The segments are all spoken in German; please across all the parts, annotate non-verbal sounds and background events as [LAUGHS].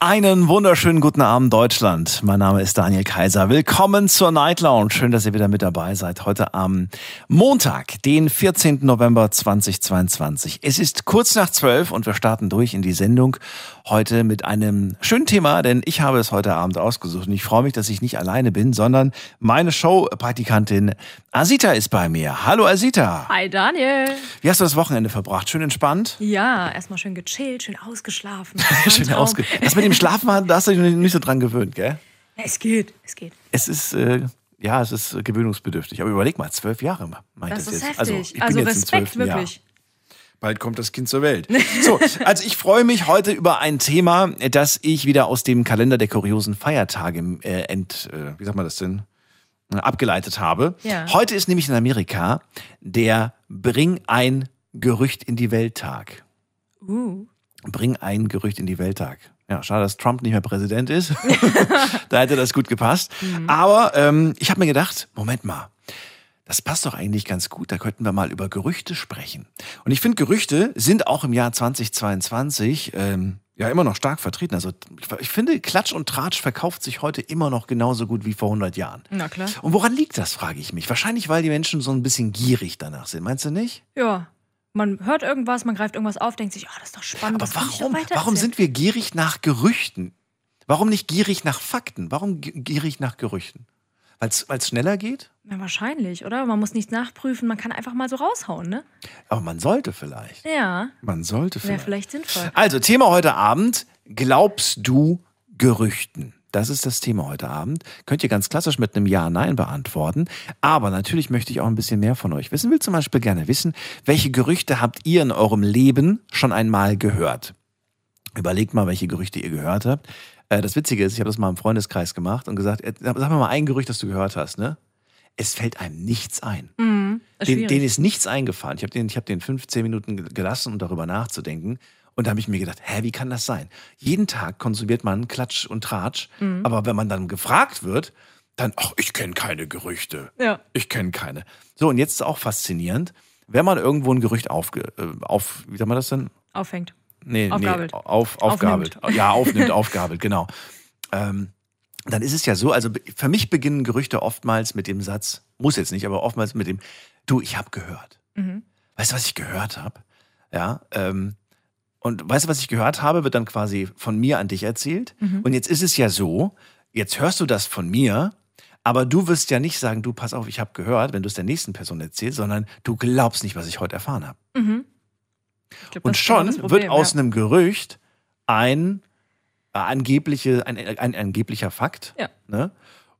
Einen wunderschönen guten Abend, Deutschland. Mein Name ist Daniel Kaiser. Willkommen zur Night Lounge. Schön, dass ihr wieder mit dabei seid. Heute am Montag, den 14. November 2022. Es ist kurz nach zwölf und wir starten durch in die Sendung heute mit einem schönen Thema, denn ich habe es heute Abend ausgesucht und ich freue mich, dass ich nicht alleine bin, sondern meine Showpraktikantin Asita ist bei mir. Hallo Asita. Hi Daniel. Wie hast du das Wochenende verbracht? Schön entspannt? Ja, erstmal schön gechillt, schön ausgeschlafen. [LAUGHS] schön ausgeschlafen. Dem Schlafen, da hast du dich nicht so dran gewöhnt, gell? Ja, es geht, es geht. Es ist, äh, ja, es ist gewöhnungsbedürftig. Aber überleg mal, zwölf Jahre meint Das das ist jetzt. heftig. Also, ich Also, bin jetzt Respekt, zwölften Jahr. wirklich. Bald kommt das Kind zur Welt. [LAUGHS] So, also ich freue mich heute über ein Thema, das ich wieder aus dem Kalender der kuriosen Feiertage äh, ent, äh, wie sagt man das denn, Äh, abgeleitet habe. Ja. Heute ist nämlich in Amerika der Bring ein Gerücht in die Welt Tag. Uh. Bring ein Gerücht in die Welt Tag. Ja, schade, dass Trump nicht mehr Präsident ist. [LAUGHS] [LAUGHS] da hätte das gut gepasst. Aber ähm, ich habe mir gedacht, Moment mal, das passt doch eigentlich ganz gut. Da könnten wir mal über Gerüchte sprechen. Und ich finde, Gerüchte sind auch im Jahr 2022 ähm, ja immer noch stark vertreten. Also ich, ich finde, Klatsch und Tratsch verkauft sich heute immer noch genauso gut wie vor 100 Jahren. Na klar. Und woran liegt das, frage ich mich. Wahrscheinlich, weil die Menschen so ein bisschen gierig danach sind. Meinst du nicht? Ja. Man hört irgendwas, man greift irgendwas auf, denkt sich, oh, das ist doch spannend. Aber warum, warum sind wir gierig nach Gerüchten? Warum nicht gierig nach Fakten? Warum gi- gierig nach Gerüchten? Weil es schneller geht? Na, wahrscheinlich, oder? Man muss nichts nachprüfen, man kann einfach mal so raushauen, ne? Aber man sollte vielleicht. Ja, Man sollte wäre vielleicht. vielleicht sinnvoll. Also, Thema heute Abend. Glaubst du Gerüchten? Das ist das Thema heute Abend. Könnt ihr ganz klassisch mit einem Ja, Nein beantworten. Aber natürlich möchte ich auch ein bisschen mehr von euch wissen. Will zum Beispiel gerne wissen, welche Gerüchte habt ihr in eurem Leben schon einmal gehört? Überlegt mal, welche Gerüchte ihr gehört habt. Äh, Das Witzige ist, ich habe das mal im Freundeskreis gemacht und gesagt, äh, sag mir mal ein Gerücht, das du gehört hast, ne? Es fällt einem nichts ein. Ist Den, denen ist nichts eingefallen. Ich habe den, ich hab den 15 Minuten ge- gelassen, um darüber nachzudenken. Und da habe ich mir gedacht, hä, wie kann das sein? Jeden Tag konsumiert man Klatsch und Tratsch, Mhm. aber wenn man dann gefragt wird, dann, ach, ich kenne keine Gerüchte. Ja. Ich kenne keine. So, und jetzt ist auch faszinierend, wenn man irgendwo ein Gerücht aufge, äh, auf, wie sagt man das denn? Aufhängt. Nee, Aufgabelt. nee, auf, aufgabelt. Ja, aufnimmt, aufgabelt, genau. Ähm, dann ist es ja so, also für mich beginnen Gerüchte oftmals mit dem Satz, muss jetzt nicht, aber oftmals mit dem, du, ich habe gehört. Mhm. Weißt du, was ich gehört habe? Ja, ähm, und weißt du, was ich gehört habe, wird dann quasi von mir an dich erzählt. Mhm. Und jetzt ist es ja so, jetzt hörst du das von mir, aber du wirst ja nicht sagen, du, pass auf, ich habe gehört, wenn du es der nächsten Person erzählst, sondern du glaubst nicht, was ich heute erfahren habe. Mhm. Glaub, Und genau schon das Problem, wird aus ja. einem Gerücht ein, äh, angebliche, ein, ein angeblicher Fakt. Ja. Ne?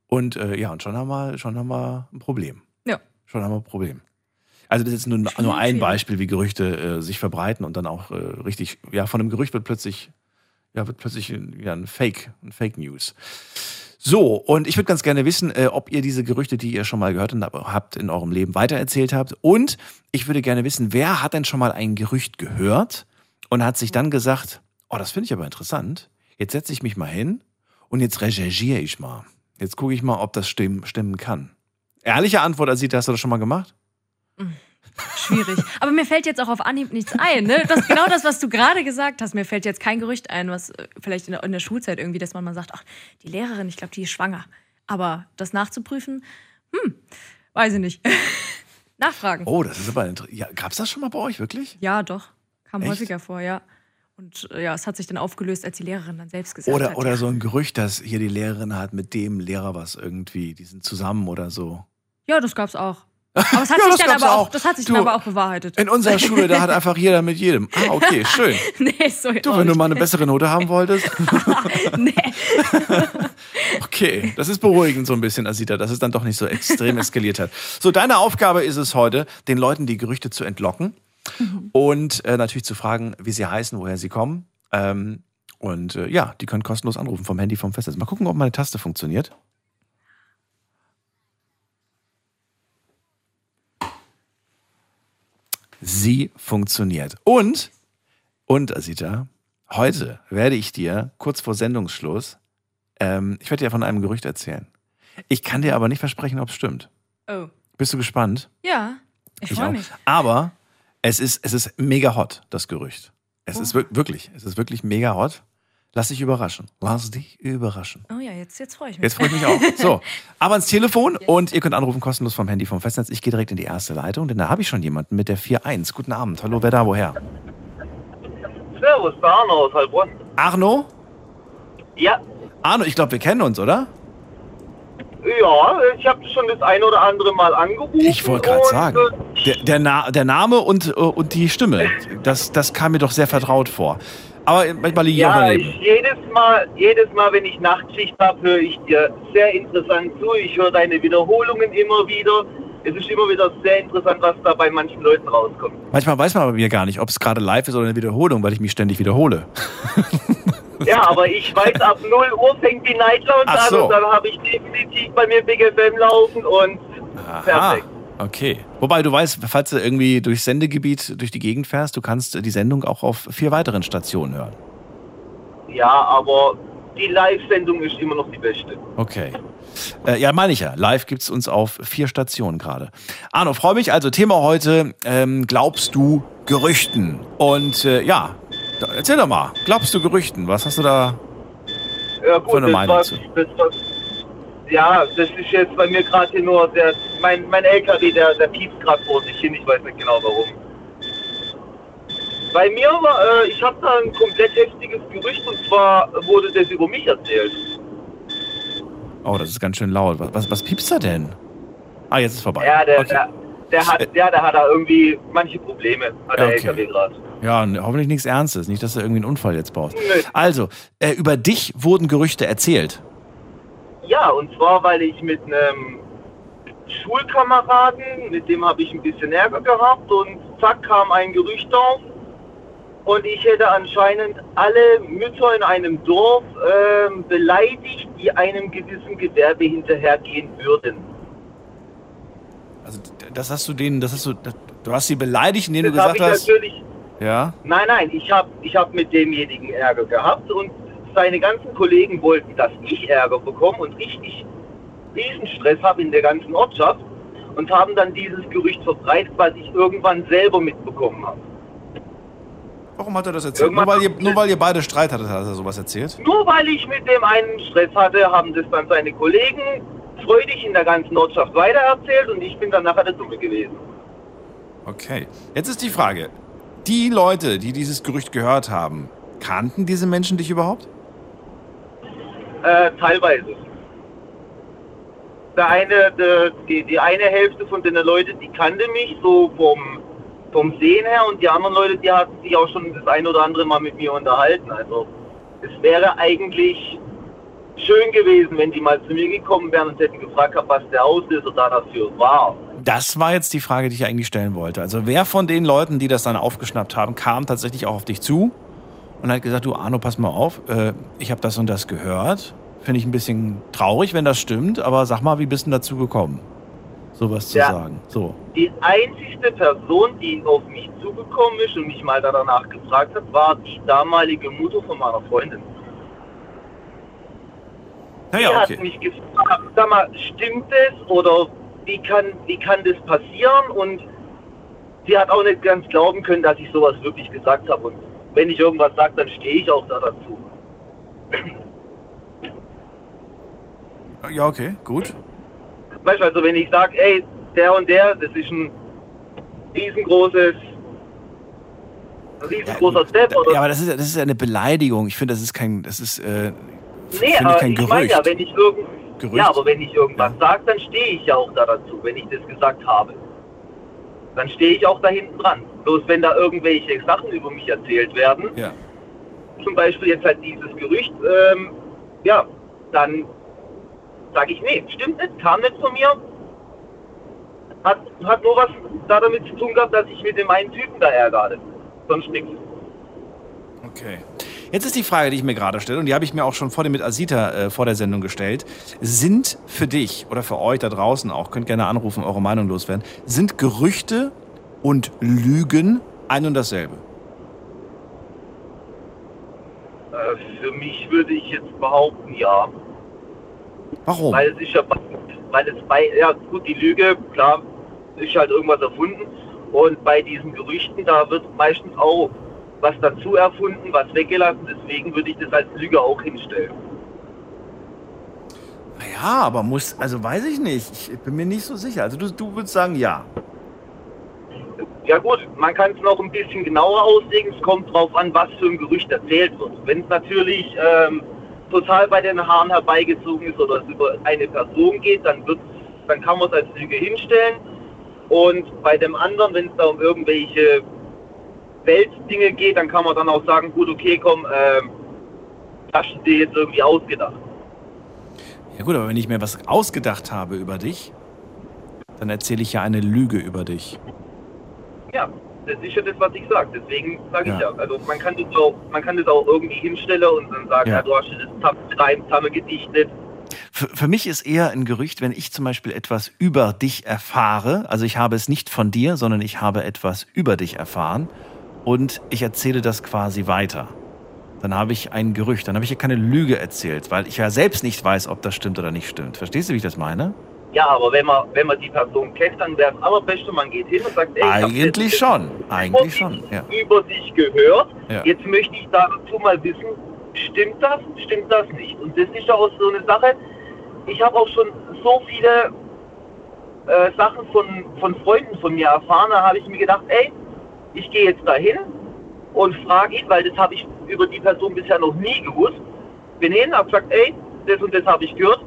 Und äh, ja, und schon haben, wir, schon haben wir ein Problem. Ja. Schon haben wir ein Problem. Also das ist nur, nur ein. Beispiel, wie Gerüchte äh, sich verbreiten und dann auch äh, richtig, ja, von einem Gerücht wird plötzlich, ja, wird plötzlich ja, ein Fake, ein Fake News. So, und ich würde ganz gerne wissen, äh, ob ihr diese Gerüchte, die ihr schon mal gehört habt, in eurem Leben weitererzählt habt. Und ich würde gerne wissen, wer hat denn schon mal ein Gerücht gehört und hat sich dann gesagt, oh, das finde ich aber interessant. Jetzt setze ich mich mal hin und jetzt recherchiere ich mal. Jetzt gucke ich mal, ob das stimmen, stimmen kann. Ehrliche Antwort, Asita, hast du das schon mal gemacht? Schwierig. Aber mir fällt jetzt auch auf Anhieb nichts ein. Ne? Das, genau das, was du gerade gesagt hast. Mir fällt jetzt kein Gerücht ein, was äh, vielleicht in der, in der Schulzeit irgendwie, dass man mal sagt, ach, die Lehrerin, ich glaube, die ist schwanger. Aber das nachzuprüfen, hm, weiß ich nicht. [LAUGHS] Nachfragen. Oh, das ist aber interessant. Ja, Gab es das schon mal bei euch, wirklich? Ja, doch. Kam Echt? häufiger vor, ja. Und äh, ja, es hat sich dann aufgelöst, als die Lehrerin dann selbst gesagt Oder, hat. oder ja. so ein Gerücht, dass hier die Lehrerin hat mit dem Lehrer was irgendwie, die sind zusammen oder so. Ja, das gab's auch. Aber es hat Ja, sich das dann aber auch, auch. das hat sich Du, dann aber auch bewahrheitet. In unserer Schule, da hat einfach jeder mit jedem. Ah, okay, [LAUGHS] schön. nee, so Du, wenn du mal eine bessere Note haben wolltest. [LAUGHS] nee. [LAUGHS] Okay, das ist beruhigend so ein bisschen, Asita, dass es dann doch nicht so extrem eskaliert hat. So, deine Aufgabe ist es heute, den Leuten die Gerüchte zu entlocken und äh, natürlich zu fragen, wie sie heißen, woher sie kommen. Ähm, und äh, ja, die können kostenlos anrufen vom Handy, vom Festnetz. Mal gucken, ob meine Taste funktioniert. Sie funktioniert. Und, und Asita, heute werde ich dir kurz vor Sendungsschluss, ähm, ich werde dir von einem Gerücht erzählen. Ich kann dir aber nicht versprechen, ob es stimmt. Oh. Bist du gespannt? Ja, ich freue auch. mich. Aber es ist, es ist mega hot, das Gerücht. Es Oh. ist wir- wirklich, es ist wirklich mega hot. Lass dich überraschen. Lass dich überraschen. Oh ja, jetzt, jetzt freue ich mich. Jetzt freue ich mich auch. So, [LAUGHS] aber ins Telefon und ihr könnt anrufen kostenlos vom Handy vom Festnetz. Ich gehe direkt in die erste Leitung, denn da habe ich schon jemanden mit der 4.1. Guten Abend. Hallo, wer da, woher? Servus, der Arno aus Heilbronn. Arno? Ja, Arno, ich glaube, wir kennen uns, oder? ja, ich habe schon das ein oder andere Mal angerufen. Ich wollte gerade sagen. äh, Der, der, Na, der Name und, äh, und die Stimme, das, das kam mir doch sehr vertraut vor. Aber manchmal liege ich auch Ja, daneben. ich, jedes Mal, jedes Mal, wenn ich Nachtschicht habe, höre ich dir sehr interessant zu. Ich höre deine Wiederholungen immer wieder. Es ist immer wieder sehr interessant, was da bei manchen Leuten rauskommt. Manchmal weiß man aber mir gar nicht, ob es gerade live ist oder eine Wiederholung, weil ich mich ständig wiederhole. Ja, aber ich weiß, ab 0 Uhr fängt die Night Lounge Ach an so. und dann habe ich definitiv bei mir Big FM laufen und Aha. perfekt. Okay. Wobei du weißt, falls du irgendwie durchs Sendegebiet durch die Gegend fährst, du kannst die Sendung auch auf vier weiteren Stationen hören. Ja, aber die Live-Sendung ist immer noch die beste. Okay. Äh, ja, meine ich ja. Live gibt's uns auf vier Stationen gerade. Arno, freue mich. Also Thema heute, ähm, glaubst du Gerüchten? Und äh, ja, erzähl doch mal. Glaubst du Gerüchten? Was hast du da? Ja gut, Für eine das Meinung war, zu. das war, ja, das ist jetzt bei mir gerade hier nur der, mein, mein LKW, der, der piepst gerade vor sich hin, ich weiß nicht genau warum. Bei mir war, äh, ich habe da ein komplett heftiges Gerücht und zwar wurde das über mich erzählt. Oh, das ist ganz schön laut. Was, was, was piepst da denn? Ah, jetzt ist vorbei. Ja, der, okay. der, der hat, ja, der hat da irgendwie manche Probleme, hat der Okay. LKW gerade. Ja, hoffentlich nichts Ernstes. Nicht, dass du irgendwie einen Unfall jetzt baust. Nö. Also, äh, über dich wurden Gerüchte erzählt. Ja, und zwar, weil ich mit einem Schulkameraden, mit dem habe ich ein bisschen Ärger gehabt und zack kam ein Gerücht auf. Und ich hätte anscheinend alle Mütter in einem Dorf ähm, beleidigt, die einem gewissen Gewerbe hinterhergehen würden. Also, das hast du denen, das hast du, das, du hast sie beleidigt, indem du Das habe gesagt hast. natürlich. Ja. Nein, nein, ich habe ich hab mit demjenigen Ärger gehabt und seine ganzen Kollegen wollten, dass ich Ärger bekomme und richtig Riesenstress habe in der ganzen Ortschaft und haben dann dieses Gerücht verbreitet, was ich irgendwann selber mitbekommen habe. Warum hat er das erzählt? Nur weil, ihr, nur weil ihr beide Streit hattet, hat er sowas erzählt? Nur weil ich mit dem einen Stress hatte, haben das dann seine Kollegen freudig in der ganzen Ortschaft weitererzählt und ich bin dann nachher der Dumme gewesen. Okay. Jetzt ist die Frage: Die Leute, die dieses Gerücht gehört haben, kannten diese Menschen dich überhaupt? Äh, teilweise. Der eine, der, die, die eine Hälfte von den Leuten, die kannte mich so vom, vom Sehen her und die anderen Leute, die hatten sich auch schon das ein oder andere Mal mit mir unterhalten. Also es wäre eigentlich schön gewesen, wenn die mal zu mir gekommen wären und hätten gefragt, was der Auslöser da dafür war. Das war jetzt die Frage, die ich eigentlich stellen wollte. Also, wer von den Leuten, die das dann aufgeschnappt haben, kam tatsächlich auch auf dich zu und hat gesagt: Du, Arno, pass mal auf, äh, ich habe das und das gehört. Finde ich ein bisschen traurig, wenn das stimmt, aber sag mal, wie bist du dazu gekommen, sowas zu Ja. sagen? So. Die einzigste Person, die auf mich zugekommen ist und mich mal danach gefragt hat, war die damalige Mutter von meiner Freundin. Naja, hat okay. mich gefragt, sag mal, stimmt es oder wie kann, wie kann das passieren? Und sie hat auch nicht ganz glauben können, dass ich sowas wirklich gesagt habe. Und wenn ich irgendwas sage, dann stehe ich auch da dazu. Ja, okay, gut. Weißt du, also wenn ich sage, ey, der und der, das ist ein riesengroßes, riesengroßer Step oder Ja, aber das ist, ja- das ist ja eine Beleidigung. Ich finde, das ist kein, das ist, äh, Nee, aber kein ich meine Gerücht. ja, wenn ich irgend Gerücht. ja, aber wenn ich irgendwas Ja. sage, dann stehe ich ja auch da dazu, wenn ich das gesagt habe. Dann stehe ich auch da hinten dran. Bloß wenn da irgendwelche Sachen über mich erzählt werden, ja. zum Beispiel jetzt halt dieses Gerücht, ähm, ja, dann sage ich, nee, stimmt nicht, kam nicht von mir. Hat, hat nur was da damit zu tun gehabt, dass ich mit dem einen Typen da Ärger hatte. Sonst nichts. Okay. Jetzt ist die Frage, die ich mir gerade stelle, und die habe ich mir auch schon vor dem mit Asita äh, vor der Sendung gestellt. Sind für dich oder für euch da draußen auch, könnt gerne anrufen, eure Meinung loswerden, sind Gerüchte und Lügen ein und dasselbe? Äh, für mich würde ich jetzt behaupten, ja. Warum? Weil es ist ja, weil es bei, ja gut, die Lüge, klar, ist halt irgendwas erfunden. Und bei diesen Gerüchten, da wird meistens auch was dazu erfunden, was weggelassen. Deswegen würde ich das als Lüge auch hinstellen. Ja, aber muss, also weiß ich nicht. Ich bin mir nicht so sicher. Also du, du würdest sagen ja. Ja gut, man kann es noch ein bisschen genauer auslegen. Es kommt drauf an, was für ein Gerücht erzählt wird. Wenn es natürlich ähm, total bei den Haaren herbeigezogen ist oder es über eine Person geht, dann, wird's, dann kann man es als Lüge hinstellen. Und bei dem anderen, wenn es da um irgendwelche Weltdinge geht, dann kann man dann auch sagen, gut, okay, komm, ähm, das hast du dir jetzt irgendwie ausgedacht. Ja gut, aber wenn ich mir was ausgedacht habe über dich, dann erzähle ich ja eine Lüge über dich. Ja, das ist ja das, was ich sage. Deswegen sage ich Ja. ja. Also man kann das auch, man kann das auch irgendwie hinstellen und dann sagen, Ja. ja, du hast das rein zusammen gedichtet. Für, für mich ist eher ein Gerücht, wenn ich zum Beispiel etwas über dich erfahre, also ich habe es nicht von dir, sondern ich habe etwas über dich erfahren und ich erzähle das quasi weiter. Dann habe ich ein Gerücht, dann habe ich ja keine Lüge erzählt, weil ich ja selbst nicht weiß, ob das stimmt oder nicht stimmt. Verstehst du, wie ich das meine? Ja, aber wenn man, wenn man die Person kennt, dann wäre es allerbeste, man geht hin und sagt, ey, Eigentlich schon, eigentlich schon, ja. über dich gehört. Ja. Jetzt möchte ich dazu mal wissen, stimmt das, stimmt das nicht? Und das ist ja auch so eine Sache. Ich habe auch schon so viele äh, Sachen von, von Freunden von mir erfahren. Da habe ich mir gedacht, ey, ich gehe jetzt dahin und frage ihn, weil das habe ich über die Person bisher noch nie gewusst. Bin hin, habe gesagt, ey, das und das habe ich gehört,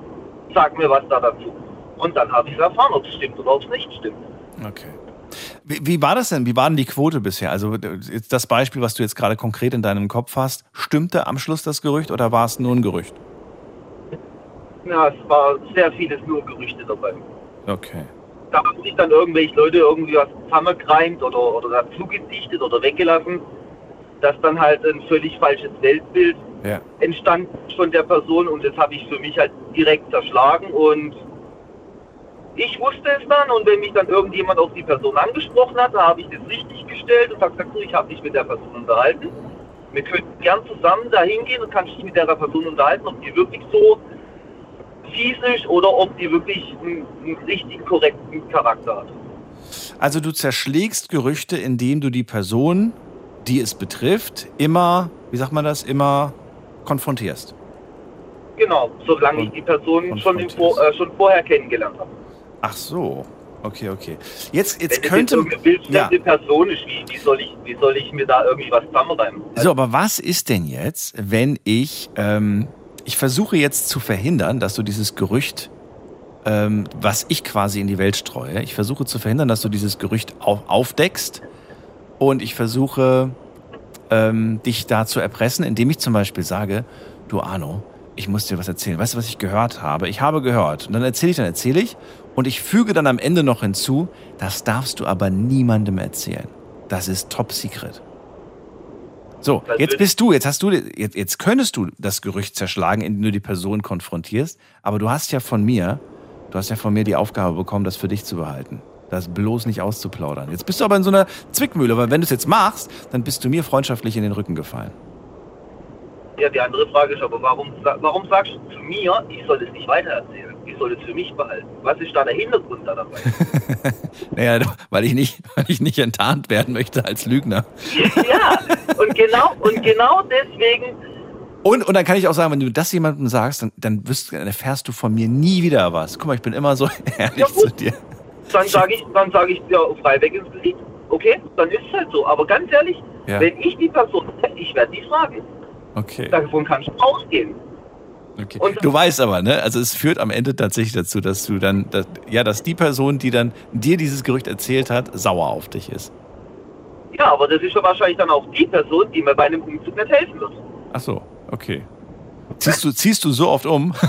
sag mir was da dazu. Und dann habe ich erfahren, ob es stimmt oder ob es nicht stimmt. Okay. Wie, wie war das denn? Wie war denn die Quote bisher? Also das Beispiel, was du jetzt gerade konkret in deinem Kopf hast, stimmte am Schluss das Gerücht oder war es nur ein Gerücht? Ja, es war sehr vieles nur Gerüchte dabei. Okay. Da haben sich dann irgendwelche Leute irgendwie was zusammengekreimt oder, oder dazu gedichtet oder weggelassen, dass dann halt ein völlig falsches Weltbild Ja. entstand von der Person und das habe ich für mich halt direkt zerschlagen und ich wusste es dann und wenn mich dann irgendjemand auf die Person angesprochen hat, da habe ich das richtig gestellt und habe gesagt, ich habe mich mit der Person unterhalten. Wir könnten gern zusammen da hingehen und kannst dich mit der Person unterhalten, ob die wirklich so ist oder ob die wirklich einen, einen richtig korrekten Charakter hat. Also du zerschlägst Gerüchte, indem du die Person, die es betrifft, immer, wie sagt man das, immer konfrontierst. Genau, solange ich Und- die Person schon, im äh, schon vorher kennengelernt habe. Ach so. Okay, okay. Jetzt, jetzt Wenn könnte. wildfremde Ja. Person ist, wie, wie, soll ich, wie soll ich mir da irgendwie was zusammenreimen? So, aber was ist denn jetzt, wenn ich, ähm, ich versuche jetzt zu verhindern, dass du dieses Gerücht, ähm, was ich quasi in die Welt streue, ich versuche zu verhindern, dass du dieses Gerücht auf, aufdeckst und ich versuche, ähm, dich da zu erpressen, indem ich zum Beispiel sage, du Arno, ich muss dir was erzählen. Weißt du, was ich gehört habe? Ich habe gehört. Und dann erzähle ich, dann erzähle ich. Und ich füge dann am Ende noch hinzu, das darfst du aber niemandem erzählen. Das ist top secret. So, Das jetzt bist du, jetzt hast du, jetzt, jetzt könntest du das Gerücht zerschlagen, indem du die Person konfrontierst. Aber du hast ja von mir, du hast ja von mir die Aufgabe bekommen, das für dich zu behalten. Das bloß nicht auszuplaudern. Jetzt bist du aber in so einer Zwickmühle, weil wenn du es jetzt machst, dann bist du mir freundschaftlich in den Rücken gefallen. Ja, die andere Frage ist aber, warum, warum sagst du zu mir, ich soll es nicht weitererzählen? Ich soll es für mich behalten. Was ist da der Hintergrund da dabei? [LAUGHS] Naja, weil ich nicht, weil ich nicht enttarnt werden möchte als Lügner. ja, und genau, und genau deswegen, Und, und dann kann ich auch sagen, wenn du das jemandem sagst, dann, dann, wirst, dann erfährst du von mir nie wieder was. Guck mal, ich bin immer so [LAUGHS] ehrlich Ja, zu dir. dann sage ich, dann sage ich dir frei weg ins Gesicht. Okay, dann ist es halt so. Aber ganz ehrlich, Ja. wenn ich die Person, ich werde die fragen. Okay. Davon kannst du ausgehen. Okay. Und- Du weißt aber, ne? Also es führt am Ende tatsächlich dazu, dass du dann, dass, ja, dass die Person, die dann dir dieses Gerücht erzählt hat, sauer auf dich ist. Ja, aber das ist ja wahrscheinlich dann auch die Person, die mir bei einem Umzug nicht helfen wird. Ach so, okay. Ziehst du, ziehst du so oft um? [LAUGHS]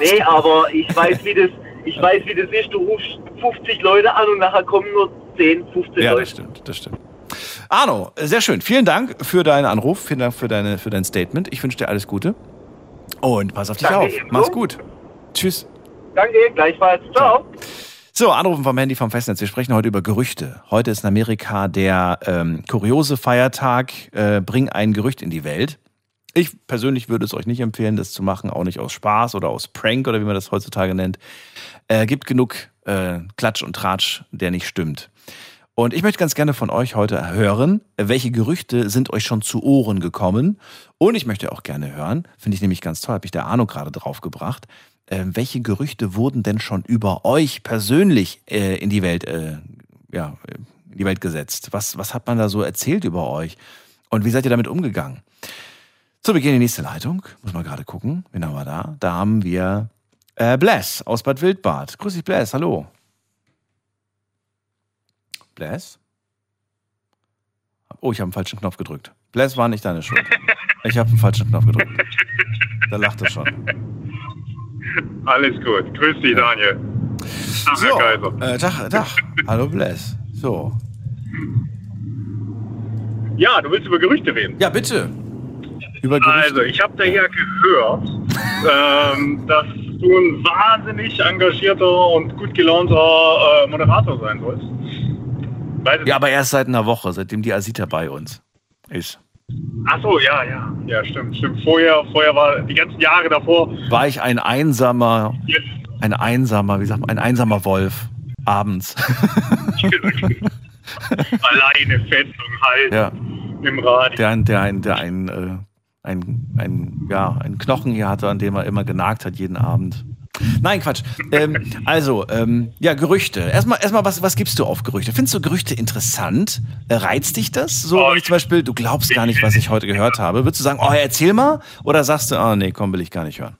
Nee, aber ich weiß, wie das, ich weiß, wie das ist. Du rufst 50 Leute an und nachher kommen nur 10, 15 Ja, das Leute. stimmt, das stimmt. Arno, sehr schön. Vielen Dank für deinen Anruf, vielen Dank für, deine, für dein Statement. Ich wünsche dir alles Gute. Und pass auf dich Danke auf. ebenso. Mach's gut. Tschüss. Danke, gleichfalls. Ciao. So, Anrufen vom Handy vom Festnetz. Wir sprechen heute über Gerüchte. Heute ist in Amerika der ähm, kuriose Feiertag. Äh, bring ein Gerücht in die Welt. Ich persönlich würde es euch nicht empfehlen, das zu machen, auch nicht aus Spaß oder aus Prank oder wie man das heutzutage nennt. Äh, gibt genug äh, Klatsch und Tratsch, der nicht stimmt. Und ich möchte ganz gerne von euch heute hören, welche Gerüchte sind euch schon zu Ohren gekommen. Und ich möchte auch gerne hören, finde ich nämlich ganz toll, habe ich der Arno gerade drauf gebracht, äh, welche Gerüchte wurden denn schon über euch persönlich äh, in die Welt, äh, ja, in die Welt gesetzt? Was, was hat man da so erzählt über euch? Und wie seid ihr damit umgegangen? Zu Beginn die nächste Leitung. Muss mal gerade gucken. Wen haben wir da? Da haben wir äh, Bless aus Bad Wildbad. Grüß dich, Bless. Hallo. Bless? Oh, ich habe einen falschen Knopf gedrückt. Bless war nicht deine Schuld. Ich habe einen falschen Knopf gedrückt. Da lacht er schon. Alles gut. Grüß dich, Daniel. Ach, So, Herr Kaiser. äh, Tag, Tag. Hallo, Bless. So. Ja, du willst über Gerüchte reden. Ja, bitte. Über Gerüchte. Also, ich habe da ja gehört, ähm, dass du ein wahnsinnig engagierter und gut gelaunter äh, Moderator sein sollst. Weiß Ja, aber erst seit einer Woche, seitdem die Asita bei uns ist. Ach so, ja, ja. Ja, stimmt, stimmt. Vorher, vorher war die ganzen Jahre davor. War ich ein einsamer, Jetzt, ein einsamer, wie sagt man, ein einsamer Wolf abends. [LAUGHS] alleine fest und halt ja, im Radio. der, ein- der, ein, der ein, äh, ein, ein, ja, ein Knochen hier hatte, an dem er immer genagt hat jeden Abend. Nein, Quatsch. Ähm, also, ähm, ja, Gerüchte. Erstmal, erstmal was, was gibst du auf Gerüchte? Findest du Gerüchte interessant? Äh, Reizt dich das? So, Oh, ich zum Beispiel, du glaubst gar nicht, was ich heute gehört habe. Würdest du sagen, oh, erzähl mal? Oder sagst du, oh, nee, komm, will ich gar nicht hören?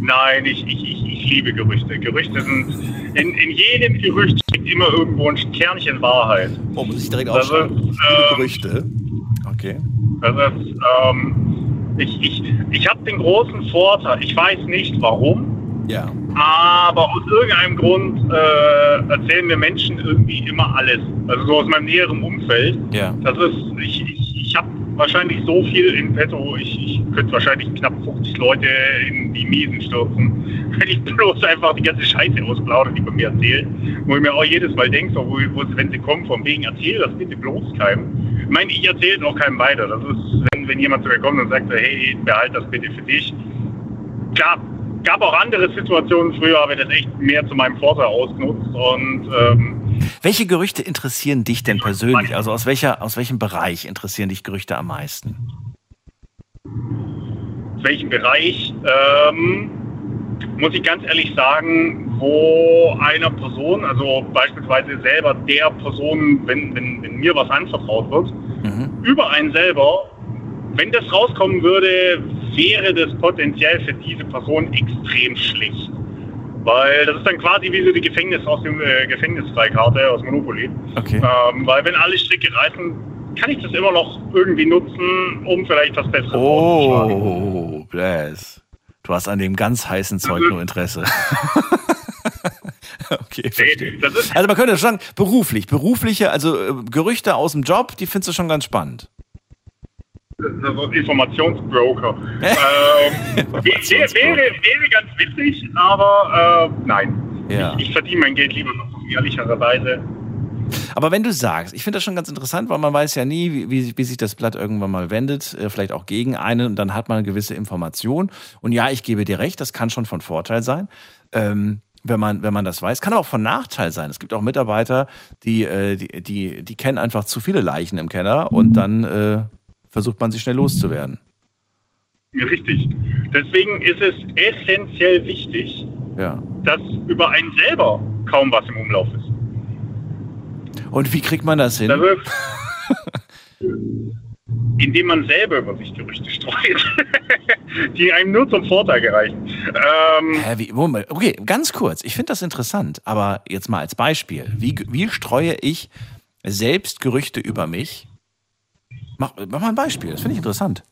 Nein, ich, ich, ich, ich liebe Gerüchte. Gerüchte sind. In, in jedem Gerücht steckt immer irgendwo ein Kernchen Wahrheit. Oh, muss ich direkt Das aufschreiben. ist, ähm, Gerüchte. Okay. Das ist, ähm, ich ich, ich habe den großen Vorteil, ich weiß nicht warum, Ja. aber aus irgendeinem Grund äh, erzählen mir Menschen irgendwie immer alles. Also so aus meinem näheren Umfeld. Ja. Das ist, ich, ich, ich habe wahrscheinlich so viel in petto, ich, ich könnte wahrscheinlich knapp 50 Leute in die Miesen stürzen, [LAUGHS] wenn ich bloß einfach die ganze Scheiße ausplaudere, die bei mir erzählen. Wo ich mir auch jedes Mal denke, so, wo, wo, wenn sie kommen, von wegen, erzähl das bitte bloß keinem. Ich meine, ich erzähle es auch keinem weiter. Das ist, wenn, wenn jemand zu mir kommt und sagt, hey, behalt das bitte für dich. Klar, gab auch andere Situationen früher, ich das echt mehr zu meinem Vorteil ausgenutzt und ähm, Welche Gerüchte interessieren dich denn persönlich? Also aus, welcher, aus welchem Bereich interessieren dich Gerüchte am meisten? welchem Bereich, ähm, muss ich ganz ehrlich sagen, wo einer Person, also beispielsweise selber der Person, wenn, wenn, wenn mir was anvertraut wird, Mhm. über einen selber, wenn das rauskommen würde, wäre das potenziell für diese Person extrem schlecht. Weil das ist dann quasi wie so die Gefängnis aus dem äh, Gefängnisfreikarte aus Monopoly. Okay. Ähm, weil wenn alle Stricke reißen, kann ich das immer noch irgendwie nutzen, um vielleicht was Besseres. Oh, Bless. Du hast an dem ganz heißen Zeug nur Interesse. [LAUGHS] okay, verstehe. Also man könnte sagen, beruflich, berufliche, also äh, Gerüchte aus dem Job, die findest du schon ganz spannend. Informationsbroker. [LAUGHS] ähm, wäre, wäre, wäre ganz witzig, aber äh, nein. Ja. Ich, ich verdiene mein Geld lieber noch ehrlicherweise. Aber wenn du sagst, ich finde das schon ganz interessant, weil man weiß ja nie, wie, wie, wie sich das Blatt irgendwann mal wendet, äh, vielleicht auch gegen einen und dann hat man eine gewisse Information. Und ja, ich gebe dir recht, das kann schon von Vorteil sein. Ähm, wenn man, wenn man das weiß, kann auch von Nachteil sein. Es gibt auch Mitarbeiter, die, äh, die, die, die kennen einfach zu viele Leichen im Keller und dann äh, versucht man sie schnell loszuwerden. Richtig. Deswegen ist es essentiell wichtig, Ja. dass über einen selber kaum was im Umlauf ist. Und wie kriegt man das hin? Das [LAUGHS] indem man selber über sich Gerüchte streut, [LAUGHS] die einem nur zum Vorteil gereichen. Ähm, Hä, wie, Moment, okay, ganz kurz. Ich finde das interessant, aber jetzt mal als Beispiel. Wie, wie streue ich selbst Gerüchte über mich? Mach, mach mal ein Beispiel, das finde ich interessant.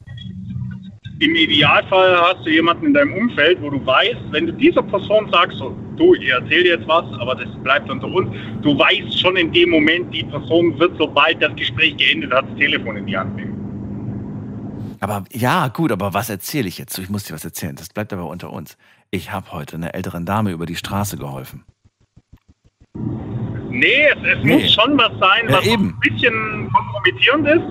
Im Idealfall hast du jemanden in deinem Umfeld, wo du weißt, wenn du dieser Person sagst, so, du, ich erzähl dir jetzt was, aber das bleibt unter uns, du weißt schon in dem Moment, die Person wird, sobald das Gespräch geendet hat, das Telefon in die Hand nehmen. Aber ja, gut, aber was erzähle ich jetzt? Ich muss dir was erzählen, das bleibt aber unter uns. Ich habe heute einer älteren Dame über die Straße geholfen. Nee, es, es Nee. muss schon was sein, Ja, was eben. ein bisschen kompromittierend ist,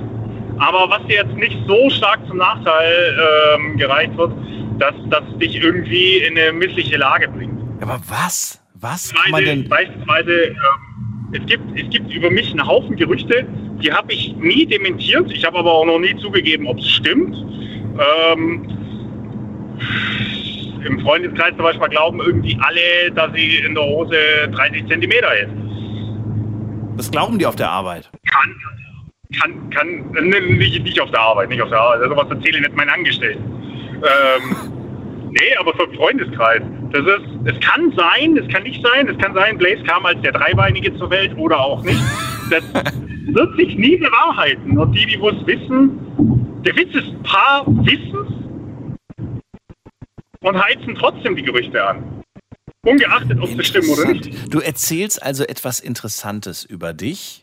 aber was dir jetzt nicht so stark zum Nachteil ähm, gereicht wird, dass das dich irgendwie in eine missliche Lage bringt. Aber was? Was kann man Beispielsweise, denn. beispielsweise ähm, es, gibt, es gibt über mich einen Haufen Gerüchte, die habe ich nie dementiert. Ich habe aber auch noch nie zugegeben, ob es stimmt. Ähm, Im Freundeskreis zum Beispiel glauben irgendwie alle, dass sie in der Hose 30 Zentimeter ist. Das glauben die auf der Arbeit. Kann, kann, kann, äh, nicht, nicht auf der Arbeit, nicht auf der Arbeit. Also was erzähle ich nicht meinen Angestellten. Ähm, [LAUGHS] nee, aber so im Freundeskreis. Das ist, es kann sein, es kann nicht sein, es kann sein, Blaze kam als der Dreibeinige zur Welt oder auch nicht. Das [LAUGHS] wird sich nie bewahrheiten. Und die, die es wissen, der Witz ist, ein paar wissen's und heizen trotzdem die Gerüchte an. Ungeachtet, ob sie stimmen oder nicht. Du erzählst also etwas Interessantes über dich.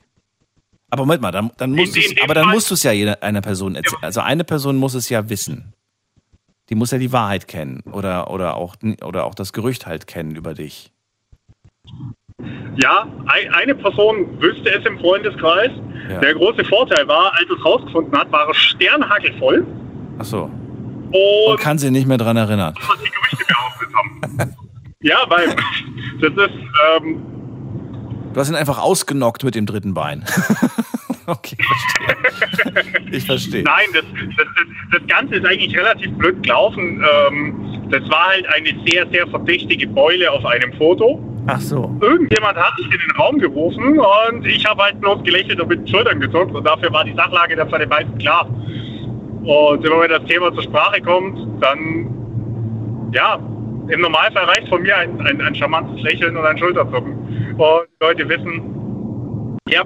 Aber Moment mal, dann, dann musst dem aber dann Fall- musst du es ja jeder, einer Person erzählen. Also eine Person muss es ja wissen. Die muss ja die Wahrheit kennen oder, oder, auch, oder auch das Gerücht halt kennen über dich. Ja, ein, eine Person wüsste es im Freundeskreis. Ja. Der große Vorteil war, als es rausgefunden hat, war es sternhagelvoll Ach so. und Und kann sie nicht mehr dran erinnern. was die Gerüchte behauptet haben. [LAUGHS] ja, weil das ist, ähm, Du hast ihn einfach ausgenockt mit dem dritten Bein. [LAUGHS] okay, verstehe. Ich verstehe. nein, das, das, das, Ganze ist eigentlich relativ blöd gelaufen. Ähm, das war halt eine sehr, sehr verdächtige Beule auf einem Foto. Ach so. Irgendjemand hat sich in den Raum gerufen und ich habe halt bloß gelächelt und mit den Schultern gezuckt und dafür war die Sachlage dann von den meisten klar. Und immer wenn das Thema zur Sprache kommt, dann, ja, im Normalfall reicht von mir ein, ein, ein charmantes Lächeln und ein Schulterzucken. Und die Leute wissen, ja,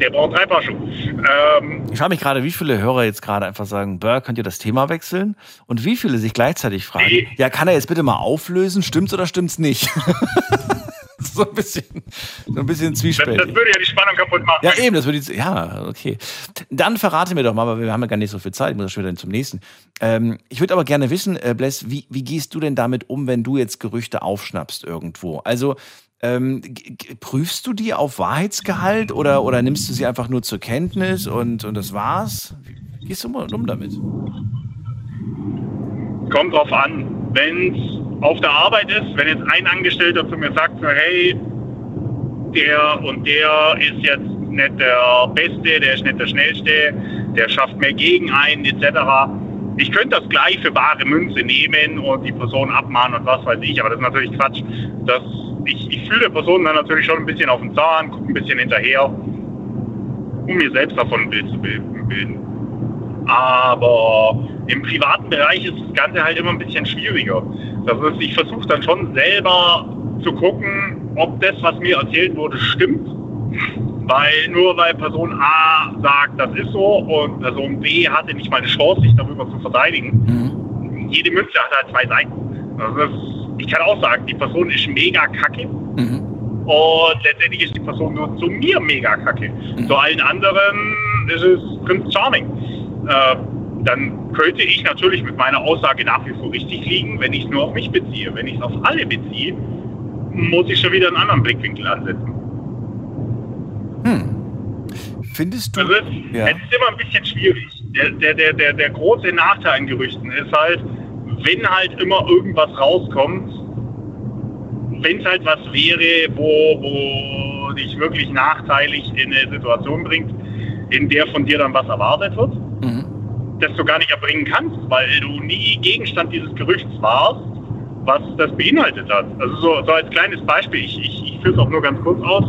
der braucht drei Paar Schuhe. Ähm, Ich frage mich gerade, wie viele Hörer jetzt gerade einfach sagen, Burr, könnt ihr das Thema wechseln? Und wie viele sich gleichzeitig fragen, Nee. ja, kann er jetzt bitte mal auflösen, stimmt's oder stimmt's nicht? [LAUGHS] [LAUGHS] so ein bisschen, so ein bisschen das, das zwiespältig. würde ja die Spannung kaputt machen. Ja, eben, das würde ich, ja, okay. Dann verrate mir doch mal, weil wir haben ja gar nicht so viel Zeit, ich muss ja schon wieder zum nächsten. Ähm, ich würde aber gerne wissen, äh, Bless, wie, wie gehst du denn damit um, wenn du jetzt Gerüchte aufschnappst irgendwo? Also, ähm, prüfst du die auf Wahrheitsgehalt oder, oder nimmst du sie einfach nur zur Kenntnis und, und das war's? Wie gehst du um, um damit? Kommt drauf an. Wenn es auf der Arbeit ist, wenn jetzt ein Angestellter zu mir sagt, so, hey, der und der ist jetzt nicht der Beste, der ist nicht der Schnellste, der schafft mehr gegen einen etc. Ich könnte das gleich für bare Münze nehmen und die Person abmahnen und was weiß ich, aber das ist natürlich Quatsch. Das, ich, ich fühle der Person dann natürlich schon ein bisschen auf den Zahn, gucke ein bisschen hinterher, um mir selbst davon ein Bild zu bilden. Aber im privaten Bereich ist das Ganze halt immer ein bisschen schwieriger. Das ist, ich versuche dann schon selber zu gucken, ob das, was mir erzählt wurde, stimmt. Weil nur weil Person A sagt, das ist so und Person B hatte nicht mal eine Chance, sich darüber zu verteidigen. Mhm. Jede Münze hat halt zwei Seiten. Ist, ich kann auch sagen, die Person ist mega kacke. Mhm. Und letztendlich ist die Person nur zu mir mega kacke. Mhm. Zu allen anderen ist es Prince Charming. Äh, dann könnte ich natürlich mit meiner Aussage nach wie vor richtig liegen, wenn ich es nur auf mich beziehe. Wenn ich es auf alle beziehe, muss ich schon wieder einen anderen Blickwinkel ansetzen. Findest du? Also es, Ja. es ist immer ein bisschen schwierig. Der, der, der, der, der große Nachteil an Gerüchten ist halt, wenn halt immer irgendwas rauskommt, wenn es halt was wäre, wo, wo dich wirklich nachteilig in eine Situation bringt, in der von dir dann was erwartet wird, Mhm. Das du gar nicht erbringen kannst, weil du nie Gegenstand dieses Gerüchts warst, was das beinhaltet hat. Also so, so als kleines Beispiel, ich, ich, ich führe es auch nur ganz kurz aus.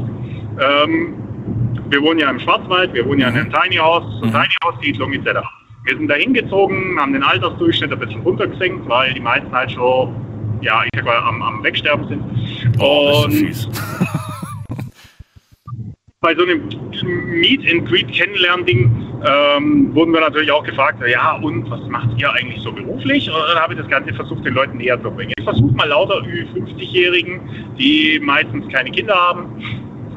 Ähm, wir wohnen ja im Schwarzwald, wir wohnen ja in einem Tiny House, so Mhm. Tiny House Siedlung etc. Wir sind da hingezogen, haben den Altersdurchschnitt ein bisschen runtergesenkt, weil die meisten halt schon, ja, ich sag mal, am, am Wegsterben sind. Oh, Und. Bei so einem Meet and Greet Kennenlernen-Ding ähm, wurden wir natürlich auch gefragt, ja und was macht ihr eigentlich so beruflich? Und dann habe ich das Ganze versucht, den Leuten näher zu bringen. Ich versuche mal lauter Ü50-Jährigen, die meistens keine Kinder haben,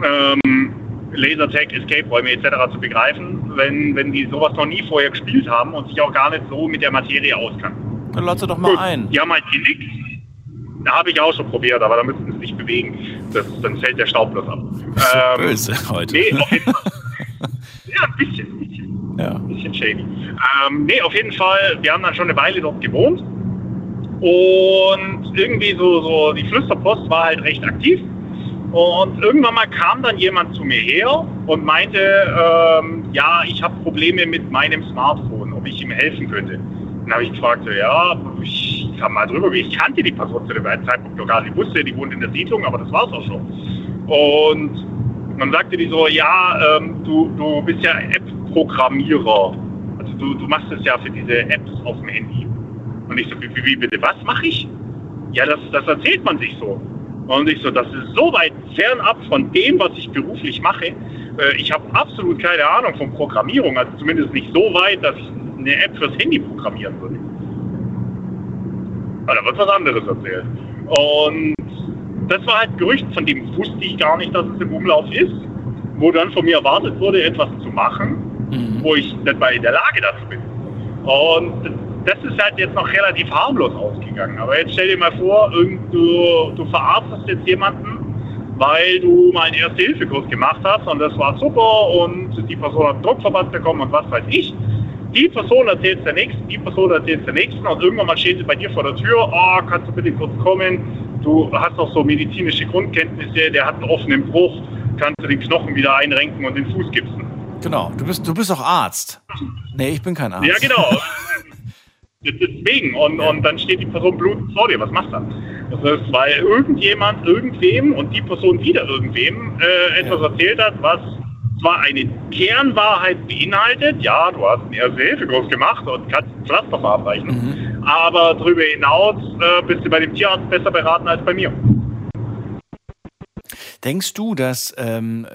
ähm, Lasertag, Escape-Räume etc. zu begreifen, wenn, wenn die sowas noch nie vorher gespielt haben und sich auch gar nicht so mit der Materie auskennen. Dann lad sie doch mal ein. Die haben halt genickt. Da habe ich auch schon probiert, aber da müssten sie sich bewegen. das, dann fällt der Staub bloß ab. Ähm, böse heute. Nee, auf jeden Fall. [LAUGHS] ja, ein bisschen. Ein bisschen, ja. ein bisschen shady. Ähm, nee, auf jeden Fall, wir haben dann schon eine Weile dort gewohnt. Und irgendwie so, so die Flüsterpost war halt recht aktiv. Und irgendwann mal kam dann jemand zu mir her und meinte, ähm, ja, ich habe Probleme mit meinem Smartphone, ob ich ihm helfen könnte. Dann habe ich gefragt, so, ja, ich kann mal drüber gehen. Ich kannte die Person zu dem Zeitpunkt noch gar nicht. Ich wusste, die wohnt in der Siedlung, aber das war es auch schon. Und dann sagte die so, ja, ähm, du, du bist ja App-Programmierer. Also du, du machst es ja für diese Apps auf dem Handy. Und ich so, wie, wie bitte, was mache ich? Ja, das, das erzählt man sich so. Und ich so, das ist so weit fernab von dem, was ich beruflich mache. Äh, ich habe absolut keine Ahnung von Programmierung, also zumindest nicht so weit, dass ich eine App fürs Handy programmieren würde. Aber da wird was anderes erzählt. Und das war halt Gerücht, von dem wusste ich gar nicht, dass es im Umlauf ist, wo dann von mir erwartet wurde, etwas zu machen, mhm. wo ich nicht mal in der Lage dazu bin. Und das ist halt jetzt noch relativ harmlos ausgegangen. Aber jetzt stell dir mal vor, du, du verarztest jetzt jemanden, weil du mal einen Erste-Hilfe-Kurs gemacht hast und das war super und die Person hat Druckverband bekommen und was weiß ich. Die Person erzählt der nächsten, die Person erzählt der nächsten und irgendwann mal steht sie bei dir vor der Tür, oh, kannst du bitte kurz kommen, du hast auch so medizinische Grundkenntnisse, der hat einen offenen Bruch, kannst du den Knochen wieder einrenken und den Fuß gipsen. Genau, du bist, du bist auch Arzt. Nee, ich bin kein Arzt. Ja, genau. [LAUGHS] Deswegen. Und, und dann steht die Person blutend vor dir. Was machst du? Das ist, weil irgendjemand irgendwem und die Person wieder irgendwem äh, etwas ja. erzählt hat, was zwar eine Kernwahrheit beinhaltet, ja, du hast einen Erste-Hilfe-Kurs gemacht und kannst ein Pflaster verabreichen, mhm. aber darüber hinaus äh, bist du bei dem Tierarzt besser beraten als bei mir. Denkst du, dass ähm,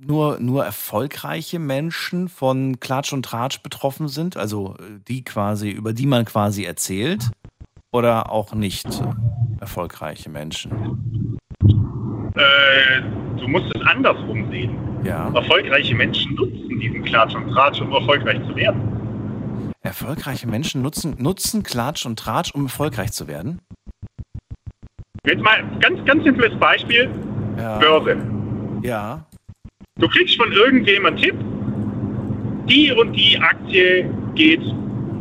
nur, nur erfolgreiche Menschen von Klatsch und Tratsch betroffen sind? Also äh, die quasi, über die man quasi erzählt? Oder auch nicht erfolgreiche Menschen? Äh, du musst es andersrum sehen. Ja. Erfolgreiche Menschen nutzen diesen Klatsch und Tratsch, um erfolgreich zu werden. Erfolgreiche Menschen nutzen, nutzen Klatsch und Tratsch, um erfolgreich zu werden? Jetzt mal ganz, ganz simples Beispiel. Ja. Börse. Ja. Du kriegst von irgendwem einen Tipp, die und die Aktie geht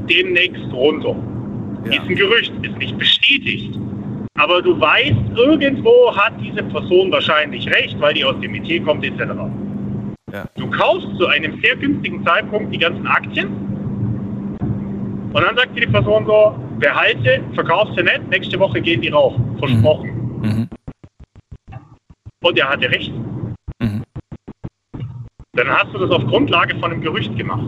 demnächst runter. Ja. Ist ein Gerücht, ist nicht bestätigt. Aber du weißt, irgendwo hat diese Person wahrscheinlich recht, weil die aus dem IT kommt etc. Ja. Du kaufst zu einem sehr günstigen Zeitpunkt die ganzen Aktien und dann sagt dir die Person so, behalte, verkaufst du nicht, nächste Woche gehen die rauf. Versprochen. Mhm. Mhm. Und er hatte recht dann hast du das auf Grundlage von einem Gerücht gemacht.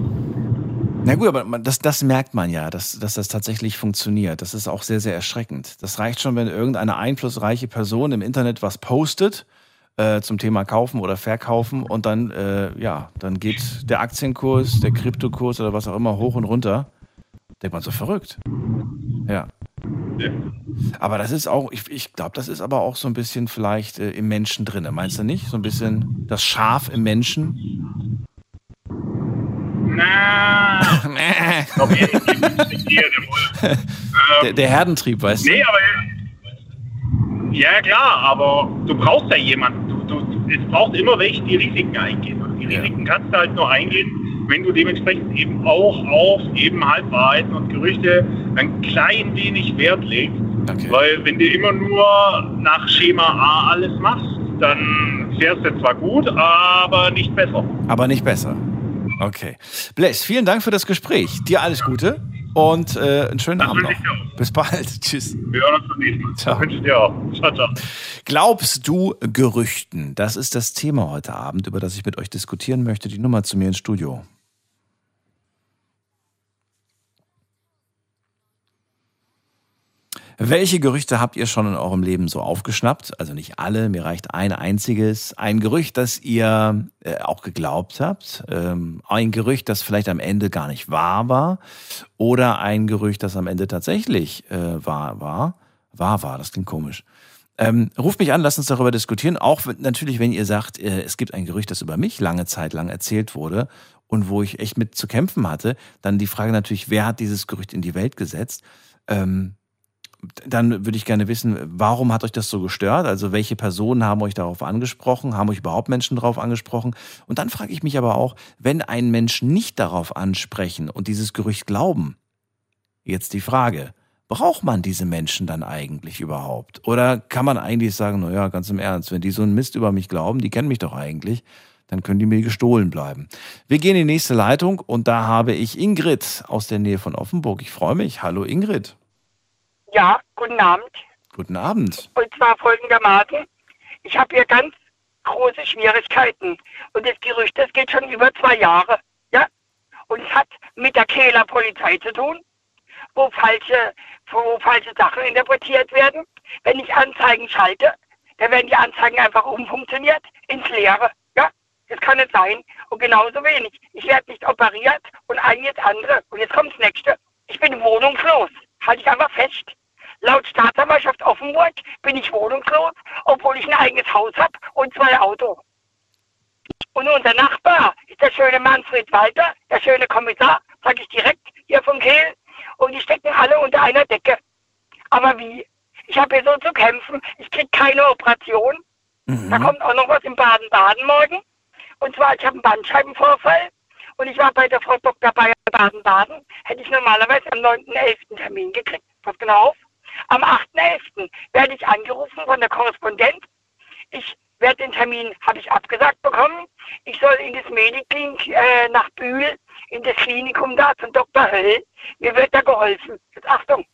Na gut, aber das, das merkt man ja, dass, dass das tatsächlich funktioniert. Das ist auch sehr, sehr erschreckend. Das reicht schon, wenn irgendeine einflussreiche Person im Internet was postet äh, zum Thema Kaufen oder Verkaufen und dann, äh, ja, dann geht der Aktienkurs, der Kryptokurs oder was auch immer hoch und runter. Denkt man so verrückt. Ja. Aber das ist auch, ich, ich glaube, das ist aber auch so ein bisschen vielleicht äh, im Menschen drin. Meinst du nicht? So ein bisschen das Schaf im Menschen? Na. [LAUGHS] der, der Herdentrieb, weißt du? Nee, aber. Ja, klar, aber du brauchst ja jemanden. Du, du, es braucht immer welche, die Risiken eingehen. Die Risiken kannst du halt nur eingehen, wenn du dementsprechend eben auch auf eben Halbwahrheiten und Gerüchte ein klein wenig Wert legst. Okay. Weil wenn du immer nur nach Schema A alles machst, dann fährst du zwar gut, aber nicht besser. Aber nicht besser. Okay. Blaise, vielen Dank für das Gespräch. Dir alles Gute und äh, einen schönen das Abend noch. Bis bald. [LAUGHS] Tschüss. Wir hören uns zum nächsten Mal. Ciao. Wünsche dir auch. Ciao, ciao. Glaubst du Gerüchten? Das ist das Thema heute Abend, über das ich mit euch diskutieren möchte. Die Nummer zu mir ins Studio. Welche Gerüchte habt ihr schon in eurem Leben so aufgeschnappt? Also nicht alle, mir reicht ein einziges. Ein Gerücht, das ihr äh, auch geglaubt habt. Ähm, ein Gerücht, das vielleicht am Ende gar nicht wahr war. Oder ein Gerücht, das am Ende tatsächlich äh, wahr war. Wahr war, das klingt komisch. Ähm, ruft mich an, lasst uns darüber diskutieren. Auch natürlich, wenn ihr sagt, äh, es gibt ein Gerücht, das über mich lange Zeit lang erzählt wurde und wo ich echt mit zu kämpfen hatte, dann die Frage natürlich, wer hat dieses Gerücht in die Welt gesetzt? Ähm, dann würde ich gerne wissen, warum hat euch das so gestört? Also welche Personen haben euch darauf angesprochen? Haben euch überhaupt Menschen darauf angesprochen? Und dann frage ich mich aber auch, wenn einen Menschen nicht darauf ansprechen und dieses Gerücht glauben, jetzt die Frage, braucht man diese Menschen dann eigentlich überhaupt? Oder kann man eigentlich sagen, naja, ganz im Ernst, wenn die so einen Mist über mich glauben, die kennen mich doch eigentlich, dann können die mir gestohlen bleiben. Wir gehen in die nächste Leitung und da habe ich Ingrid aus der Nähe von Offenburg. Ich freue mich. Hallo Ingrid. Ja, guten Abend. Guten Abend. Und zwar folgendermaßen. Ich habe hier ganz große Schwierigkeiten. Und das Gerücht, das geht schon über zwei Jahre. Ja? Und es hat mit der Kehler Polizei zu tun, wo falsche, wo falsche Sachen interpretiert werden. Wenn ich Anzeigen schalte, dann werden die Anzeigen einfach umfunktioniert ins Leere. Ja? Das kann nicht sein. Und genauso wenig. Ich werde nicht operiert und ein jetzt andere. Und jetzt kommt das nächste. Ich bin wohnungslos. Halte ich einfach fest. Laut Staatsanwaltschaft Offenburg bin ich wohnungslos, obwohl ich ein eigenes Haus habe und zwei Autos. Und unser Nachbar ist der schöne Manfred Walter, der schöne Kommissar, sage ich direkt hier vom Kehl. Und die stecken alle unter einer Decke. Aber wie? Ich habe hier so zu kämpfen. Ich kriege keine Operation. Da kommt auch noch was in Baden-Baden morgen. Und zwar, ich habe einen Bandscheibenvorfall. Und ich war bei der Frau Dr. Bayer Baden-Baden. Hätte ich normalerweise am 9.11. Termin gekriegt. Pass genau auf. Am 8.11. werde ich angerufen von der Korrespondent. Ich werde den Termin, habe ich abgesagt bekommen. Ich soll in das Mediklinik äh, nach Bühl, in das Klinikum da zum Dr. Höll. Mir wird da geholfen. Jetzt Achtung.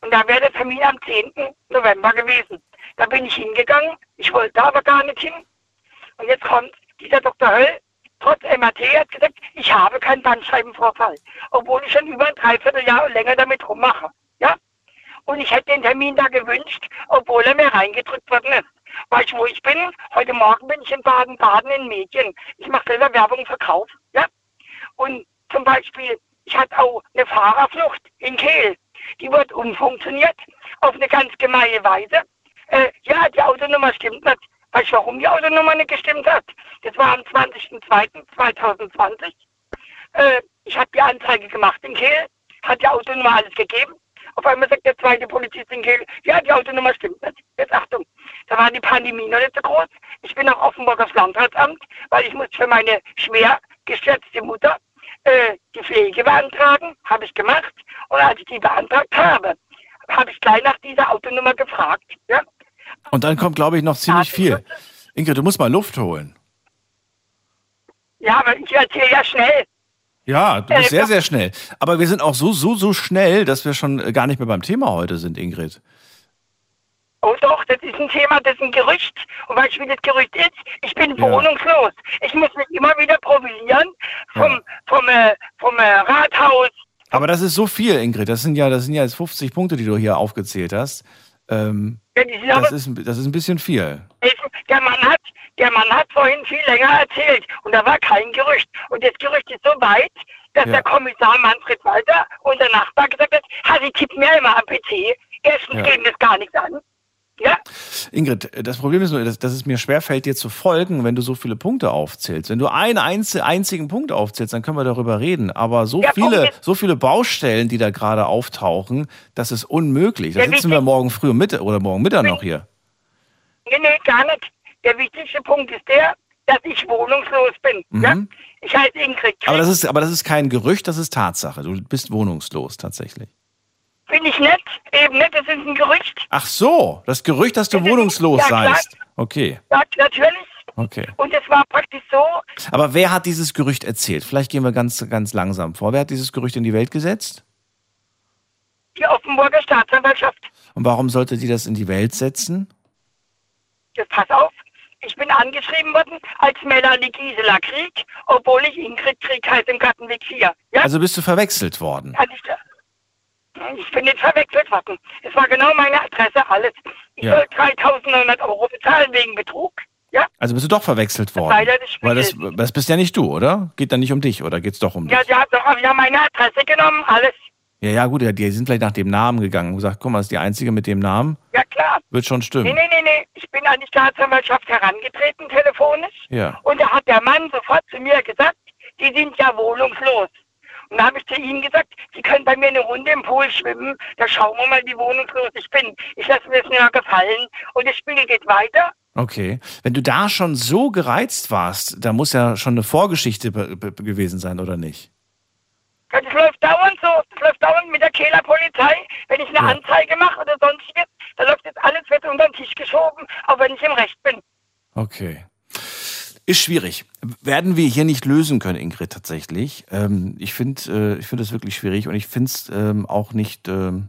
Und da wäre der Termin am 10. November gewesen. Da bin ich hingegangen. Ich wollte da aber gar nicht hin. Und jetzt kommt dieser Dr. Höll, trotz MRT, hat gesagt, ich habe keinen Bandscheibenvorfall. Obwohl ich schon über ein Dreivierteljahr und länger damit rummache. Ja? Und ich hätte den Termin da gewünscht, obwohl er mir reingedrückt worden ist. Weißt du, wo ich bin? Heute Morgen bin ich in Baden-Baden in Medien. Ich mache selber Werbung und Verkauf. Ja? Und zum Beispiel, ich hatte auch eine Fahrerflucht in Kehl. Die wird umfunktioniert auf eine ganz gemeine Weise. Äh, ja, die Autonummer stimmt nicht. Weißt du, warum die Autonummer nicht gestimmt hat? Das war am 20.02.2020. Äh, ich habe die Anzeige gemacht in Kehl, hat die Autonummer alles gegeben. Auf einmal sagt der zweite Polizist in Kehl, ja, die Autonummer stimmt nicht. Jetzt Achtung, da war die Pandemie noch nicht so groß. Ich bin nach Offenburg aufs Landratsamt, weil ich muss für meine schwer geschätzte Mutter äh, die Pflege beantragen. Habe ich gemacht. Und als ich die beantragt habe, habe ich gleich nach dieser Autonummer gefragt. Ja? Und dann kommt, glaube ich, noch ziemlich viel. Ingrid, du musst mal Luft holen. Ja, aber ich erzähle ja schnell. Ja, du bist sehr, sehr schnell. Aber wir sind auch so, so, so schnell, dass wir schon äh, gar nicht mehr beim Thema heute sind, Ingrid. Oh doch, das ist ein Thema, das ist ein Gerücht. Und weißt du, wie das Gerücht ist? Ich bin Ja. wohnungslos. Ich muss mich immer wieder profilieren vom, vom, äh, vom äh, Rathaus. Aber das ist so viel, Ingrid. Das sind ja, das sind ja jetzt 50 Punkte, die du hier aufgezählt hast. Ähm, Ja, das, ist, ein- das ist ein bisschen viel. der, Mann hat, der Mann hat vorhin viel länger erzählt. Und da war kein Gerücht. Und das Gerücht ist so weit, dass Ja. der Kommissar Manfred Walter, unser Nachbar, gesagt hat, ha, sie tippen mir immer am PC. Erstens Ja. geht das gar nichts an. Ja, Ingrid, das Problem ist nur, dass, dass es mir schwerfällt, dir zu folgen, wenn du so viele Punkte aufzählst. Wenn du einen einzi- einzigen Punkt aufzählst, dann können wir darüber reden. Aber so Der Punkt viele, so viele Baustellen, die da gerade auftauchen, das ist unmöglich. Da Ja, sitzen wir morgen früh um Mittag oder morgen Mittag noch hier. nee, nee, gar nicht. Der wichtigste Punkt ist der, dass ich wohnungslos bin. Ja? Mhm. Ich heiße Ingrid Krieg. Aber das ist, aber das ist kein Gerücht, das ist Tatsache. Du bist wohnungslos tatsächlich. Bin ich nett? Eben nicht, das ist ein Gerücht. Ach so, das Gerücht, dass du Ja, wohnungslos ja, klar. seist. Okay, Sagt natürlich. okay. Und es war praktisch so, Aber wer hat dieses Gerücht erzählt? Vielleicht gehen wir ganz, ganz langsam vor. Wer hat dieses Gerücht in die Welt gesetzt? die Offenburger Staatsanwaltschaft. Und warum sollte die das in die Welt setzen? Jetzt pass auf. Ich bin angeschrieben worden als Melanie Gisela Krieg, obwohl ich Ingrid Krieg heiße im Gartenweg 4. Ja? Also bist du verwechselt worden. Also ich, ich bin nicht verwechselt worden. Es war genau meine Adresse, alles. Ich Ja. soll 3.900 Euro bezahlen wegen Betrug. Ja? Also bist du doch verwechselt worden. leider des Weil das, das bist ja nicht du, oder? Geht dann nicht um dich oder geht's doch um dich? Ja, sie hat doch ja meine Adresse genommen, alles. Ja, ja, gut, die sind vielleicht nach dem Namen gegangen und gesagt, guck mal, das ist die einzige mit dem Namen. Ja, klar. Wird schon Nee, stimmen. nee, nee, nee. Ich bin an die Staatsanwaltschaft herangetreten, telefonisch. Ja. Und da hat der Mann sofort zu mir gesagt, die sind ja wohnungslos. Und da habe ich zu ihnen gesagt, Sie können bei mir eine Runde im Pool schwimmen, da schauen wir mal, wie wohnungslos ich bin. Ich lasse mir das mehr gefallen und das Spiel geht weiter. Okay. Wenn du da schon so gereizt warst, da muss ja schon eine Vorgeschichte gewesen sein, oder nicht? Ja, Das läuft dauernd so, das läuft dauernd mit der Kehler Polizei. Wenn ich eine Ja. Anzeige mache oder sonstiges, da läuft jetzt alles wird unter den Tisch geschoben, auch wenn ich im Recht bin. Okay. Ist schwierig. Werden wir hier nicht lösen können, Ingrid, tatsächlich. Ähm, ich finde äh, ich es wirklich schwierig und ich finde es ähm, auch nicht, ähm,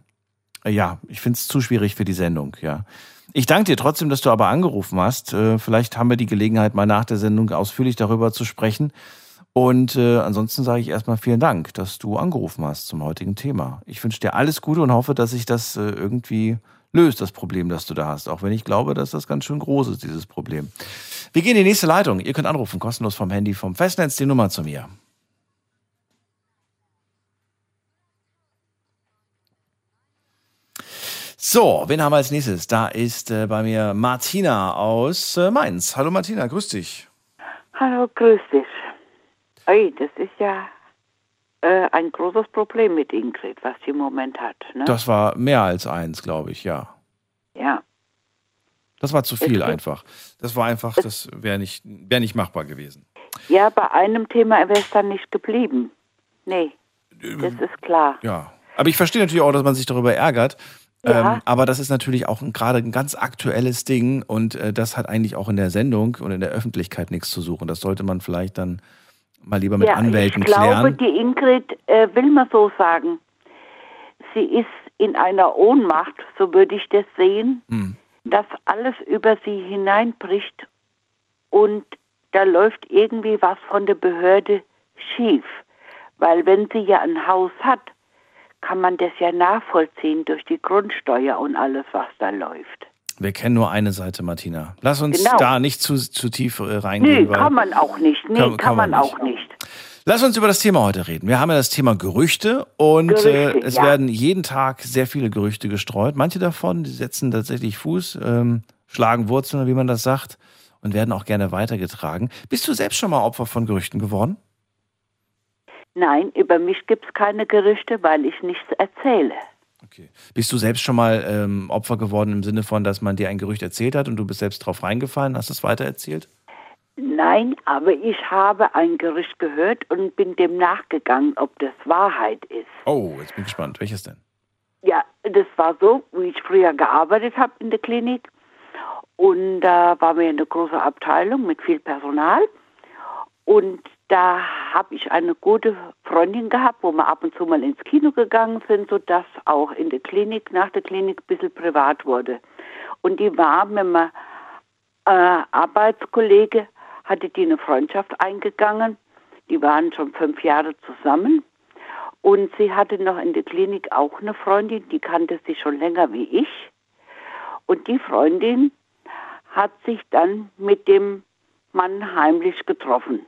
äh, ja, ich finde es zu schwierig für die Sendung, ja. Ich danke dir trotzdem, dass du aber angerufen hast. Äh, vielleicht haben wir die Gelegenheit, mal nach der Sendung ausführlich darüber zu sprechen. Und äh, ansonsten sage ich erstmal vielen Dank, dass du angerufen hast zum heutigen Thema. Ich wünsche dir alles Gute und hoffe, dass sich das äh, irgendwie löst, das Problem, das du da hast. Auch wenn ich glaube, dass das ganz schön groß ist, dieses Problem. Wir gehen in die nächste Leitung. Ihr könnt anrufen, kostenlos vom Handy, vom Festnetz, die Nummer zu mir. So, wen haben wir als nächstes? Da ist äh, bei mir Martina aus äh, Mainz. Hallo Martina, grüß dich. Hallo, grüß dich. Ey, das ist ja äh, ein großes Problem mit Ingrid, was sie im Moment hat. Ne? Das war mehr als eins, glaube ich, ja. Ja. Das war zu viel Okay. einfach. Das war einfach, das wäre nicht, wär nicht machbar gewesen. ja, bei einem Thema wäre es dann nicht geblieben. Nee, das ist klar. Ja. Aber ich verstehe natürlich auch, dass man sich darüber ärgert. Ja. Ähm, aber das ist natürlich auch gerade ein ganz aktuelles Ding und äh, das hat eigentlich auch in der Sendung und in der Öffentlichkeit nichts zu suchen. Das sollte man vielleicht dann mal lieber mit ja, Anwälten ich glaube, klären. die Ingrid äh, will man so sagen. Sie ist in einer Ohnmacht, so würde ich das sehen, Hm. dass alles über sie hineinbricht und da läuft irgendwie was von der Behörde schief. Weil wenn sie ja ein Haus hat, kann man das ja nachvollziehen durch die Grundsteuer und alles, was da läuft. Wir kennen nur eine Seite, Martina. Lass uns Genau. da nicht zu, zu tief äh, reingehen. Nee, kann man auch nicht. Nee, Kann- kann, man man, nicht. auch nicht. Lass uns über das Thema heute reden. Wir haben ja das Thema Gerüchte und Gerüchte, äh, es ja. werden jeden Tag sehr viele Gerüchte gestreut. Manche davon, setzen tatsächlich Fuß, ähm, schlagen Wurzeln, wie man das sagt, und werden auch gerne weitergetragen. Bist du selbst schon mal Opfer von Gerüchten geworden? Nein, über mich gibt es keine Gerüchte, weil ich nichts erzähle. Okay. Bist du selbst schon mal ähm, Opfer geworden im Sinne von, dass man dir ein Gerücht erzählt hat und du bist selbst drauf reingefallen, hast es weitererzählt? Nein, aber ich habe ein Gerücht gehört und bin dem nachgegangen, ob das Wahrheit ist. Oh, jetzt bin ich gespannt. Welches denn? Ja, das war so, wie ich früher gearbeitet habe in der Klinik. Und da war mir eine große Abteilung mit viel Personal. Und da habe ich eine gute Freundin gehabt, wo wir ab und zu mal ins Kino gegangen sind, sodass auch in der Klinik, nach der Klinik ein bisschen privat wurde. Und die war mit meinem äh, Arbeitskollege, hatte die eine Freundschaft eingegangen. Die waren schon fünf Jahre zusammen. Und sie hatte noch in der Klinik auch eine Freundin, die kannte sie schon länger wie ich. Und die Freundin hat sich dann mit dem Mann heimlich getroffen,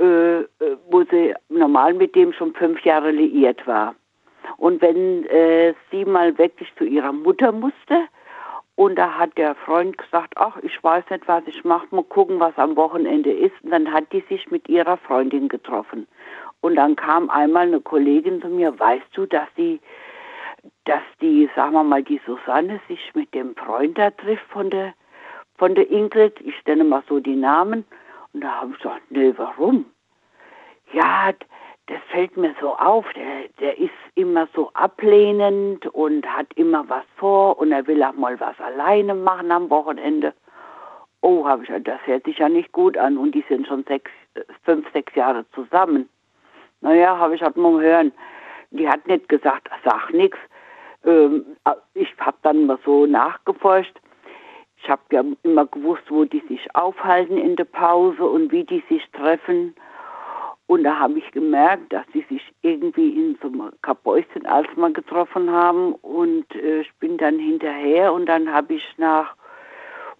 äh, äh, wo sie normal mit dem schon fünf Jahre liiert war. Und wenn äh, sie mal wirklich zu ihrer Mutter musste, und da hat der Freund gesagt, ach, ich weiß nicht, was ich mache, mal gucken, was am Wochenende ist. Und dann hat die sich mit ihrer Freundin getroffen. Und dann kam einmal eine Kollegin zu mir, weißt du, dass die, dass die, sagen wir mal, die Susanne sich mit dem Freund da trifft von der, von der Ingrid. Ich nenne mal so die Namen. Und da habe ich gesagt, nee, warum? Ja, das fällt mir so auf. Der, der ist immer so ablehnend und hat immer was vor und er will auch mal was alleine machen am Wochenende. Oh, habe ich gesagt, das hört sich ja nicht gut an und die sind schon sechs, äh, fünf, sechs Jahre zusammen. Naja, habe ich halt mal hören. Die hat nicht gesagt, sag nix. Ähm, ich habe dann mal so nachgeforscht. Ich habe ja immer gewusst, wo die sich aufhalten in der Pause und wie die sich treffen. Und da habe ich gemerkt, dass sie sich irgendwie in so einem Kabäuschen als getroffen haben. Und äh, ich bin dann hinterher und dann habe ich nach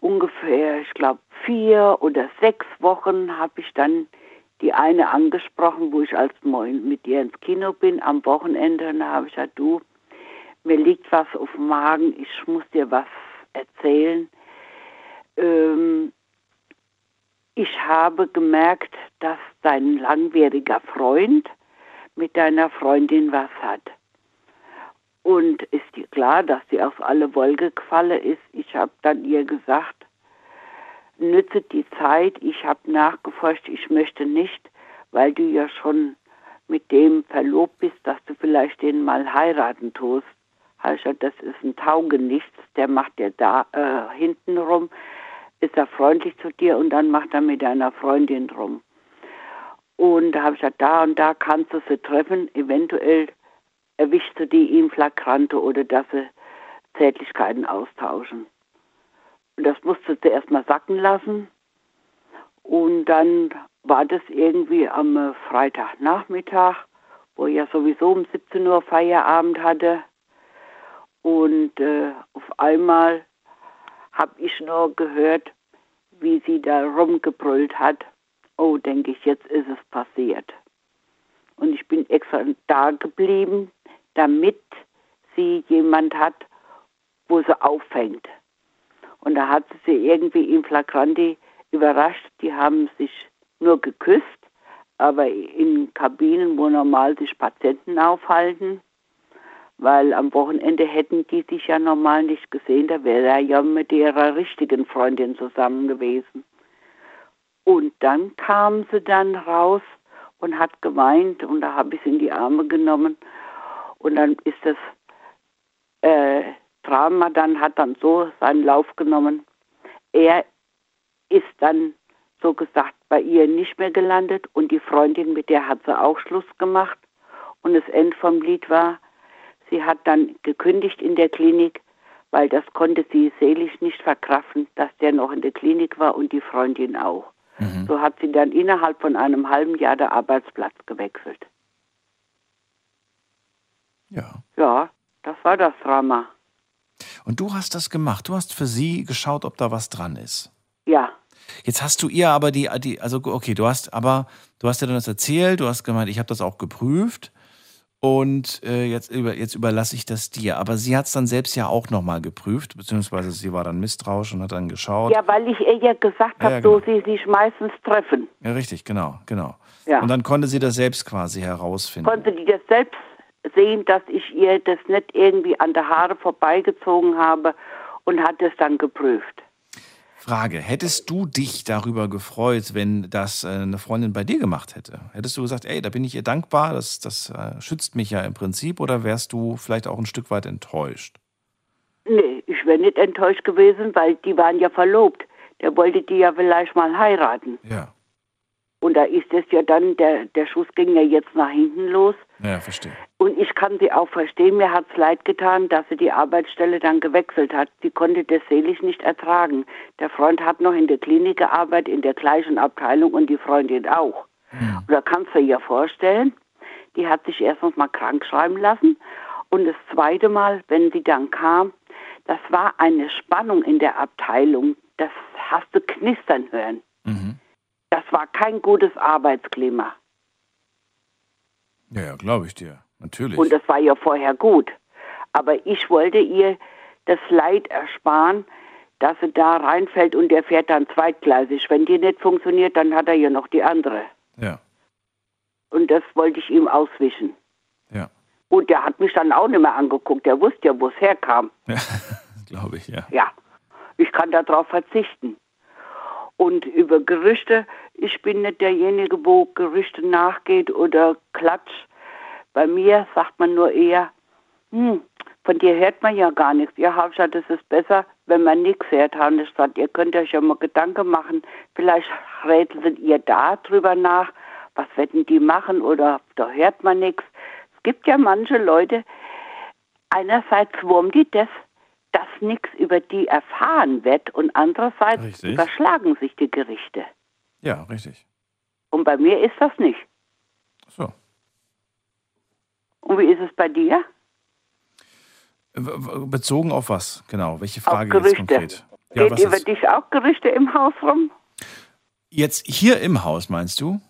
ungefähr, ich glaube, vier oder sechs Wochen habe ich dann die eine angesprochen, wo ich als Moin mit ihr ins Kino bin am Wochenende. Und da habe ich gesagt, du, mir liegt was auf dem Magen, ich muss dir was erzählen. Ähm, ich habe gemerkt, dass dein langjähriger Freund mit deiner Freundin was hat. Und ist dir klar, dass sie auf alle Wolke gefallen ist? Ich habe dann ihr gesagt, nütze die Zeit, ich habe nachgeforscht, ich möchte nicht, weil du ja schon mit dem verlobt bist, dass du vielleicht den mal heiraten tust. Also das ist ein Taugenichts, der macht dir da äh, hintenrum, ist er freundlich zu dir und dann macht er mit deiner Freundin rum. Und da habe ich gesagt, da und da kannst du sie treffen, eventuell erwischst du die ihm flagrante oder dass sie Zärtlichkeiten austauschen. Und das musst du zuerst mal sacken lassen. Und dann war das irgendwie am äh, Freitagnachmittag, wo ich ja sowieso um 17 Uhr Feierabend hatte. Und äh, auf einmal habe ich nur gehört, wie sie da rumgebrüllt hat. Oh, denke ich, jetzt ist es passiert. Und ich bin extra da geblieben, damit sie jemand hat, wo sie auffängt. Und da hat sie sie irgendwie in Flagranti überrascht. Die haben sich nur geküsst, aber in Kabinen, wo normal sich Patienten aufhalten, weil am Wochenende hätten die sich ja normal nicht gesehen, da wäre er ja mit ihrer richtigen Freundin zusammen gewesen. Und dann kam sie dann raus und hat geweint und da habe ich sie in die Arme genommen und dann ist das äh, Drama dann hat dann so seinen Lauf genommen. Er ist dann so gesagt bei ihr nicht mehr gelandet und die Freundin, mit der hat sie auch Schluss gemacht. Und das Ende vom Lied war, sie hat dann gekündigt in der Klinik, weil das konnte sie seelisch nicht verkraften, dass der noch in der Klinik war und die Freundin auch. Mhm. So hat sie dann innerhalb von einem halben Jahr der Arbeitsplatz gewechselt. Ja. Ja, das war das Drama. Und du hast das gemacht. Du hast für sie geschaut, ob da was dran ist. Ja. Jetzt hast du ihr aber die, die also okay, du hast aber, du hast dir dann das erzählt, du hast gemeint, ich habe das auch geprüft und äh, jetzt, über, jetzt überlasse ich das dir. Aber sie hat es dann selbst ja auch nochmal geprüft, beziehungsweise sie war dann misstrauisch und hat dann geschaut. Ja, weil ich ihr ja gesagt habe, ja, genau. so sie sich meistens treffen. Ja, richtig, genau, genau. Ja. Und dann konnte sie das selbst quasi herausfinden. Konnte die das selbst sehen, dass ich ihr das nicht irgendwie an der Haare vorbeigezogen habe und hat es dann geprüft. Frage, hättest du dich darüber gefreut, wenn das äh, eine Freundin bei dir gemacht hätte? Hättest du gesagt, ey, da bin ich ihr dankbar, das, das äh, schützt mich ja im Prinzip, oder wärst du vielleicht auch ein Stück weit enttäuscht? Nee, ich wäre nicht enttäuscht gewesen, weil die waren ja verlobt. Der wollte die ja vielleicht mal heiraten. Ja. Und da ist es ja dann, der, der Schuss ging ja jetzt nach hinten los. Ja, verstehe. Und ich kann sie auch verstehen, mir hat es leid getan, dass sie die Arbeitsstelle dann gewechselt hat. Sie konnte das seelisch nicht ertragen. Der Freund hat noch in der Klinik gearbeitet, in der gleichen Abteilung und die Freundin auch. Ja. Und da kannst du dir vorstellen, die hat sich erstens mal krank schreiben lassen und das zweite Mal, wenn sie dann kam, das war eine Spannung in der Abteilung. Das hast du knistern hören. Mhm. Das war kein gutes Arbeitsklima. Ja, ja, glaube ich dir. Natürlich. Und das war ja vorher gut. Aber ich wollte ihr das Leid ersparen, dass sie da reinfällt und der fährt dann zweitgleisig. Wenn die nicht funktioniert, dann hat er ja noch die andere. Ja. Und das wollte ich ihm auswischen. Ja. Und der hat mich dann auch nicht mehr angeguckt. Der wusste ja, wo es herkam. Ja, [LAUGHS] glaube ich, ja. Ja. Ich kann darauf verzichten. Und über Gerüchte, ich bin nicht derjenige, wo Gerüchte nachgeht oder klatscht. Bei mir sagt man nur eher, hm, von dir hört man ja gar nichts. Ihr habt gesagt, es ist besser, wenn man nichts hört. Und ich gesagt, ihr könnt euch ja mal Gedanken machen. Vielleicht rätselt ihr da drüber nach, was werden die machen oder da hört man nichts. Es gibt ja manche Leute, einerseits wurmt die das dass nichts über die erfahren wird und andererseits richtig. überschlagen sich die Gerichte. Ja, richtig. Und bei mir ist das nicht. So. Und wie ist es bei dir? Bezogen auf was, genau? Welche Frage auf jetzt konkret? Ja, Geht über ist? dich auch Gerüchte im Haus rum? Jetzt hier im Haus, meinst du?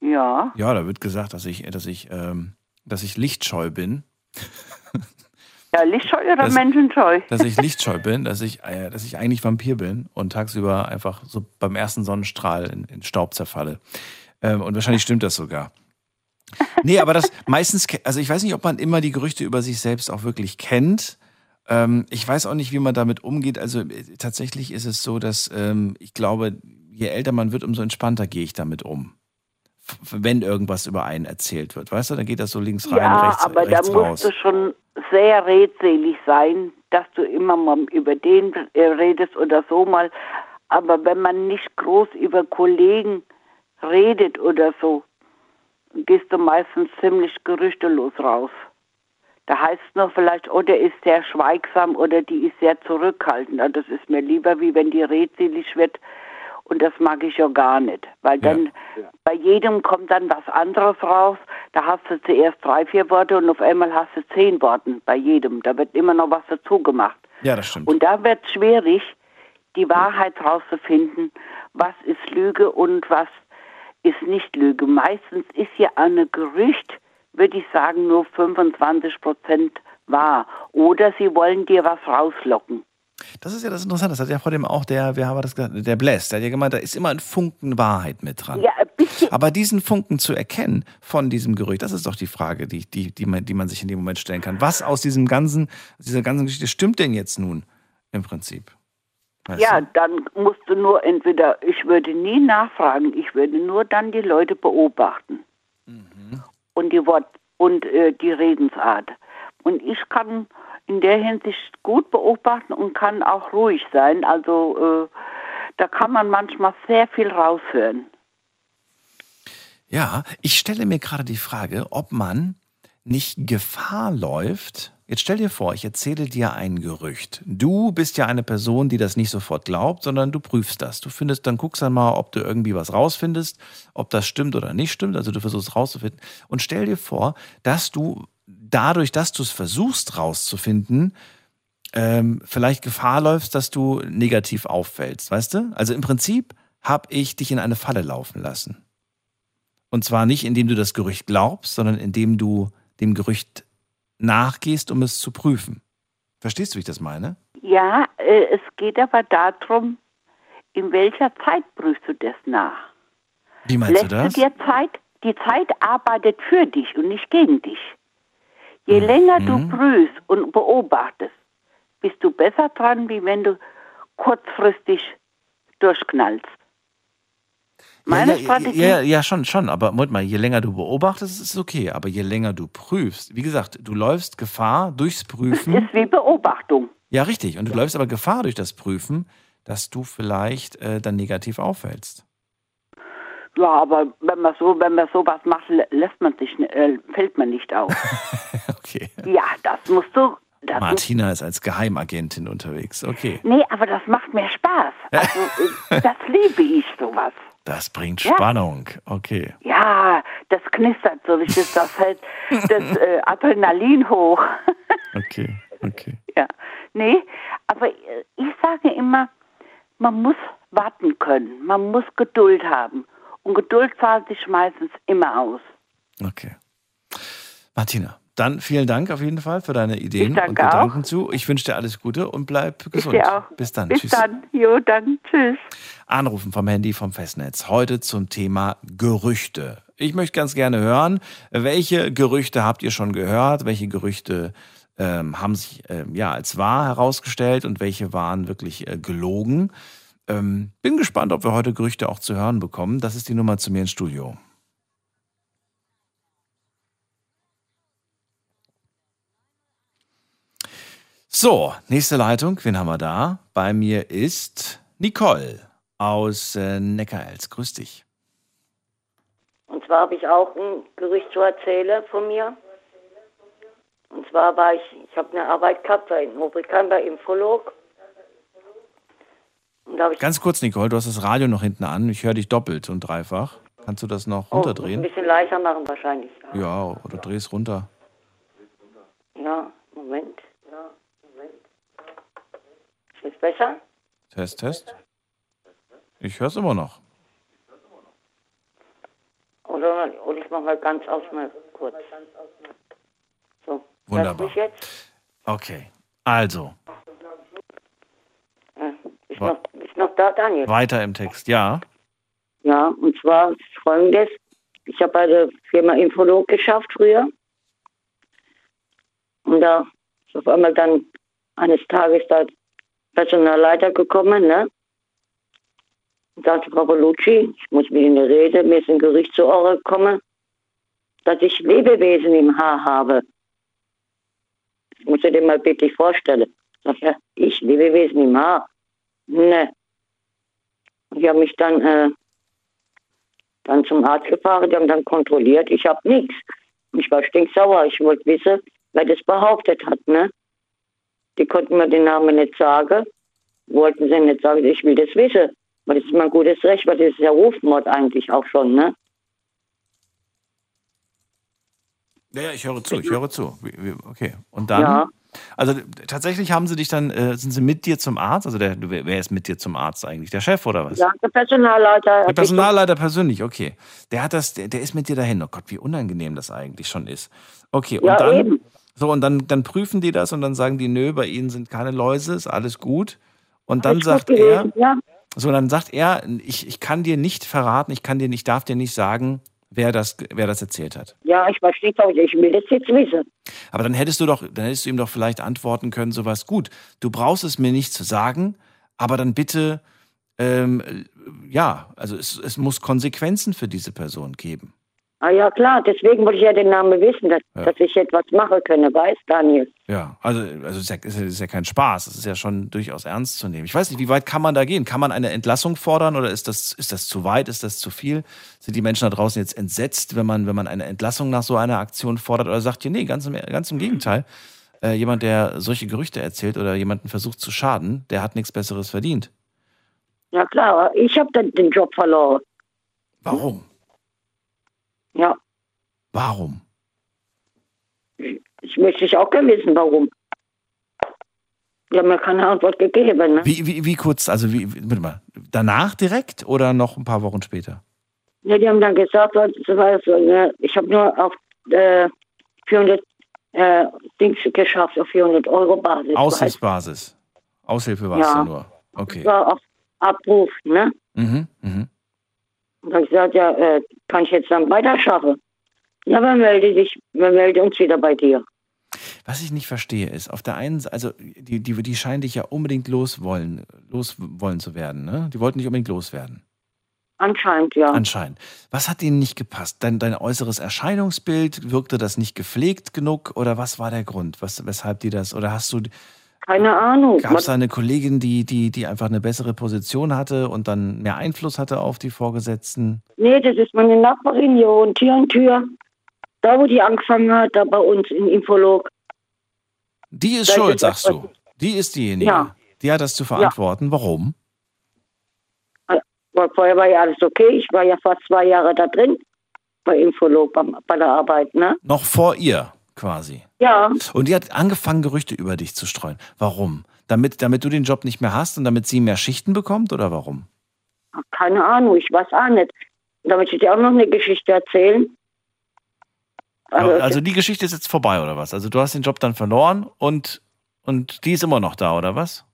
Ja. Ja, da wird gesagt, dass ich, dass ich, ähm, dass ich lichtscheu bin. [LAUGHS] Ja, lichtscheu oder dass, menschenscheu? [LAUGHS] Dass ich lichtscheu bin, dass ich, äh, dass ich eigentlich Vampir bin und tagsüber einfach so beim ersten Sonnenstrahl in, in Staub zerfalle. Ähm, und wahrscheinlich stimmt das sogar. Nee, aber das [LAUGHS] meistens, also ich weiß nicht, ob man immer die Gerüchte über sich selbst auch wirklich kennt. Ähm, ich weiß auch nicht, wie man damit umgeht. Also äh, tatsächlich ist es so, dass ähm, ich glaube, je älter man wird, umso entspannter gehe ich damit um. Wenn irgendwas über einen erzählt wird, weißt du, dann geht das so links rein, ja, rechts, aber da rechts musst raus. du schon sehr redselig sein, dass du immer mal über den äh, redest oder so mal. Aber wenn man nicht groß über Kollegen redet oder so, gehst du meistens ziemlich gerüchtelos raus. Da heißt es nur vielleicht, oh, der ist sehr schweigsam oder die ist sehr zurückhaltend. Das ist mir lieber, wie wenn die redselig wird. Und das mag ich ja gar nicht. Weil dann bei jedem kommt dann was anderes raus. Da hast du zuerst drei, vier Worte und auf einmal hast du zehn Worte bei jedem. Da wird immer noch was dazu gemacht. Ja, das stimmt. Und da wird es schwierig, die Wahrheit rauszufinden, was ist Lüge und was ist nicht Lüge. Meistens ist ja eine Gerücht, würde ich sagen, nur 25 Prozent wahr. Oder sie wollen dir was rauslocken. Das ist ja das Interessante. Das hat ja vor dem auch der, wer war das gesagt? Der Bless. Der hat ja gemeint, da ist immer ein Funken Wahrheit mit dran. Ja. Aber diesen Funken zu erkennen von diesem Gerücht, das ist doch die Frage, die, die, die, man, die man sich in dem Moment stellen kann. Was aus diesem ganzen, dieser ganzen Geschichte stimmt denn jetzt nun im Prinzip? Weißt Ja, du? dann musst du nur entweder, ich würde nie nachfragen, ich würde nur dann die Leute beobachten. Und die Wort und äh, die Redensart. Und ich kann in der Hinsicht gut beobachten und kann auch ruhig sein. Also äh, da kann man manchmal sehr viel raushören. Ja, ich stelle mir gerade die Frage, ob man nicht Gefahr läuft. Jetzt stell dir vor, ich erzähle dir ein Gerücht. Du bist ja eine Person, die das nicht sofort glaubt, sondern du prüfst das. Du findest, dann guckst dann mal, ob du irgendwie was rausfindest, ob das stimmt oder nicht stimmt. Also du versuchst rauszufinden. Und stell dir vor, dass du dadurch, dass du es versuchst rauszufinden, ähm, vielleicht Gefahr läufst, dass du negativ auffällst, weißt du? Also im Prinzip habe ich dich in eine Falle laufen lassen. Und zwar nicht, indem du das Gerücht glaubst, sondern indem du dem Gerücht nachgehst, um es zu prüfen. Verstehst du, wie ich das meine? Ja, äh, es geht aber darum, in welcher Zeit prüfst du das nach? Wie meinst Lässt du das? du dir Zeit? Die Zeit arbeitet für dich und nicht gegen dich. Mhm. Je länger du prüfst und beobachtest, bist du besser dran, wie wenn du kurzfristig durchknallst. Meine ja, ja, Strategie, ja, ja, schon, schon. Aber Moment mal, je länger du beobachtest, ist es okay. Aber je länger du prüfst, wie gesagt, du läufst Gefahr durchs Prüfen. ist wie Beobachtung. Ja, richtig. Und du läufst aber Gefahr durch das Prüfen, dass du vielleicht äh, dann negativ auffällst. Ja, aber wenn man so, wenn man sowas macht, lä- lässt man sich, äh, fällt man nicht auf. [LAUGHS] Okay. ja, das musst du. Das musst, Martina ist als Geheimagentin unterwegs. Okay. nee, aber das macht mir Spaß. Also, [LAUGHS] das liebe ich sowas. Das bringt Ja. Spannung. Okay. Ja, das knistert so richtig, das hält das [LAUGHS] äh, Adrenalin hoch. Okay. Okay. ja, nee, aber äh, ich sage immer, man muss warten können, man muss Geduld haben. Und Geduld zahlt sich meistens immer aus. Okay. Martina, dann vielen Dank auf jeden Fall für deine Ideen und Gedanken auch. zu. Ich wünsche dir alles Gute und bleib Ich gesund. dir auch. Bis dann. Bis Tschüss. dann. Jo, dann. Tschüss. Anrufen vom Handy vom Festnetz. Heute zum Thema Gerüchte. Ich möchte ganz gerne hören, welche Gerüchte habt ihr schon gehört? Welche Gerüchte ähm, haben sich ähm, ja als wahr herausgestellt und welche waren wirklich äh, gelogen? Ähm, bin gespannt, ob wir heute Gerüchte auch zu hören bekommen. Das ist die Nummer zu mir ins Studio. So, nächste Leitung. Wen haben wir da? Bei mir ist Nicole aus äh, Neckarels. Grüß dich. Und zwar habe ich auch ein Gerücht zu erzählen von mir. Und zwar war ich, ich habe eine Arbeit gehabt bei Obrigkeim bei Infolog. Und da habe ich Ganz kurz, Nicole, du hast das Radio noch hinten an. Ich höre dich doppelt und dreifach. Kannst du das noch oh, ein runterdrehen? bisschen leiser machen wahrscheinlich. Ja, oder dreh es runter. Ja, Moment. Ja, Moment. Ist besser? Test, Test. Ich höre es immer noch. Oder, oder ich mache mal ganz aus mal kurz. So. Wunderbar. Okay. Also. Ist, noch, ist noch da, Daniel? weiter im Text. Ja. Ja, und zwar folgendes. Ich habe bei der Firma Infolog geschafft früher. Und da ist auf einmal dann eines Tages da Personalleiter gekommen, ne? Und sagte, Frau Bellucci, ich muss mit Ihnen reden, mir ist ein Gerücht zu Ohren gekommen, dass ich Lebewesen im Haar habe. Das muss ich dir mal bildlich vorstellen. Sag ich, ja, ich, Lebewesen im Haar? Ne. Und die haben mich dann, äh, dann zum Arzt gefahren, die haben dann kontrolliert, ich habe nichts. Ich war stinksauer, ich wollte wissen, wer das behauptet hat, ne? Die konnten mir den Namen nicht sagen, wollten sie nicht sagen, ich will das wissen. Weil das ist mein gutes Recht, weil das ist ja Rufmord eigentlich auch schon, ne? Ja, ja, ich höre zu, ich höre zu. Okay. Und dann? Ja. Also tatsächlich haben sie dich dann, äh, sind sie mit dir zum Arzt? Also der, wer ist mit dir zum Arzt eigentlich? Der Chef oder was? Ja, der Personalleiter. Der Personalleiter persönlich, okay. Der hat das, der, der ist mit dir dahin. Oh Gott, wie unangenehm das eigentlich schon ist. Okay, und Ja, dann. eben. So, und dann, dann prüfen die das und dann sagen die, nö, bei ihnen sind keine Läuse, ist alles gut. Und dann sagt er, Ja, so, dann sagt er, ich, ich kann dir nicht verraten, ich kann dir nicht, darf dir nicht sagen, wer das, wer das erzählt hat. ja, ich verstehe auch, ich will das jetzt wissen. Aber dann hättest du doch, dann hättest du ihm doch vielleicht antworten können, sowas, gut, du brauchst es mir nicht zu sagen, aber dann bitte, ähm, ja, also es, es muss Konsequenzen für diese Person geben. Ah ja, klar, deswegen wollte ich ja den Namen wissen, dass, Ja. dass ich etwas machen könne, weißt Daniel? Ja, also, also es ist ja, es ist ja kein Spaß, es ist ja schon durchaus ernst zu nehmen. Ich weiß nicht, wie weit kann man da gehen? Kann man eine Entlassung fordern oder ist das, ist das zu weit, ist das zu viel? Sind die Menschen da draußen jetzt entsetzt, wenn man, wenn man eine Entlassung nach so einer Aktion fordert oder sagt ihr, nee, ganz im, ganz im Gegenteil. Äh, jemand, der solche Gerüchte erzählt oder jemanden versucht zu schaden, der hat nichts Besseres verdient. Ja klar, ich habe dann den Job verloren. Warum? Ja, Warum? ich möchte ich auch gerne wissen, warum. Die haben mir keine Antwort gegeben. Ne? Wie, wie, wie kurz, also wie, warte mal, danach direkt oder noch ein paar Wochen später? Ja, die haben dann gesagt, ne, ich habe nur auf äh, 400 äh, Dings geschafft, auf 400 Euro Basis. Aushilfsbasis. Aushilfe warst Ja. du nur. Okay. Das war auf Abruf, ne? Mhm, mhm. Und dann gesagt, ja, äh, kann ich jetzt dann weiterschaffen? Ja, wir melden dich, wir melden uns wieder bei dir. Was ich nicht verstehe, ist, auf der einen Seite, also die, die, die scheinen dich ja unbedingt loswollen, loswollen zu werden, ne? Die wollten dich unbedingt loswerden. Anscheinend, ja. Anscheinend. Was hat ihnen nicht gepasst? Dein, dein äußeres Erscheinungsbild, wirkte das nicht gepflegt genug oder was war der Grund? Was, weshalb die das, oder hast du, Keine Ahnung. gab es da eine Kollegin, die, die, die einfach eine bessere Position hatte und dann mehr Einfluss hatte auf die Vorgesetzten? Nee, das ist meine Nachbarin hier und Tür an Tür. Da, wo die angefangen hat, da bei uns im Infolog. Die ist ich schuld, jetzt sagst du. Die ist diejenige. Ja. Die hat das zu verantworten. Warum? Weil vorher war ja alles okay. Ich war ja fast zwei Jahre da drin. Bei Infolog, bei der Arbeit, ne? Noch vor ihr quasi. Ja, Und die hat angefangen, Gerüchte über dich zu streuen. Warum? Damit, damit du den Job nicht mehr hast und damit sie mehr Schichten bekommt oder warum? keine Ahnung, ich weiß auch nicht. Damit ich dir auch noch eine Geschichte erzählen. Also, Also die Geschichte ist jetzt vorbei oder was? Also du hast den Job dann verloren und, und die ist immer noch da oder was?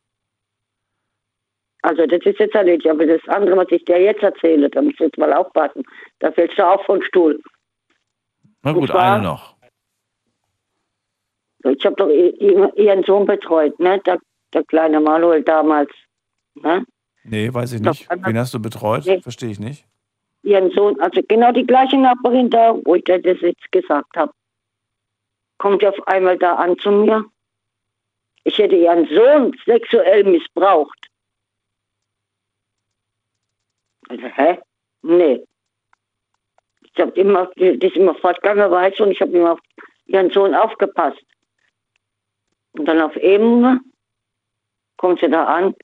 also das ist jetzt erledigt. Aber das andere, was ich dir jetzt erzähle, da musst du jetzt mal aufpassen. Da fällst du auch vom Stuhl. Na gut, eine noch. Ich habe doch ihren Sohn betreut, ne? Der, der kleine Manuel damals. Ne? Nee, weiß ich nicht. Wen hast du betreut? Nee. Verstehe ich nicht. Ihren Sohn, also genau die gleiche Nachbarin da, wo ich dir das jetzt gesagt habe. Kommt ja auf einmal da an zu mir. Ich hätte ihren Sohn sexuell missbraucht. Also, hä? Nee. Ich habe immer, die ist immer fortgegangen, weiß und ich habe immer auf ihren Sohn aufgepasst. Und dann auf eben kommt sie da an.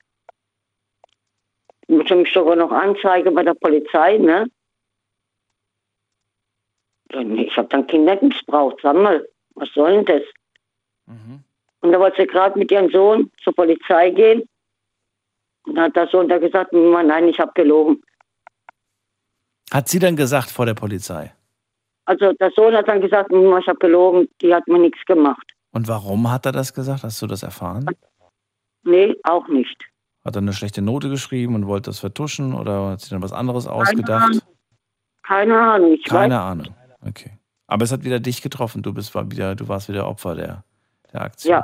Muss mich sogar noch anzeigen bei der Polizei, ne? Ich habe dann Kinder missbraucht, sag mal, was soll denn das? Mhm. Und da wollte sie gerade mit ihrem Sohn zur Polizei gehen. Und dann hat der Sohn da gesagt, Mama, nein, ich habe gelogen. Hat sie dann gesagt vor der Polizei? Also der Sohn hat dann gesagt, Mama, ich habe gelogen, die hat mir nichts gemacht. Und warum hat er das gesagt? Hast du das erfahren? Nee, auch nicht. Hat er eine schlechte Note geschrieben und wollte das vertuschen oder hat sich dann was anderes Ahnung. ausgedacht? Keine Ahnung. Ich Keine weiß, Ahnung. Okay. Aber es hat wieder dich getroffen. Du bist wieder, du warst wieder Opfer der, der Aktion. Ja.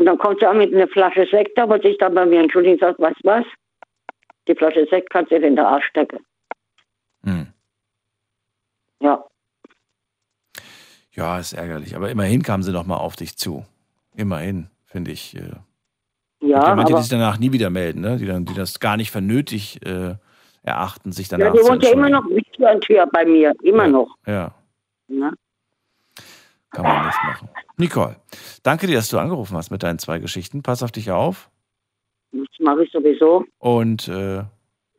Und dann kommt auch mit einer Flasche Sekt, aber sich dann bei mir entschuldigt und sagt, du was? Die Flasche Sekt kannst du dir in den Arsch stecken. Hm. Ja. Ja, ist ärgerlich. Aber immerhin kamen sie noch mal auf dich zu. Immerhin, finde ich. Äh, Ja, die manche, die sich danach nie wieder melden, ne? die, dann, die das gar nicht für nötig äh, erachten, sich ja, danach die zu wohnt ja immer noch mit Tür an Tür bei mir. Immer noch. Ja, Ne? kann man nicht machen. Nicole, danke dir, dass du angerufen hast mit deinen zwei Geschichten. Pass auf dich auf. Das mache ich sowieso. Und äh,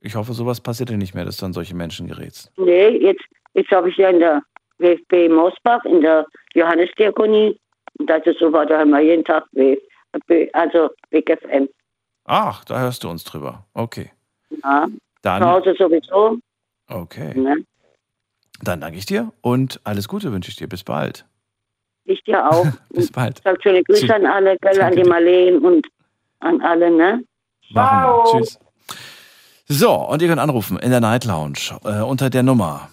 ich hoffe, sowas passiert dir nicht mehr, dass du an solche Menschen gerätst. Nee, jetzt, jetzt habe ich ja in der WFB Mosbach, in der Johannesdiakonie. Und das ist so, da haben wir jeden Tag WFB, also WGFM. Ach, da hörst du uns drüber. Okay. Ja, zu Dann, Hause sowieso. okay. Ne? Dann danke ich dir und alles Gute wünsche ich dir. Bis bald. Ich dir auch. [LAUGHS] Bis bald. Sag schöne Grüße Tschüss. an alle, gell, an die Marleen und an alle, ne? Machen wir. Tschüss. So, und ihr könnt anrufen in der Night Lounge äh, unter der Nummer.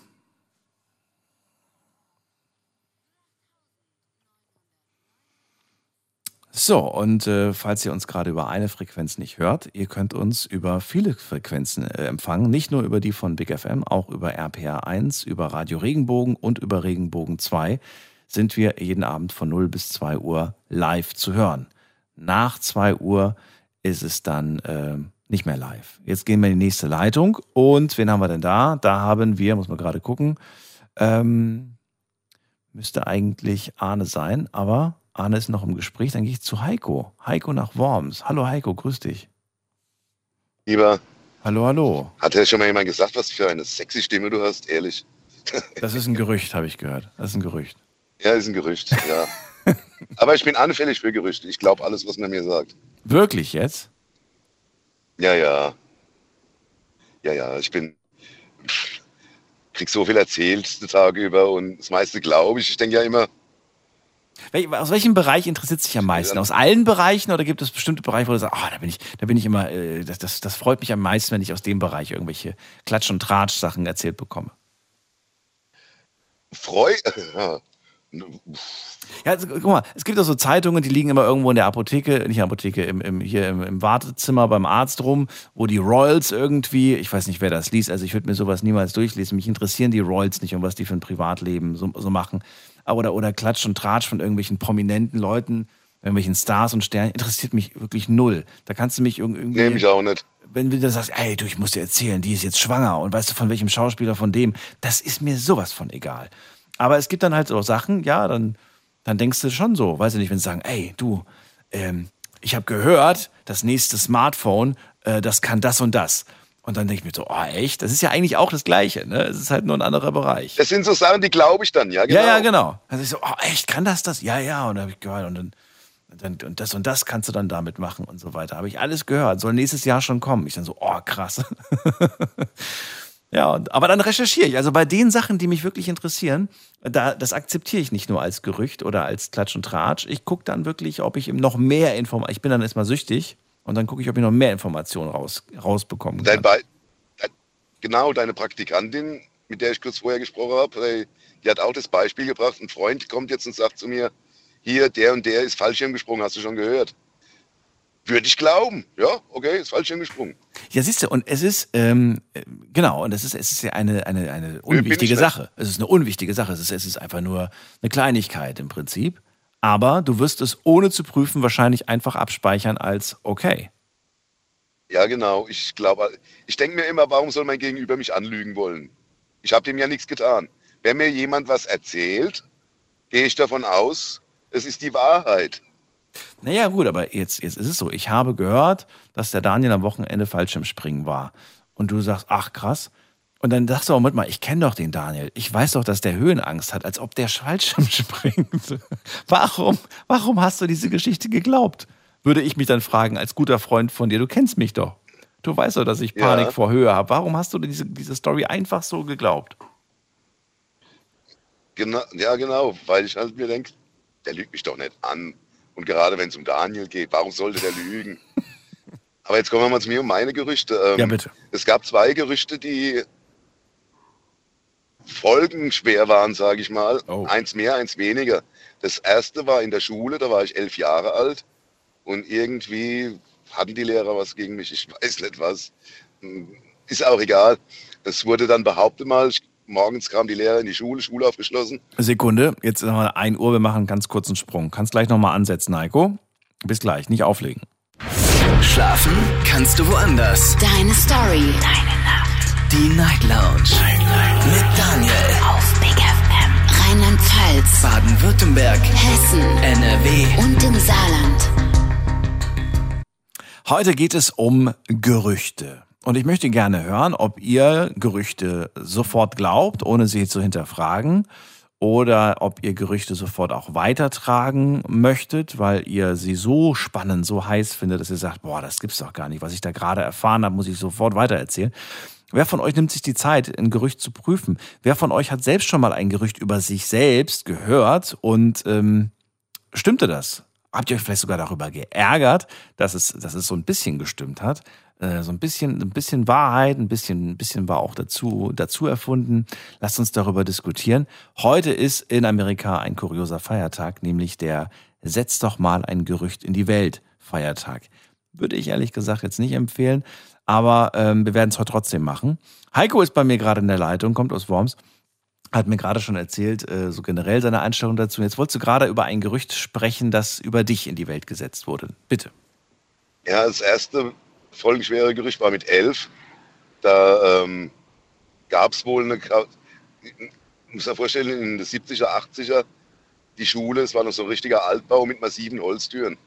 So, und äh, falls ihr uns gerade über eine Frequenz nicht hört, ihr könnt uns über viele Frequenzen äh, empfangen, nicht nur über die von Big FM, auch über RPR 1, über Radio Regenbogen und über Regenbogen 2 sind wir jeden Abend von 0 bis 2 Uhr live zu hören. Nach 2 Uhr ist es dann äh, nicht mehr live. Jetzt gehen wir in die nächste Leitung. Und wen haben wir denn da? Da haben wir, muss man gerade gucken, ähm, müsste eigentlich Arne sein, aber Arne ist noch im Gespräch. Dann gehe ich zu Heiko. Heiko nach Worms. Hallo Heiko, grüß dich. Lieber, Hallo, hallo. hat ja schon mal jemand gesagt, was für eine sexy Stimme du hast, ehrlich? [LAUGHS] Das ist ein Gerücht, habe ich gehört. Das ist ein Gerücht. Ja, ist ein Gerücht, ja. [LAUGHS] Aber ich bin anfällig für Gerüchte. Ich glaube alles, was man mir sagt. Wirklich jetzt? Ja, ja. Ja, ja, ich bin. krieg so viel erzählt die Tage über und das meiste glaube ich. Ich denke ja immer, Wel- Aus welchem Bereich interessiert sich am meisten? Aus allen Bereichen oder gibt es bestimmte Bereiche, wo du sagst, ah, da bin ich, da bin ich immer, äh, das, das, das freut mich am meisten, wenn ich aus dem Bereich irgendwelche Klatsch- und Tratsch-Sachen erzählt bekomme? Freu. [LAUGHS] Ja, also, guck mal, es gibt auch so Zeitungen, die liegen immer irgendwo in der Apotheke, nicht in der Apotheke, im, im, hier im, im Wartezimmer beim Arzt rum, wo die Royals irgendwie, ich weiß nicht, wer das liest, also ich würde mir sowas niemals durchlesen. Mich interessieren die Royals nicht und was die für ein Privatleben so, so machen. Oder, oder Klatsch und Tratsch von irgendwelchen prominenten Leuten, irgendwelchen Stars und Sternen, interessiert mich wirklich null. Da kannst du mich irg- irgendwie. nee, mich auch nicht. wenn du dann sagst, ey, du, ich muss dir erzählen, die ist jetzt schwanger und weißt du von welchem Schauspieler von dem, das ist mir sowas von egal. Aber es gibt dann halt so Sachen, ja, dann, dann denkst du schon so, weißt du nicht, wenn sie sagen, ey, du, ähm, ich habe gehört, das nächste Smartphone, äh, das kann das und das. Und dann denke ich mir so, oh, echt? Das ist ja eigentlich auch das Gleiche, ne? Es ist halt nur ein anderer Bereich. Das sind so Sachen, die glaube ich dann, ja, genau. Ja, ja, genau. Dann sag ich so, oh, echt, kann das das? Ja, ja. Und dann habe ich gehört, und dann, dann, und das und das kannst du dann damit machen und so weiter. Habe ich alles gehört. Soll nächstes Jahr schon kommen. Ich dann so, oh, krass. [LAUGHS] ja, und, aber dann recherchiere ich. Also bei den Sachen, die mich wirklich interessieren, da, das akzeptiere ich nicht nur als Gerücht oder als Klatsch und Tratsch. Ich gucke dann wirklich, ob ich eben noch mehr Informationen, ich bin dann erstmal süchtig und dann gucke ich, ob ich noch mehr Informationen raus, rausbekommen Dein kann. Be dein, genau, deine Praktikantin, mit der ich kurz vorher gesprochen habe, die hat auch das Beispiel gebracht. Ein Freund kommt jetzt und sagt zu mir, hier, der und der ist Fallschirm gesprungen, hast du schon gehört? Würde ich glauben. Ja, okay, ist Fallschirm gesprungen. Ja, siehst du, und es ist, ähm, äh, genau, und es ist, es ist ja eine, eine, eine unwichtige. Sache. Es ist eine unwichtige Sache. Es ist, es ist einfach nur eine Kleinigkeit im Prinzip. Aber du wirst es ohne zu prüfen wahrscheinlich einfach abspeichern als okay. Ja, genau. Ich glaube, ich denke mir immer, warum soll mein Gegenüber mich anlügen wollen? Ich habe dem ja nichts getan. Wenn mir jemand was erzählt, gehe ich davon aus, es ist die Wahrheit. Naja, gut, aber jetzt, jetzt ist es so. Ich habe gehört, dass der Daniel am Wochenende Fallschirmspringen war. Und du sagst, ach krass. Und dann sagst du auch mal, ich kenne doch den Daniel. Ich weiß doch, dass der Höhenangst hat, als ob der Fallschirm [LAUGHS] springt. Warum, warum hast du diese Geschichte geglaubt? Würde ich mich dann fragen, als guter Freund von dir, du kennst mich doch. Du weißt doch, dass ich Panik Ja. vor Höhe habe. Warum hast du diese, diese Story einfach so geglaubt? Genau, ja, genau, weil ich halt mir denke, der lügt mich doch nicht an. Und gerade wenn es um Daniel geht, warum sollte der lügen? [LAUGHS] Aber jetzt kommen wir mal zu mir um meine Gerüchte. Ähm, Ja, bitte. Es gab zwei Gerüchte, die folgenschwer waren, sage ich mal. Oh. Eins mehr, eins weniger. Das erste war in der Schule, da war ich elf Jahre alt und irgendwie hatten die Lehrer was gegen mich, ich weiß nicht was. Ist auch egal. Es wurde dann behauptet mal, ich- morgens kam die Lehrer in die Schule, Schule aufgeschlossen. Sekunde, jetzt haben wir 1 Uhr, wir machen einen ganz kurzen Sprung. Kannst gleich nochmal ansetzen, Heiko. Bis gleich, nicht auflegen. Schlafen kannst du woanders. Deine Story. Deine Nacht. Die Night Lounge. Mit Daniel. Auf Big FM. Rheinland-Pfalz. Baden-Württemberg. Hessen. NRW. Und im Saarland. Heute geht es um Gerüchte. Und ich möchte gerne hören, ob ihr Gerüchte sofort glaubt, ohne sie zu hinterfragen, oder ob ihr Gerüchte sofort auch weitertragen möchtet, weil ihr sie so spannend, so heiß findet, dass ihr sagt, boah, das gibt's doch gar nicht. Was ich da gerade erfahren habe, muss ich sofort weitererzählen. Wer von euch nimmt sich die Zeit, ein Gerücht zu prüfen? Wer von euch hat selbst schon mal ein Gerücht über sich selbst gehört und ähm, stimmte das? Habt ihr euch vielleicht sogar darüber geärgert, dass es, dass es so ein bisschen gestimmt hat? Äh, so ein bisschen, ein bisschen Wahrheit, ein bisschen, ein bisschen war auch dazu, dazu erfunden. Lasst uns darüber diskutieren. Heute ist in Amerika ein kurioser Feiertag, nämlich der Setz doch mal ein Gerücht in die Welt Feiertag. Würde ich ehrlich gesagt jetzt nicht empfehlen, aber ähm, wir werden es heute trotzdem machen. Heiko ist bei mir gerade in der Leitung, kommt aus Worms hat mir gerade schon erzählt, äh, so generell seine Einstellung dazu. Jetzt wolltest du gerade über ein Gerücht sprechen, das über dich in die Welt gesetzt wurde. Bitte. Ja, das erste folgenschwere Gerücht war mit elf. Da ähm, gab es wohl eine, ich muss mir vorstellen, in den 70er, 80er, die Schule, es war noch so ein richtiger Altbau mit massiven Holztüren.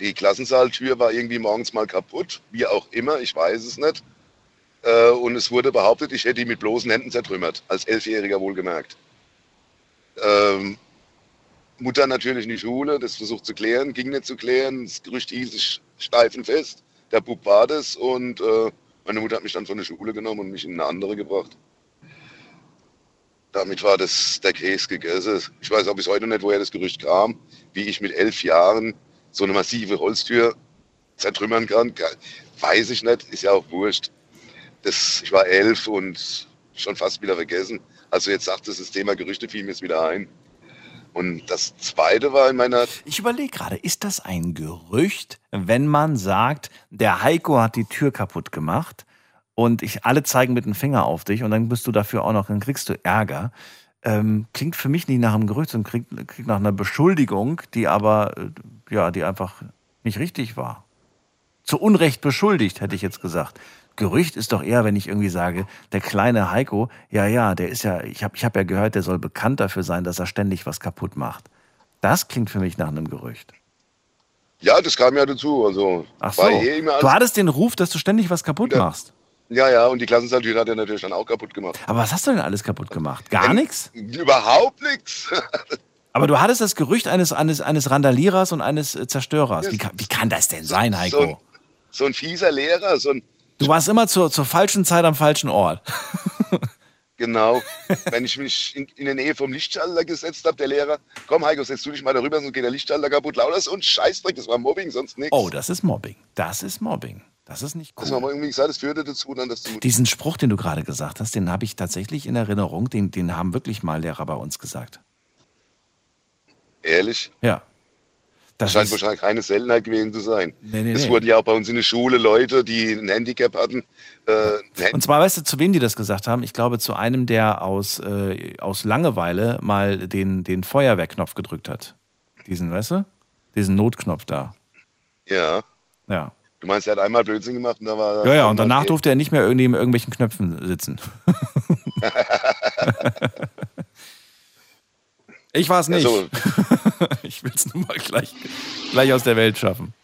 Die Klassensaaltür war irgendwie morgens mal kaputt, wie auch immer, ich weiß es nicht. Äh, und es wurde behauptet, ich hätte die mit bloßen Händen zertrümmert, als Elfjähriger wohlgemerkt. Ähm, Mutter natürlich in die Schule, das versucht zu klären, ging nicht zu klären. Das Gerücht hieß, steifen fest. Der Bub war das und äh, meine Mutter hat mich dann von der Schule genommen und mich in eine andere gebracht. Damit war das der Käse gegessen. Ich weiß auch bis heute nicht, woher das Gerücht kam, wie ich mit elf Jahren so eine massive Holztür zertrümmern kann. Weiß ich nicht, ist ja auch wurscht. Das, ich war elf und schon fast wieder vergessen. Also jetzt sagt das Thema Gerüchte fiel mir jetzt wieder ein. Und das zweite war in meiner Ich überlege gerade, ist das ein Gerücht, wenn man sagt, der Heiko hat die Tür kaputt gemacht und ich, alle zeigen mit dem Finger auf dich und dann bist du dafür auch noch, dann kriegst du Ärger. Ähm, klingt für mich nicht nach einem Gerücht, sondern klingt, klingt nach einer Beschuldigung, die aber, äh, ja, die einfach nicht richtig war. Zu Unrecht beschuldigt, hätte ich jetzt gesagt. Gerücht ist doch eher, wenn ich irgendwie sage, der kleine Heiko, ja, ja, der ist ja, ich habe ich hab ja gehört, der soll bekannt dafür sein, dass er ständig was kaputt macht. Das klingt für mich nach einem Gerücht. Ja, das kam ja dazu. Also Ach so. eh Du hattest den Ruf, dass du ständig was kaputt Ja. machst. Ja, ja, und die Klassensaaltür hat er natürlich dann auch kaputt gemacht. Aber was hast du denn alles kaputt gemacht? Gar Ähm, nichts? Überhaupt nichts. [LAUGHS] Aber du hattest das Gerücht eines, eines, eines Randalierers und eines äh, Zerstörers. Wie kann, wie kann das denn sein, Heiko? So ein, so ein fieser Lehrer, so ein, Du warst immer zur, zur falschen Zeit am falschen Ort. [LAUGHS] genau, wenn ich mich in, in der Nähe vom Lichtschalter gesetzt habe, der Lehrer, komm Heiko, setz du dich mal darüber, sonst geht der Lichtschalter kaputt. Lauter so ein Scheißdreck, das war Mobbing, sonst nichts. Oh, das ist Mobbing. Das ist Mobbing. Das ist nicht Das haben wir cool. irgendwie gesagt, das führte dazu, dann, dass die Diesen Spruch, den du gerade gesagt hast, den habe ich tatsächlich in Erinnerung. Den, den haben wirklich mal Lehrer bei uns gesagt. Ehrlich, Ja. Das scheint wahrscheinlich keine Seltenheit gewesen zu sein. Nee, nee, es nee. wurden ja auch bei uns in der Schule Leute, die ein Handicap hatten, äh, Und zwar, weißt du, zu wem die das gesagt haben? Ich glaube, zu einem, der aus, äh, aus Langeweile mal den, den Feuerwehrknopf gedrückt hat. Diesen, weißt du? Diesen Notknopf da. ja. Ja. Du meinst, er hat einmal Blödsinn gemacht und da war Ja, ja, und danach Okay. durfte er nicht mehr irgendwie in irgendwelchen Knöpfen sitzen. [LAUGHS] [LAUGHS] ich war es Ja, nicht. so. [LAUGHS] ich will es nur mal gleich, gleich aus der Welt schaffen.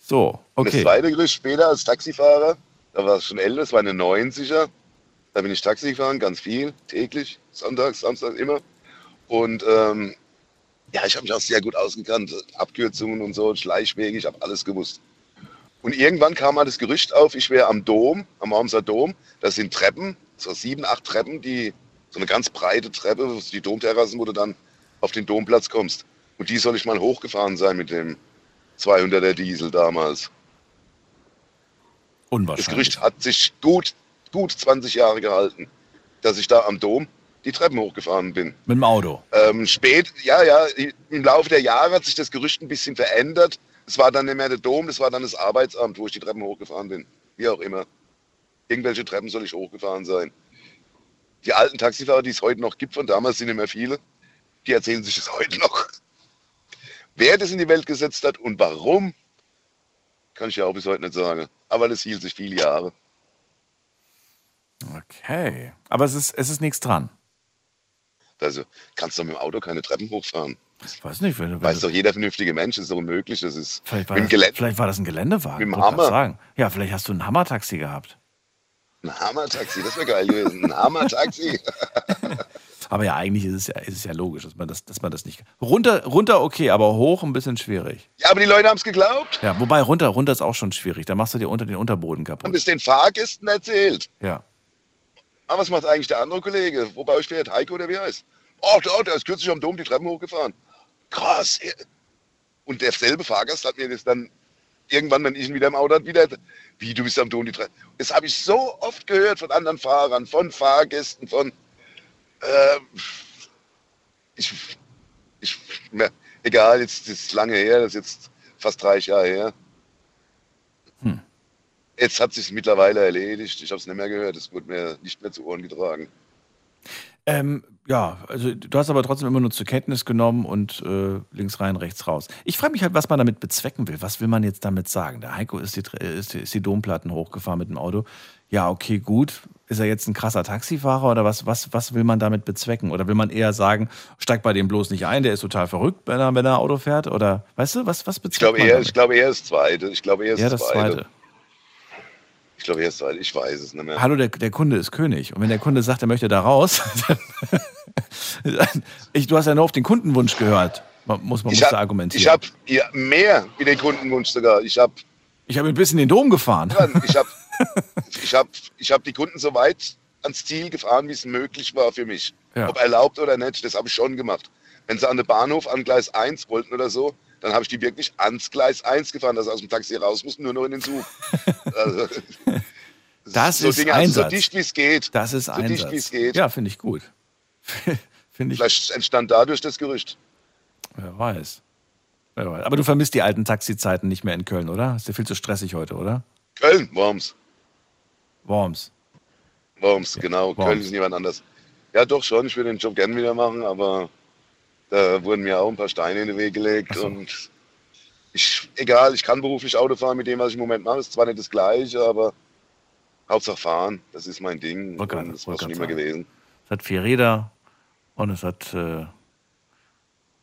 So, Und das okay. zweite Gerücht später als Taxifahrer, da war es schon älter, das war eine 90er. Da bin ich Taxi gefahren, ganz viel, täglich, sonntags, samstags immer. Und ähm, ja, ich habe mich auch sehr gut ausgekannt. Abkürzungen und so, Schleichwege, ich habe alles gewusst. Und irgendwann kam mal das Gerücht auf, ich wäre am Dom, am Wormser Dom. Das sind Treppen, so sieben, acht Treppen, die so eine ganz breite Treppe, die Domterrassen, wo du dann auf den Domplatz kommst. Und die soll ich mal hochgefahren sein mit dem 200er Diesel damals. Das Unwahrscheinlich. Gerücht hat sich gut, gut 20 Jahre gehalten. dass ich da am Dom die Treppen hochgefahren bin. Mit dem Auto. Ähm, spät, ja, ja, im Laufe der Jahre hat sich das Gerücht ein bisschen verändert. Es war dann nicht mehr der Dom, das war dann das Arbeitsamt, wo ich die Treppen hochgefahren bin. Wie auch immer. Irgendwelche Treppen soll ich hochgefahren sein. Die alten Taxifahrer, die es heute noch gibt, von damals sind nicht mehr viele, die erzählen sich das heute noch. Wer das in die Welt gesetzt hat und warum, kann ich ja auch bis heute nicht sagen. Aber das hielt sich viele Jahre. Okay. Aber es ist, es ist nichts dran. Also kannst du mit dem Auto keine Treppen hochfahren. Ich weiß nicht, wenn, wenn Weiß doch jeder vernünftige Mensch, ist doch unmöglich. Das ist vielleicht, war das, vielleicht war das ein Geländewagen. Mit dem Hammer. Sagen. Ja, vielleicht hast du ein Hammertaxi gehabt. Ein Hammertaxi, das wäre geil gewesen. Ein Hammertaxi. [LAUGHS] Aber ja, eigentlich ist es ja, ist es ja logisch, dass man das, dass man das nicht. Runter, runter okay, aber hoch ein bisschen schwierig. Ja, aber die Leute haben es geglaubt. Ja, wobei runter, runter ist auch schon schwierig. Da machst du dir unter den Unterboden kaputt. es den Fahrgästen erzählt. Ja. Aber was macht eigentlich der andere Kollege? Wo bei euch fährt? Heiko oder wie heißt? Oh, der, der ist kürzlich am Dom die Treppen hochgefahren. Krass. Und derselbe Fahrgast hat mir das dann irgendwann, wenn ich ihn wieder im Auto hatte, wieder, wie, du bist am die Treppen. Das habe ich so oft gehört von anderen Fahrern, von Fahrgästen, von, ähm, ich, ich, egal, jetzt das ist lange her, das ist jetzt fast 30 Jahre her. Hm. Jetzt hat sich mittlerweile erledigt. Ich habe es nicht mehr gehört. Es wurde mir nicht mehr zu Ohren getragen. Ähm, ja, also du hast aber trotzdem immer nur zur Kenntnis genommen und äh, links rein, rechts raus. Ich frage mich halt, was man damit bezwecken will. Was will man jetzt damit sagen? Der Heiko ist die, Tre- ist, die- ist die Domplatten hochgefahren mit dem Auto. Ja, okay, gut. Ist er jetzt ein krasser Taxifahrer oder was, was, was will man damit bezwecken? Oder will man eher sagen, steig bei dem bloß nicht ein, der ist total verrückt, wenn er, wenn er Auto fährt? Oder weißt du, was, was bezweckt Ich glaube man eher, damit? ich glaube eher das Zweite. Ich glaube eher das, ja, das Zweite. Zweite. Ich glaube eher das Zweite. Ich weiß es nicht mehr. Hallo, der, der Kunde ist König. Und wenn der Kunde sagt, er möchte da raus, [LAUGHS] dann, [LAUGHS] ich, du hast ja nur auf den Kundenwunsch gehört. Man muss, man ich hab- argumentieren. Ich habe ja, mehr wie den Kundenwunsch sogar. Ich habe Ich habe ein bisschen den Dom gefahren. ich hab, [LAUGHS] ich hab, ich hab die Kunden so weit ans Ziel gefahren, wie es möglich war für mich. Ja. Ob erlaubt oder nicht, das habe ich schon gemacht. Wenn sie an den Bahnhof an Gleis 1 wollten oder so, dann habe ich die wirklich ans Gleis 1 gefahren, dass sie aus dem Taxi raus mussten, nur noch in den Zug. [LAUGHS] also, Das so ist Dinge, also so Einsatz. dicht wie es geht. Das ist so Einsatz. dicht geht. Ja, finde ich gut. [LAUGHS] finde ich, Vielleicht entstand dadurch das Gerücht. wer weiß. Wer weiß. Aber du vermisst die alten Taxizeiten nicht mehr in Köln, oder? Ist ja viel zu stressig heute, oder? Köln, Worms. Worms. Worms, genau. Worms. Köln ist niemand anders. Ja, doch schon. Ich würde den Job gerne wieder machen, aber da wurden mir auch ein paar Steine in den Weg gelegt. So. Und ich, egal, ich kann beruflich Auto fahren mit dem, was ich im Moment mache. Ist zwar nicht das Gleiche, aber Hauptsache fahren. Das ist mein Ding. Und das war schon immer gewesen. Es hat vier Räder und es hat, äh,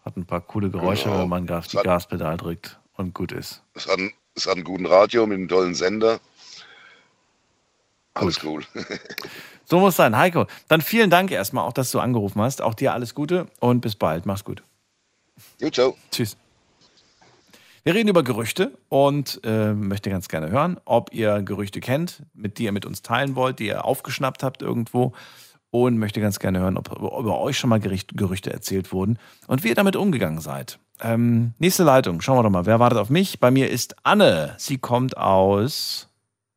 hat ein paar coole Geräusche, Genau. wenn man Gas, die hat- Gaspedal drückt und gut ist. Es hat, ein- es hat einen guten Radio mit einem tollen Sender. Alles cool. So muss sein. Heiko, dann vielen Dank erstmal auch, dass du angerufen hast. Auch dir alles Gute und bis bald. Mach's gut. Gut, ciao. Tschüss. Wir reden über Gerüchte und äh, möchte ganz gerne hören, ob ihr Gerüchte kennt, mit die ihr mit uns teilen wollt, die ihr aufgeschnappt habt irgendwo. Und möchte ganz gerne hören, ob über euch schon mal Gerüchte erzählt wurden und wie ihr damit umgegangen seid. Ähm, nächste Leitung, schauen wir doch mal. Wer wartet auf mich? Bei mir ist Anne. Sie kommt aus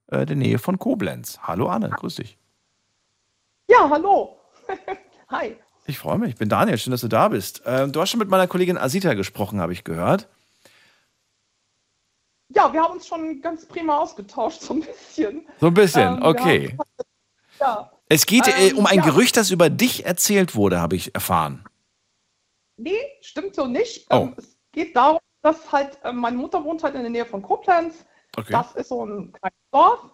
äh, der Nähe von Koblenz. Hallo Anne, grüß dich. Ja, hallo. [LAUGHS] Hi. Ich freue mich. Ich bin Daniel. Schön, dass du da bist. Ähm, du hast schon mit meiner Kollegin Asita gesprochen, habe ich gehört. Ja, wir haben uns schon ganz prima ausgetauscht, so ein bisschen. So ein bisschen, Ähm, okay. Ja. Es geht äh, Ähm, um ein ja. Gerücht, das über dich erzählt wurde, habe ich erfahren. Nee, stimmt so nicht. Oh. Ähm, es geht darum, dass halt, ähm, meine Mutter wohnt halt in der Nähe von Koblenz. Okay. Das ist so ein kleines Dorf.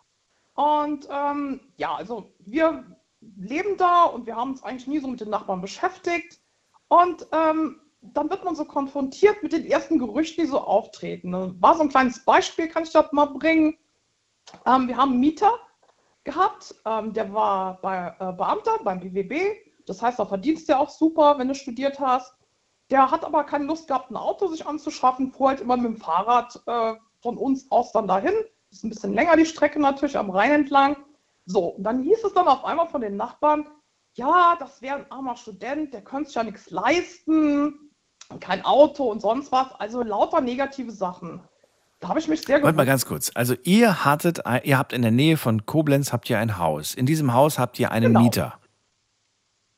Und ähm, ja, also wir leben da und wir haben uns eigentlich nie so mit den Nachbarn beschäftigt. Und ähm, dann wird man so konfrontiert mit den ersten Gerüchten, die so auftreten. Das war so ein kleines Beispiel, kann ich das mal bringen. Ähm, wir haben einen Mieter gehabt, ähm, der war bei, äh, Beamter beim BWB. Das heißt, da verdienst du auch super, wenn du studiert hast. Der hat aber keine Lust gehabt, ein Auto sich anzuschaffen, fuhr halt immer mit dem Fahrrad äh, von uns aus dann dahin. Ist ein bisschen länger die Strecke natürlich am Rhein entlang. So, und dann hieß es dann auf einmal von den Nachbarn, ja, das wäre ein armer Student, der könnte sich ja nichts leisten, kein Auto und sonst was. Also lauter negative Sachen. Da habe ich mich sehr Warte mal ganz kurz. Also ihr hattet, ihr habt in der Nähe von Koblenz habt ihr ein Haus. In diesem Haus habt ihr einen Genau. Mieter.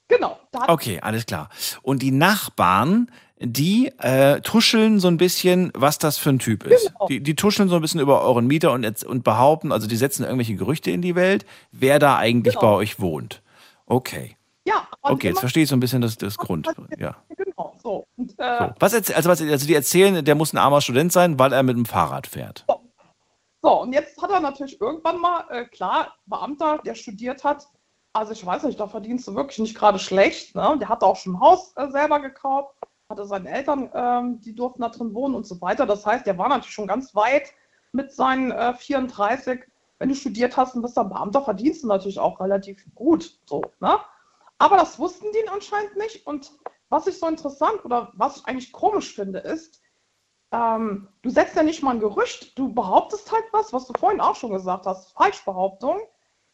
Genau. Okay, alles klar. Und die Nachbarn, die äh, tuscheln so ein bisschen, was das für ein Typ ist. Genau. Die, die tuscheln so ein bisschen über euren Mieter und, und behaupten, also die setzen irgendwelche Gerüchte in die Welt, wer da eigentlich Genau. bei euch wohnt. Okay. Ja, Okay, jetzt verstehe ich so ein bisschen das, das Grund. Ja. Genau, so. Und, äh, So. Was erzäh- also, was, also die erzählen, der muss ein armer Student sein, weil er mit dem Fahrrad fährt. So, und jetzt hat er natürlich irgendwann mal, äh, klar, Beamter, der studiert hat, also ich weiß nicht, da verdienst du wirklich nicht gerade schlecht. Ne? Der hatte auch schon ein Haus äh, selber gekauft, hatte seine Eltern, ähm, die durften da drin wohnen und so weiter. Das heißt, der war natürlich schon ganz weit mit seinen äh, 34. Wenn du studiert hast und bist dann Beamter, verdienst du natürlich auch relativ gut. So, ne? Aber das wussten die anscheinend nicht. Und was ich so interessant oder was ich eigentlich komisch finde, ist, ähm, du setzt ja nicht mal ein Gerücht, du behauptest halt was, was du vorhin auch schon gesagt hast, Falschbehauptung.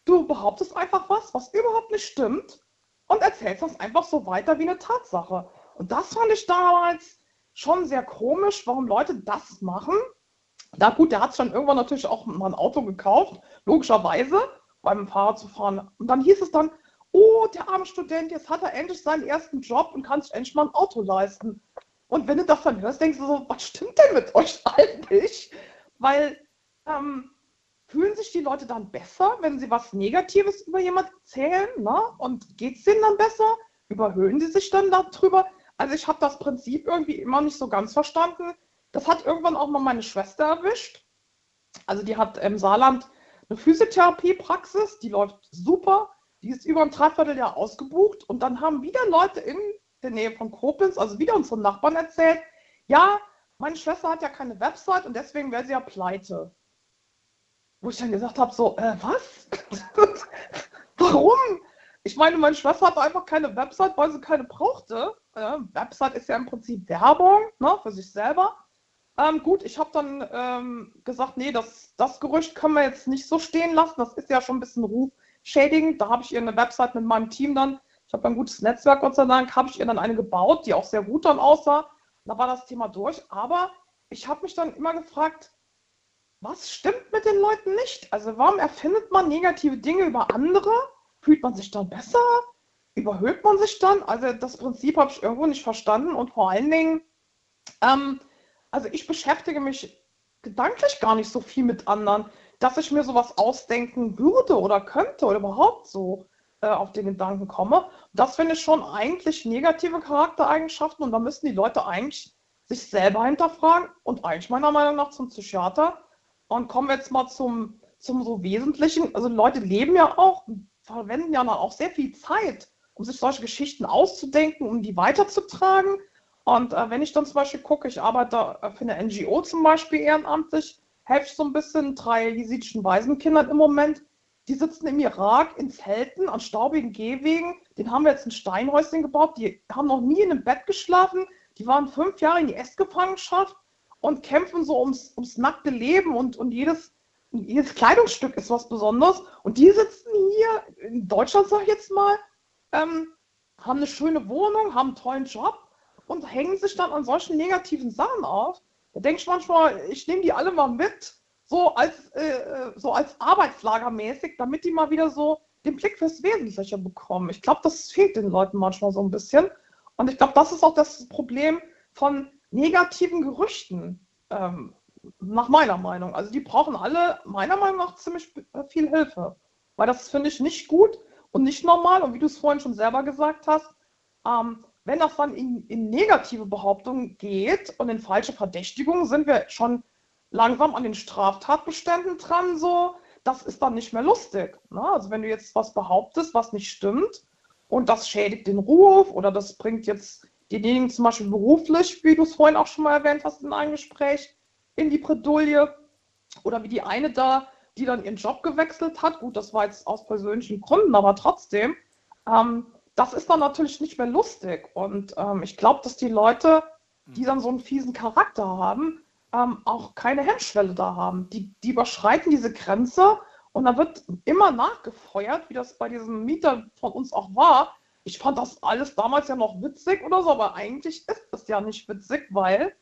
Du behauptest einfach was, was überhaupt nicht stimmt und erzählst das einfach so weiter wie eine Tatsache. Und das fand ich damals schon sehr komisch, warum Leute das machen. Na gut, der hat schon irgendwann natürlich auch mal ein Auto gekauft, logischerweise, beim Fahrrad zu fahren. Und dann hieß es dann, oh, der arme Student, jetzt hat er endlich seinen ersten Job und kann sich endlich mal ein Auto leisten. Und wenn du das dann hörst, denkst du so, was stimmt denn mit euch [LAUGHS] eigentlich? Weil ähm, fühlen sich die Leute dann besser, wenn sie was Negatives über jemanden erzählen? Ne? Und geht es denen dann besser? Überhöhen die sich dann darüber? Also ich habe das Prinzip irgendwie immer nicht so ganz verstanden. Das hat irgendwann auch mal meine Schwester erwischt. Also die hat im Saarland eine Physiotherapiepraxis, die läuft super. Die ist über ein Dreivierteljahr ausgebucht. Und dann haben wieder Leute in der Nähe von Koblenz, also wieder unseren Nachbarn erzählt, ja, meine Schwester hat ja keine Website und deswegen wäre sie ja pleite. Wo ich dann gesagt habe, so, äh, was? [LAUGHS] Warum? Ich meine, meine Schwester hatte einfach keine Website, weil sie keine brauchte. Äh, Website ist ja im Prinzip Werbung ne, für sich selber. Ähm, gut, ich habe dann ähm, gesagt, nee, das, das Gerücht können wir jetzt nicht so stehen lassen. Das ist ja schon ein bisschen rufschädigend. Da habe ich ihr eine Website mit meinem Team dann, ich habe ein gutes Netzwerk, Gott sei Dank, habe ich ihr dann eine gebaut, die auch sehr gut dann aussah. Da war das Thema durch. Aber ich habe mich dann immer gefragt, was stimmt mit den Leuten nicht? Also warum erfindet man negative Dinge über andere? Fühlt man sich dann besser? Überhöht man sich dann? Also das Prinzip habe ich irgendwo nicht verstanden und vor allen Dingen, ähm, also ich beschäftige mich gedanklich gar nicht so viel mit anderen, dass ich mir sowas ausdenken würde oder könnte oder überhaupt so äh, auf den Gedanken komme. Das finde ich schon eigentlich negative Charaktereigenschaften und da müssen die Leute eigentlich sich selber hinterfragen und eigentlich meiner Meinung nach zum Psychiater. Und kommen wir jetzt mal zum, zum so Wesentlichen. Also Leute leben ja auch, verwenden ja dann auch sehr viel Zeit, um sich solche Geschichten auszudenken, um die weiterzutragen. Und äh, wenn ich dann zum Beispiel gucke, ich arbeite äh, für eine NGO zum Beispiel ehrenamtlich, helfe so ein bisschen drei jesidischen Waisenkindern im Moment. Die sitzen im Irak in Zelten an staubigen Gehwegen. Den haben wir jetzt ein Steinhäuschen gebaut. Die haben noch nie in einem Bett geschlafen. Die waren fünf Jahre in die Essgefangenschaft und kämpfen so ums, ums nackte Leben und, und jedes, jedes Kleidungsstück ist was Besonderes. Und die sitzen hier in Deutschland, sag ich jetzt mal, ähm, haben eine schöne Wohnung, haben einen tollen Job und hängen sich dann an solchen negativen Sachen auf. Da denke ich manchmal, ich nehme die alle mal mit, so als, äh, so als Arbeitslagermäßig, damit die mal wieder so den Blick fürs Wesentliche bekommen. Ich glaube, das fehlt den Leuten manchmal so ein bisschen. Und ich glaube, das ist auch das Problem von negativen Gerüchten, ähm, nach meiner Meinung. Also die brauchen alle, meiner Meinung nach, ziemlich äh, viel Hilfe. Weil das finde ich nicht gut und nicht normal. Und wie du es vorhin schon selber gesagt hast, ähm, wenn das dann in, in negative Behauptungen geht und in falsche Verdächtigungen, sind wir schon langsam an den Straftatbeständen dran. So, das ist dann nicht mehr lustig. Ne? Also wenn du jetzt was behauptest, was nicht stimmt und das schädigt den Ruf oder das bringt jetzt denjenigen zum Beispiel beruflich, wie du es vorhin auch schon mal erwähnt hast in einem Gespräch, in die Bredouille oder wie die eine da, die dann ihren Job gewechselt hat. Gut, das war jetzt aus persönlichen Gründen, aber trotzdem, ähm, das ist dann natürlich nicht mehr lustig. Und ähm, ich glaube, dass die Leute, die dann so einen fiesen Charakter haben, ähm, auch keine Hemmschwelle da haben. Die, die überschreiten diese Grenze und da wird immer nachgefeuert, wie das bei diesem Mieter von uns auch war. Ich fand das alles damals ja noch witzig oder so, aber eigentlich ist es ja nicht witzig, weil,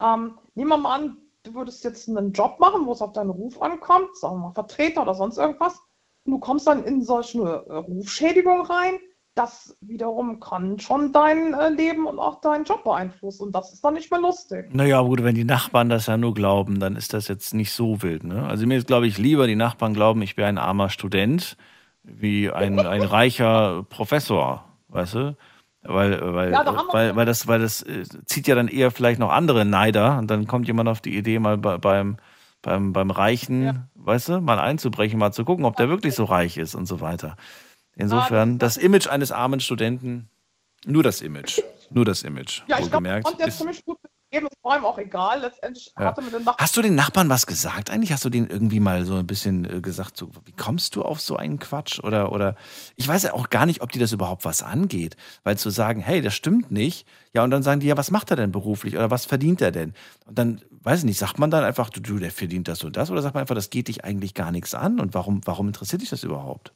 ähm, nehmen wir mal an, du würdest jetzt einen Job machen, wo es auf deinen Ruf ankommt, sagen wir mal Vertreter oder sonst irgendwas, und du kommst dann in solche äh, Rufschädigungen rein, das wiederum kann schon dein äh, Leben und auch deinen Job beeinflussen. Und das ist dann nicht mehr lustig. Naja, gut, wenn die Nachbarn das ja nur glauben, dann ist das jetzt nicht so wild. Ne? Also mir ist, glaube ich, lieber, die Nachbarn glauben, ich wäre ein armer Student, wie ein, ein reicher Professor, weißt du? Weil, weil, Ja, da weil, weil das, weil das äh, zieht ja dann eher vielleicht noch andere Neider und dann kommt jemand auf die Idee, mal bei, beim, beim, beim Reichen, weißt du, mal einzubrechen, mal zu gucken, ob der wirklich so reich ist und so weiter. Insofern, das Image eines armen Studenten, nur das Image, nur das Image, Ja, ich glaube, jetzt ist- ziemlich gut es war ihm auch egal. Letztendlich Ja. hatte mit den Nachbarn Hast du den Nachbarn was gesagt eigentlich? Hast du denen irgendwie mal so ein bisschen äh, gesagt, so, wie kommst du auf so einen Quatsch? Oder, oder ich weiß ja auch gar nicht, ob die das überhaupt was angeht. Weil zu sagen, hey, das stimmt nicht, ja, und dann sagen die, ja, was macht er denn beruflich oder was verdient er denn? Und dann, weiß ich nicht, sagt man dann einfach, du, du, der verdient das und das, oder sagt man einfach, das geht dich eigentlich gar nichts an und warum, warum interessiert dich das überhaupt?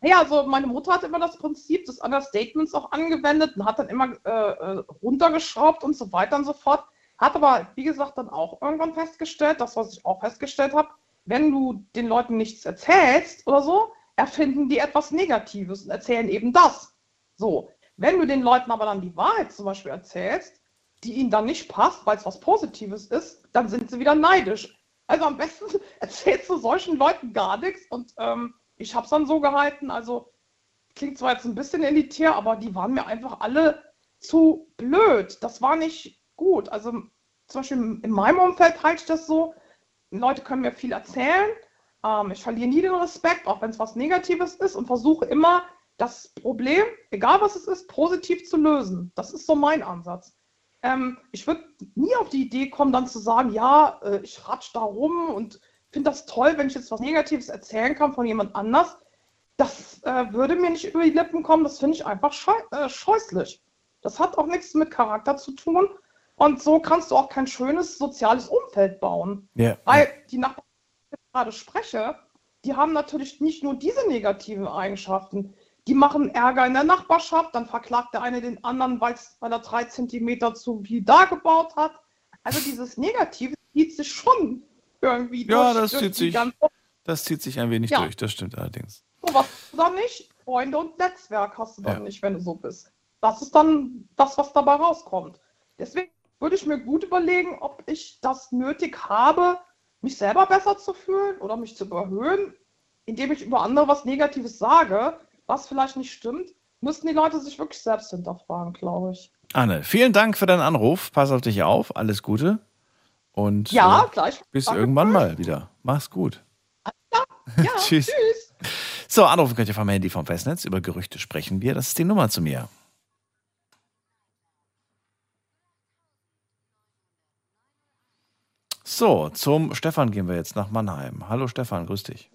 Ja, also meine Mutter hat immer das Prinzip des Understatements auch angewendet und hat dann immer äh, äh, runtergeschraubt und so weiter und so fort. Hat aber, wie gesagt, dann auch irgendwann festgestellt, das, was ich auch festgestellt habe, wenn du den Leuten nichts erzählst oder so, erfinden die etwas Negatives und erzählen eben das. So, wenn du den Leuten aber dann die Wahrheit zum Beispiel erzählst, die ihnen dann nicht passt, weil es was Positives ist, dann sind sie wieder neidisch. Also am besten [LAUGHS] erzählst du solchen Leuten gar nichts und ähm, ich habe es dann so gehalten, also klingt zwar jetzt ein bisschen elitär, aber die waren mir einfach alle zu blöd. Das war nicht gut. Also zum Beispiel in meinem Umfeld halte ich das so, Leute können mir viel erzählen, ähm, ich verliere nie den Respekt, auch wenn es was Negatives ist und versuche immer das Problem, egal was es ist, positiv zu lösen. Das ist so mein Ansatz. Ähm, ich würde nie auf die Idee kommen, dann zu sagen, ja, äh, ich ratsch da rum und finde das toll, wenn ich jetzt was Negatives erzählen kann von jemand anders. Das äh, würde mir nicht über die Lippen kommen, das finde ich einfach scheu äh, scheußlich. Das hat auch nichts mit Charakter zu tun. Und so kannst du auch kein schönes soziales Umfeld bauen. Ja. Weil die Nachbarn, die ich gerade spreche, die haben natürlich nicht nur diese negativen Eigenschaften. Die machen Ärger in der Nachbarschaft, dann verklagt der eine den anderen, weil er drei Zentimeter zu viel da gebaut hat. Also dieses Negative zieht sich schon irgendwie Ja, durch, das durch zieht sich, ganze das zieht sich ein wenig Ja. durch, das stimmt allerdings. so was hast du dann nicht. Freunde und Netzwerk hast du dann Ja. nicht, wenn du so bist. Das ist dann das, was dabei rauskommt. Deswegen würde ich mir gut überlegen, ob ich das nötig habe, mich selber besser zu fühlen oder mich zu überhöhen, indem ich über andere was Negatives sage, was vielleicht nicht stimmt. Müssten die Leute sich wirklich selbst hinterfragen, glaube ich. Anne, vielen Dank für deinen Anruf. Pass auf dich auf. Alles Gute. Und Ja, äh, gleich. bis Danke. irgendwann mal wieder. Mach's gut. Ja, [LAUGHS] Tschüss. tschüss. So, anrufen könnt ihr vom Handy vom Festnetz. Über Gerüchte sprechen wir. Das ist die Nummer zu mir. So, zum Stefan gehen wir jetzt nach Mannheim. Hallo Stefan, grüß dich.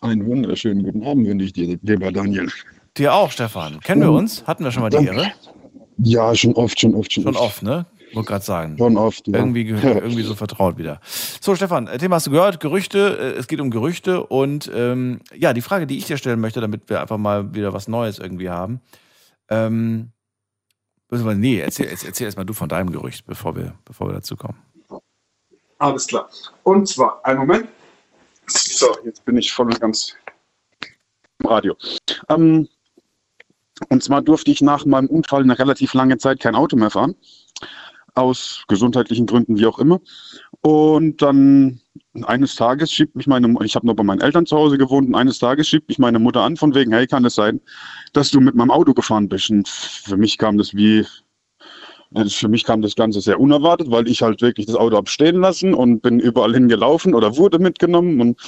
Einen wunderschönen guten Abend wünsche ich dir, lieber Daniel. Dir auch, Stefan. Kennen wir uns? Hatten wir schon mal die Ehre? Ja, schon oft, schon oft, schon, Schon oft, ne? Wollte gerade sagen. Schon oft, ja. Irgendwie, ge- [LAUGHS] irgendwie so vertraut wieder. So, Stefan, äh, Thema hast du gehört, Gerüchte, äh, es geht um Gerüchte und ähm, ja, die Frage, die ich dir stellen möchte, damit wir einfach mal wieder was Neues irgendwie haben. Ähm, wir- nee, erzähl, erzähl, erzähl erstmal du von deinem Gerücht, bevor wir, bevor wir dazu kommen. Alles klar. Und zwar, einen Moment. So, jetzt bin ich voll und ganz im Radio. Ähm, und zwar durfte ich nach meinem Unfall eine relativ lange Zeit kein Auto mehr fahren. Aus gesundheitlichen Gründen, wie auch immer. Und dann eines Tages schiebt mich meine, ich habe noch bei meinen Eltern zu Hause gewohnt, und eines Tages schiebt mich meine Mutter an, von wegen, hey, kann es sein, dass du mit meinem Auto gefahren bist? Und für mich kam das wie, für mich kam das Ganze sehr unerwartet, weil ich halt wirklich das Auto hab stehen lassen und bin überall hingelaufen oder wurde mitgenommen. Und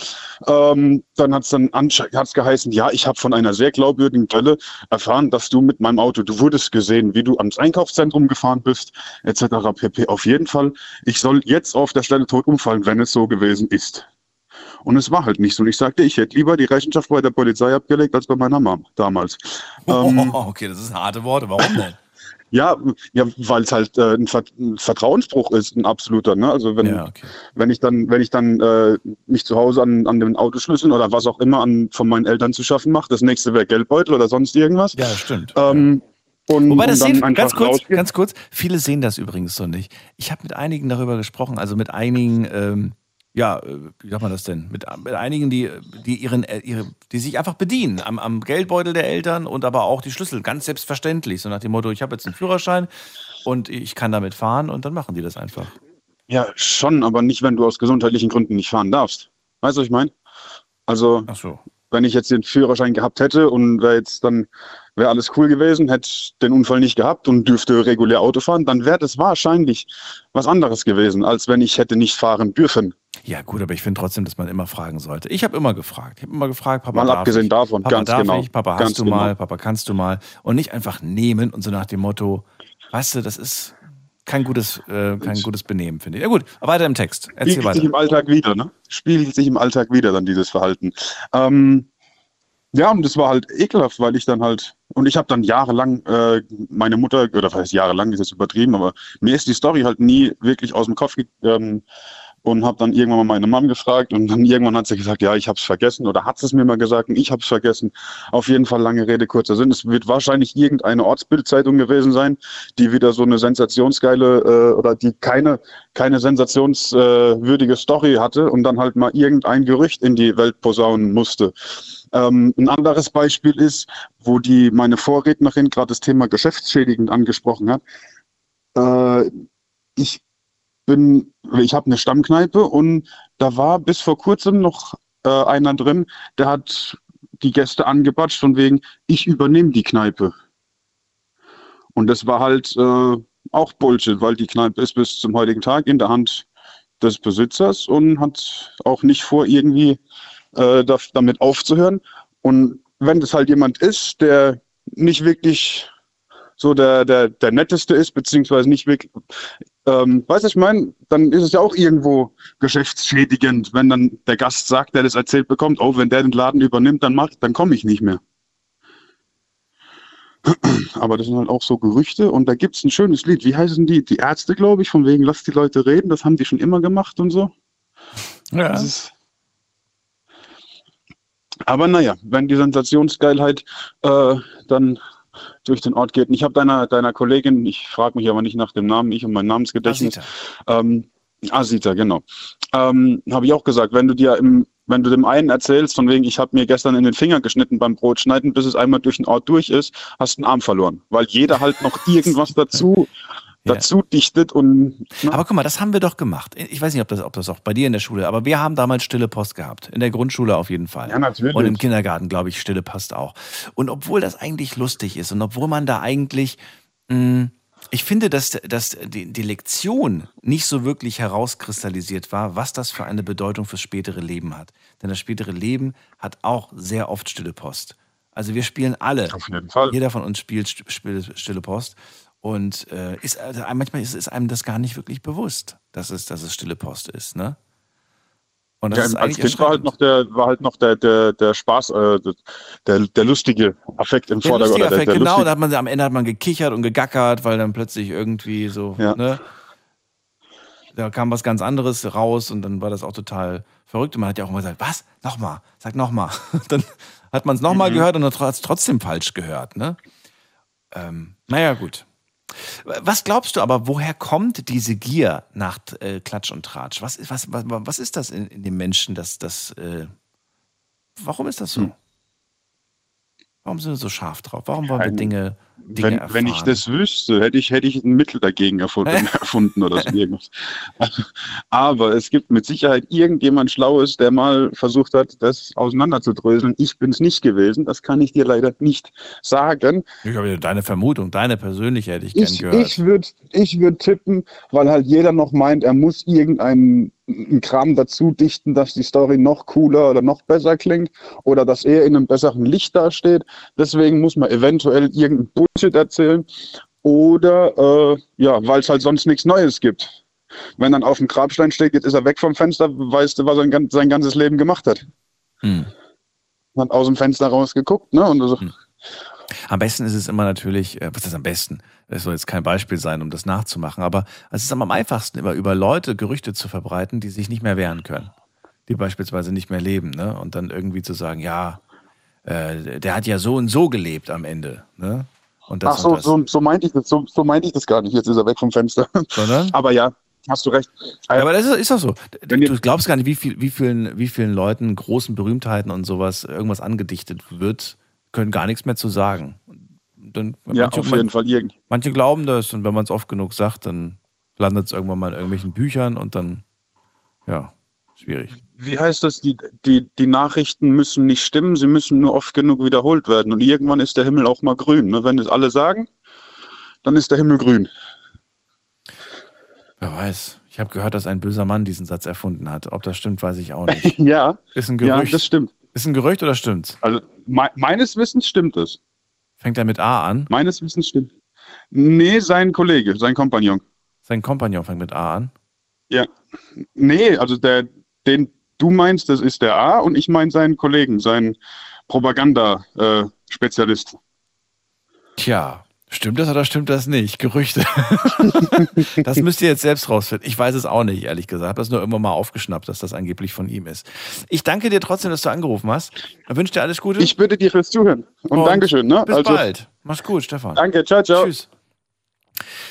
ähm, dann hat es dann hat's geheißen, ja, ich habe von einer sehr glaubwürdigen Quelle erfahren, dass du mit meinem Auto, du wurdest gesehen, wie du ans Einkaufszentrum gefahren bist, etc. pp. Auf jeden Fall, ich soll jetzt auf der Stelle tot umfallen, wenn es so gewesen ist. Und es war halt nicht so. Und ich sagte, ich hätte lieber die Rechenschaft bei der Polizei abgelegt als bei meiner Mom damals. [LAUGHS] Ähm, okay, das sind harte Worte. Warum denn? Ja, ja weil es halt äh, ein, Vert ein Vertrauensbruch ist, ein absoluter. Ne? Also wenn, Ja, okay. wenn ich dann, wenn ich dann äh, mich zu Hause an, an den Autoschlüsseln oder was auch immer an, von meinen Eltern zu schaffen mache, das nächste wäre Geldbeutel oder sonst irgendwas. Ja, stimmt. Ähm, und, Wobei das sehen, ganz kurz, rausgehen. ganz kurz, viele sehen das übrigens so nicht. Ich habe mit einigen darüber gesprochen, also mit einigen, ähm, ja, äh, wie sagt man das denn? Mit, mit einigen, die, die ihren, äh, ihre, die sich einfach bedienen am, am Geldbeutel der Eltern und aber auch die Schlüssel, ganz selbstverständlich. So nach dem Motto, ich habe jetzt einen Führerschein und ich kann damit fahren und dann machen die das einfach. Ja, schon, aber nicht, wenn du aus gesundheitlichen Gründen nicht fahren darfst. Weißt du, was ich meine? Also, so. wenn ich jetzt den Führerschein gehabt hätte und wäre jetzt dann wäre alles cool gewesen, hätte den Unfall nicht gehabt und dürfte regulär Auto fahren, dann wäre das wahrscheinlich was anderes gewesen, als wenn ich hätte nicht fahren dürfen. Ja, gut, aber ich finde trotzdem, dass man immer fragen sollte. Ich habe immer gefragt. Ich habe immer gefragt, Papa, Mal darf abgesehen ich? davon, Papa, ganz darf genau. ich? Papa, Ganz hast du genau. mal? Papa, kannst du mal? Und nicht einfach nehmen und so nach dem Motto, weißt du, das ist kein gutes, äh, kein gutes Benehmen, finde ich. Ja gut, weiter im Text. Erzähl Spiegelt sich weiter. im Alltag wieder, ne? Spiegelt sich im Alltag wieder dann dieses Verhalten. Ähm, ja, und das war halt ekelhaft, weil ich dann halt, und ich habe dann jahrelang äh, meine Mutter, oder was heißt jahrelang, ist jetzt übertrieben, aber mir ist die Story halt nie wirklich aus dem Kopf ähm, und habe dann irgendwann mal meine Mom gefragt und dann irgendwann hat sie gesagt, ja, ich habe es vergessen oder hat es mir mal gesagt und ich habe es vergessen. Auf jeden Fall lange Rede, kurzer Sinn. Es wird wahrscheinlich irgendeine Ortsbildzeitung gewesen sein, die wieder so eine sensationsgeile äh, oder die keine, keine sensationswürdige äh, Story hatte und dann halt mal irgendein Gerücht in die Welt posaunen musste. Ähm, ein anderes Beispiel ist, wo die meine Vorrednerin gerade das Thema geschäftsschädigend angesprochen hat. Äh, ich bin, ich habe eine Stammkneipe und da war bis vor kurzem noch äh, einer drin, der hat die Gäste angebatscht von wegen, ich übernehme die Kneipe. Und das war halt äh, auch Bullshit, weil die Kneipe ist bis zum heutigen Tag in der Hand des Besitzers und hat auch nicht vor, irgendwie äh, da- damit aufzuhören. Und wenn das halt jemand ist, der nicht wirklich so der, der, der netteste ist, beziehungsweise nicht wirklich, ähm, weißt du, ich meine, dann ist es ja auch irgendwo geschäftsschädigend, wenn dann der Gast sagt, der das erzählt bekommt, oh, wenn der den Laden übernimmt, dann macht, dann komme ich nicht mehr. [CLEARS THROAT] Aber das sind halt auch so Gerüchte und da gibt es ein schönes Lied. Wie heißen die? Die Ärzte, glaube ich, von wegen, lass die Leute reden, das haben die schon immer gemacht und so. Ja. Das ist aber naja, wenn die Sensationsgeilheit äh, dann durch den Ort geht. Und ich habe deiner, deiner Kollegin, ich frage mich aber nicht nach dem Namen, ich und mein Namensgedächtnis. Ähm, Asita, genau. Ähm, habe ich auch gesagt, wenn du dir im, wenn du dem einen erzählst, von wegen, ich habe mir gestern in den Finger geschnitten beim Brotschneiden, bis es einmal durch den Ort durch ist, hast einen Arm verloren. Weil jeder halt noch irgendwas dazu, dazu dichtet und ne? Aber guck mal, das haben wir doch gemacht. Ich weiß nicht, ob das, ob das auch bei dir in der Schule, aber wir haben damals stille Post gehabt. In der Grundschule auf jeden Fall. Ja, natürlich. Und im Kindergarten, glaube ich, stille Post auch. Und obwohl das eigentlich lustig ist und obwohl man da eigentlich, mh, ich finde, dass, dass die, die Lektion nicht so wirklich herauskristallisiert war, was das für eine Bedeutung fürs spätere Leben hat. Denn das spätere Leben hat auch sehr oft stille Post. Also wir spielen alle. Auf jeden Fall. Jeder von uns spielt, spielt stille Post. Und äh, ist, also manchmal ist, ist einem das gar nicht wirklich bewusst, dass es, dass es stille Post ist, ne? Und das Ja, ist als Kind war halt noch der, war halt noch der, der, der Spaß, äh, der, der lustige Affekt im Der Vordergrund. lustige oder Effekt, der, der genau, da hat man am Ende hat man gekichert und gegackert, weil dann plötzlich irgendwie so, ne? Da kam was ganz anderes raus und dann war das auch total verrückt. Und man hat ja auch immer gesagt, was? Nochmal, sag nochmal. [LAUGHS] Dann hat man es nochmal Mhm. gehört und dann hat es trotzdem falsch gehört, ne? Ähm, naja, gut. Was glaubst du aber, woher kommt diese Gier nach äh, Klatsch und Tratsch? Was, ist- was, was, was ist das in, in den Menschen, dass das, äh, warum ist das so? Warum sind wir so scharf drauf? Warum wollen wir Dinge, Dinge wenn, erfahren? wenn ich das wüsste, hätte ich, hätte ich ein Mittel dagegen erfunden, [LAUGHS] erfunden oder so irgendwas. Aber es gibt mit Sicherheit irgendjemand Schlaues, der mal versucht hat, das auseinanderzudröseln. Ich bin es nicht gewesen. Das kann ich dir leider nicht sagen. Ich habe deine Vermutung, deine persönliche hätte ich gern Ich, gehört. ich würde ich würd tippen, weil halt jeder noch meint, er muss irgendeinen einen Kram dazu dichten, dass die Story noch cooler oder noch besser klingt oder dass er in einem besseren Licht dasteht. Deswegen muss man eventuell irgendein Bullshit erzählen oder äh, ja, weil es halt sonst nichts Neues gibt. Wenn dann auf dem Grabstein steht, jetzt ist er weg vom Fenster, weißt du, was er sein sein ganzes Leben gemacht hat. Hm. Hat aus dem Fenster rausgeguckt, ne? Und so, Am besten ist es immer natürlich, äh, was ist am besten? Es soll jetzt kein Beispiel sein, um das nachzumachen, aber es ist am einfachsten, immer über Leute Gerüchte zu verbreiten, die sich nicht mehr wehren können. Die beispielsweise nicht mehr leben, ne? Und dann irgendwie zu sagen, ja, äh, der hat ja so und so gelebt am Ende, ne? Und das Ach so, und das. so, so meinte ich das, so, so meinte ich das gar nicht. Jetzt ist er weg vom Fenster. Sondern? [LAUGHS] Aber ja, hast du recht. Ja, aber das ist, ist doch so. Du, du glaubst gar nicht, wie, viel, wie, vielen, wie vielen Leuten, großen Berühmtheiten und sowas, irgendwas angedichtet wird, können gar nichts mehr zu sagen. Dann, Ja, manche, auf jeden Fall irgend. Manche glauben das und wenn man es oft genug sagt, dann landet es irgendwann mal in irgendwelchen Büchern und dann, ja, schwierig. Wie heißt das? Die, die, die Nachrichten müssen nicht stimmen, sie müssen nur oft genug wiederholt werden. Und irgendwann ist der Himmel auch mal grün. Ne? Wenn das alle sagen, dann ist der Himmel grün. Wer weiß. Ich habe gehört, dass ein böser Mann diesen Satz erfunden hat. Ob das stimmt, weiß ich auch nicht. [LAUGHS] ja. Ist ein Ja, Gerücht. das stimmt. Ist ein Gerücht oder stimmt's? Also me meines Wissens stimmt es. Fängt er mit A an? Meines Wissens stimmt. Nee, sein Kollege, sein Kompagnon. Sein Kompagnon fängt mit A an. Ja. Nee, also der, den du meinst, das ist der A und ich meine seinen Kollegen, seinen Propaganda-Spezialist. Tja, stimmt das oder stimmt das nicht? Gerüchte. [LAUGHS] das müsst ihr jetzt selbst rausfinden. Ich weiß es auch nicht, ehrlich gesagt. Ich habe das nur irgendwann mal aufgeschnappt, dass das angeblich von ihm ist. Ich danke dir trotzdem, dass du angerufen hast. Ich wünsche dir alles Gute. Ich bitte dir fürs Zuhören. Und, Und Dankeschön. Ne? Bis bald. Mach's gut, Stefan. Danke, ciao, ciao. Tschüss.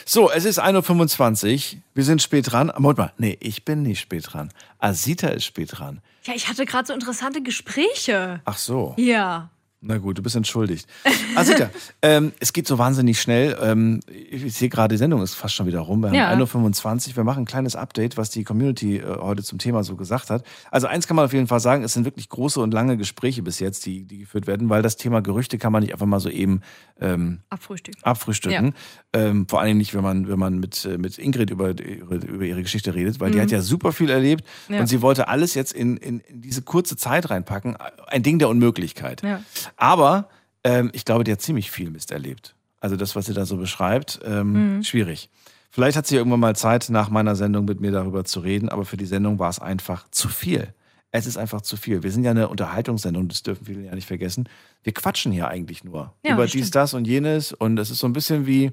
So, es ist 1.25 Uhr. Wir sind spät dran. Moment mal. Nee, ich bin nicht spät dran. Asita ist spät dran. Ja, ich hatte gerade so interessante Gespräche. Ach so. Ja. Na gut, du bist entschuldigt. Asita, [LAUGHS] ähm, es geht so wahnsinnig schnell. Ähm, ich sehe gerade, die Sendung ist fast schon wieder rum. Wir Ja. haben 1.25 Uhr. Wir machen ein kleines Update, was die Community äh, heute zum Thema so gesagt hat. Also eins kann man auf jeden Fall sagen, es sind wirklich große und lange Gespräche bis jetzt, die, die geführt werden, weil das Thema Gerüchte kann man nicht einfach mal so eben ähm, Abfrühstücken. abfrühstücken. Ähm, vor allem nicht, wenn man, wenn man mit, äh, mit Ingrid über, ihre- über ihre Geschichte redet, weil die Mhm. hat ja super viel erlebt Ja. und sie wollte alles jetzt in, in, in diese kurze Zeit reinpacken. Ein Ding der Unmöglichkeit. Ja. Aber ähm, ich glaube, die hat ziemlich viel Mist erlebt. Also das, was sie da so beschreibt, ähm, Mhm. schwierig. Vielleicht hat sie irgendwann mal Zeit, nach meiner Sendung mit mir darüber zu reden, aber für die Sendung war es einfach zu viel. Es ist einfach zu viel. Wir sind ja eine Unterhaltungssendung, das dürfen viele ja nicht vergessen. Wir quatschen hier eigentlich nur Ja, über dies, das und jenes und es ist so ein bisschen wie,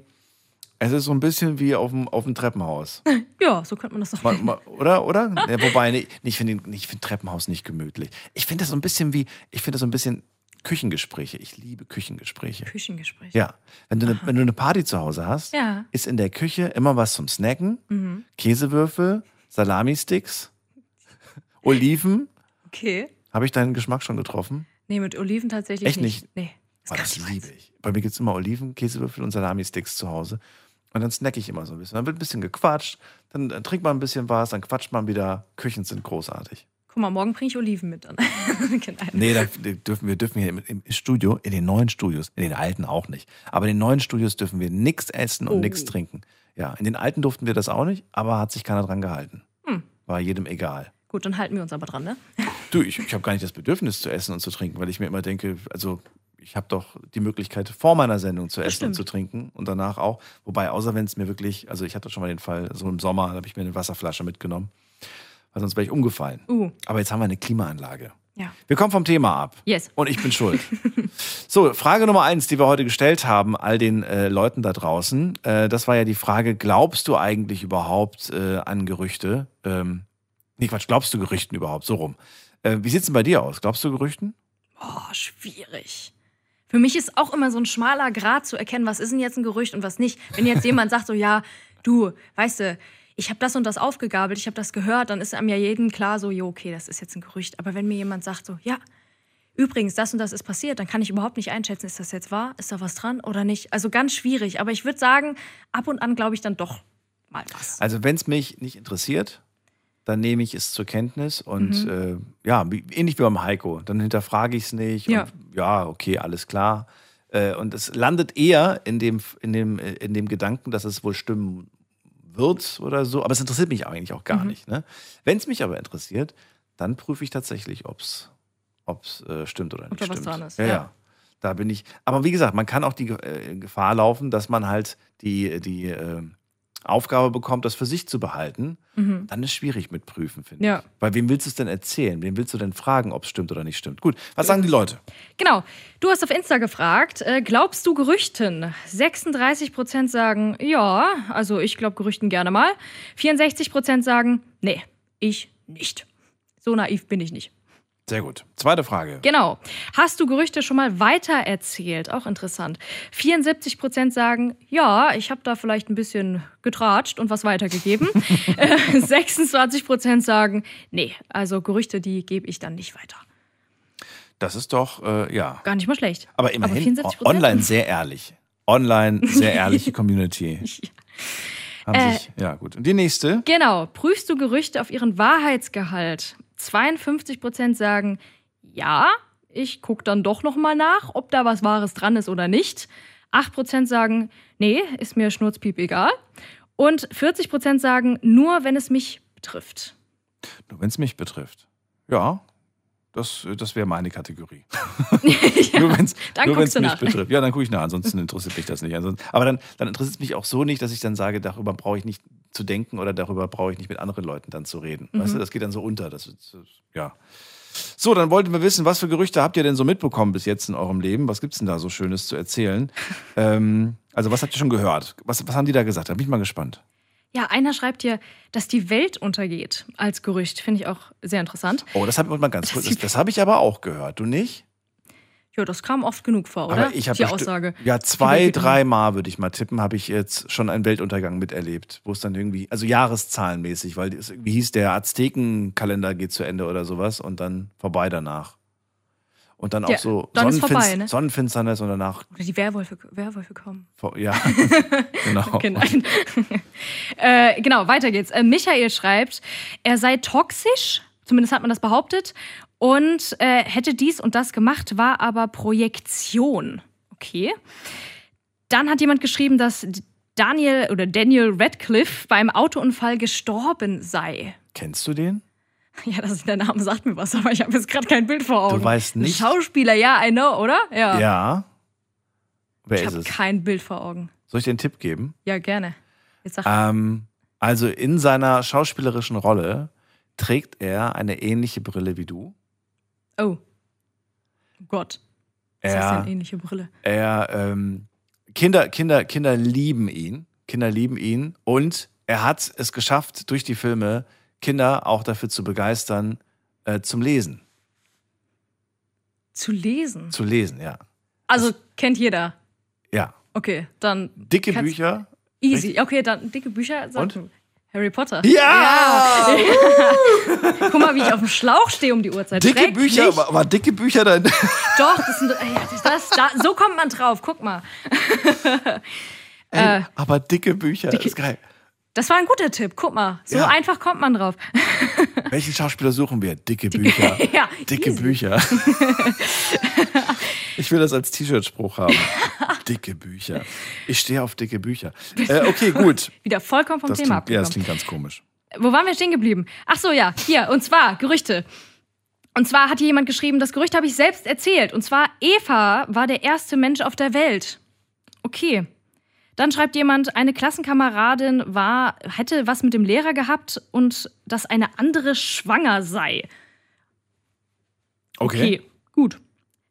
es ist so ein bisschen wie auf dem, auf dem Treppenhaus. [LAUGHS] Ja, so könnte man das doch man, oder? Oder? [LAUGHS] Ja, wobei, nee, ich finde ich finde Treppenhaus nicht gemütlich. Ich finde das so ein bisschen wie, ich finde das so ein bisschen Küchengespräche. Ich liebe Küchengespräche. Küchengespräche. Ja. Wenn du, eine, wenn du eine Party zu Hause hast, Ja. ist in der Küche immer was zum Snacken. Mhm. Käsewürfel, Salami-Sticks, [LAUGHS] Oliven. Okay. Habe ich deinen Geschmack schon getroffen? Nee, mit Oliven tatsächlich Echt nicht. nicht? Nee. Oh, das liebe ich. Bei mir gibt es immer Oliven, Käsewürfel und Salami-Sticks zu Hause. Und dann snacke ich immer so ein bisschen. Dann wird ein bisschen gequatscht, dann, trinkt man ein bisschen was, dann quatscht man wieder. Küchen sind großartig. Guck mal, morgen bringe ich Oliven mit dann. [LAUGHS] genau. Nee, da dürfen wir dürfen hier im, im Studio, in den neuen Studios, in den alten auch nicht, aber in den neuen Studios dürfen wir nichts essen und Oh. nichts trinken. Ja, in den alten durften wir das auch nicht, aber hat sich keiner dran gehalten. Hm. War jedem egal. Gut, dann halten wir uns aber dran, ne? Du, ich, ich habe gar nicht das Bedürfnis zu essen und zu trinken, weil ich mir immer denke, also ich habe doch die Möglichkeit vor meiner Sendung zu essen und zu trinken und danach auch. Wobei, außer wenn es mir wirklich, also ich hatte schon mal den Fall, so im Sommer, da habe ich mir eine Wasserflasche mitgenommen, weil sonst wäre ich umgefallen. Uh. Aber jetzt haben wir eine Klimaanlage. Ja. Wir kommen vom Thema ab. Yes. Und ich bin [LAUGHS] schuld. so, Frage Nummer eins, die wir heute gestellt haben, all den äh, Leuten da draußen. Äh, das war ja die Frage, glaubst du eigentlich überhaupt äh, an Gerüchte? Ähm, nee, Quatsch, glaubst du Gerüchten überhaupt? So rum. Äh, wie sieht's denn bei dir aus? Glaubst du Gerüchten? Oh, schwierig. Für mich ist auch immer so ein schmaler Grad zu erkennen, was ist denn jetzt ein Gerücht und was nicht. Wenn jetzt jemand sagt so, ja, du, weißt du, ich habe das und das aufgegabelt, ich habe das gehört, dann ist einem ja jedem klar so, jo, okay, das ist jetzt ein Gerücht. Aber wenn mir jemand sagt so, ja, übrigens, das und das ist passiert, dann kann ich überhaupt nicht einschätzen, ist das jetzt wahr, ist da was dran oder nicht. Also ganz schwierig. Aber ich würde sagen, ab und an glaube ich dann doch mal was. Also, wenn es mich nicht interessiert, dann nehme ich es zur Kenntnis und Mhm. äh, ja, ähnlich wie beim Heiko. Dann hinterfrage ich es nicht. Ja. Und, ja, okay, alles klar. Äh, und es landet eher in dem, in, dem, äh, in dem Gedanken, dass es wohl stimmen wird oder so. Aber es interessiert mich eigentlich auch gar Mhm. nicht. Ne? Wenn es mich aber interessiert, dann prüfe ich tatsächlich, ob es äh, stimmt oder nicht da was stimmt. dran ist, Ja, ja. ja. Da bin ich. Aber wie gesagt, man kann auch die äh, Gefahr laufen, dass man halt die, die äh, Aufgabe bekommt, das für sich zu behalten. Mhm. Dann ist schwierig mit Prüfen, finde Ja. ich. Weil wem willst du es denn erzählen? Wem willst du denn fragen, ob es stimmt oder nicht stimmt? Gut, was sagen die Leute? Genau. Du hast auf Insta gefragt, äh, glaubst du Gerüchten? 36% sagen, ja, also ich glaube Gerüchten gerne mal. 64% sagen, nee, ich nicht. So naiv bin ich nicht. Sehr gut. Zweite Frage. Genau. Hast du Gerüchte schon mal weitererzählt? Auch interessant. 74 Prozent sagen, ja, ich habe da vielleicht ein bisschen getratscht und was weitergegeben. [LAUGHS] Äh, 26 Prozent sagen, nee, also Gerüchte, die gebe ich dann nicht weiter. Das ist doch, äh, ja. Gar nicht mal schlecht. Aber immerhin 74%? o- online sehr ehrlich. Online sehr ehrliche [LAUGHS] Community. Haben Äh, sich, ja, gut. Und die nächste? Genau. Prüfst du Gerüchte auf ihren Wahrheitsgehalt? 52 Prozent sagen, ja, ich gucke dann doch noch mal nach, ob da was Wahres dran ist oder nicht. 8 Prozent sagen, nee, ist mir schnurzpiep egal. Und 40 Prozent sagen, nur wenn es mich betrifft. Nur wenn es mich betrifft. Ja, das, das wäre meine Kategorie. [LAUGHS] [LAUGHS] nur wenn es mich nach. betrifft. Ja, dann gucke ich nach. Ansonsten [LAUGHS] interessiert mich das nicht. Ansonsten, aber dann, dann interessiert es mich auch so nicht, dass ich dann sage, darüber brauche ich nicht zu denken oder darüber brauche ich nicht mit anderen Leuten dann zu reden. Mhm. Weißt du, das geht dann so unter. Das, ist- ja. So, dann wollten wir wissen, was für Gerüchte habt ihr denn so mitbekommen bis jetzt in eurem Leben? Was gibt's denn da so Schönes zu erzählen? ähm, also, was habt ihr schon gehört? Was, was haben die da gesagt? Da bin ich mal gespannt. Ja, einer schreibt hier, dass die Welt untergeht als Gerücht. Finde ich auch sehr interessant. Oh, das habe ich mal ganz kurz. Das, das habe ich aber auch gehört. Du nicht? Ja, das kam oft genug vor, oder? Aber ich habe die Aussage. Ja, zwei, Welt geht drei Mal würde ich mal tippen, habe ich jetzt schon einen Weltuntergang miterlebt, wo es dann irgendwie, also jahreszahlenmäßig, weil es irgendwie hieß, der Aztekenkalender geht zu Ende oder sowas und dann vorbei danach. Und dann auch Ja, so dann ist vorbei, Sonnenfinst- ne? Sonnenfinsternis und danach, Oder die Werwölfe, Werwölfe kommen. ja, [LAUGHS] genau. Nein. [LAUGHS] äh, genau, weiter geht's. Äh, Michael schreibt, er sei toxisch, zumindest hat man das behauptet, und äh, hätte dies und das gemacht, war aber Projektion. Okay. Dann hat jemand geschrieben, dass Daniel oder Daniel Radcliffe beim Autounfall gestorben sei. Kennst du den? [LAUGHS] Ja, das der Name sagt mir was, aber ich habe jetzt gerade kein Bild vor Augen. Du weißt nicht? Schauspieler, ja, I know, oder? Ja. Ja. Wer ich ist habe es? kein Bild vor Augen. Soll ich dir einen Tipp geben? Ja, gerne. Jetzt sag Ähm, also in seiner schauspielerischen Rolle trägt er eine ähnliche Brille wie du. Oh. Gott. Das ist Er, eine ähnliche Brille. er ähm, Kinder, Kinder, Kinder lieben ihn. Kinder lieben ihn. Und er hat es geschafft, durch die Filme Kinder auch dafür zu begeistern, äh, zum Lesen. Zu lesen. Zu lesen, ja. Also kennt jeder. Ja. Okay, dann. Dicke Bücher. Easy. Okay, dann dicke Bücher. Und? Harry Potter. Ja! Ja. [LAUGHS] Guck mal, wie ich auf dem Schlauch stehe um die Uhrzeit. Dicke Schrecklich. Bücher, aber, aber dicke Bücher dann. [LAUGHS] Doch, das sind. das, das, da, so kommt man drauf. Guck mal. [LAUGHS] Ey, Äh, aber dicke Bücher, dicke- ist geil. Das war ein guter Tipp. Guck mal. So Ja. einfach kommt man drauf. [LAUGHS] Welchen Schauspieler suchen wir? Dicke Bücher. [LAUGHS] Ja, Dicke easy. Bücher. [LAUGHS] ich will das als T-Shirt-Spruch haben. Dicke Bücher. Ich stehe auf dicke Bücher. Äh, okay, gut. Wieder vollkommen vom Das Thema klingt, ja, das klingt ganz komisch. Wo waren wir stehen geblieben? Ach so, ja, hier, und zwar Gerüchte. Und zwar hat hier jemand geschrieben, das Gerücht habe ich selbst erzählt. Und zwar, Eva war der erste Mensch auf der Welt. Okay. Dann schreibt jemand, eine Klassenkameradin war, hätte was mit dem Lehrer gehabt und dass eine andere schwanger sei. Okay. Okay, gut.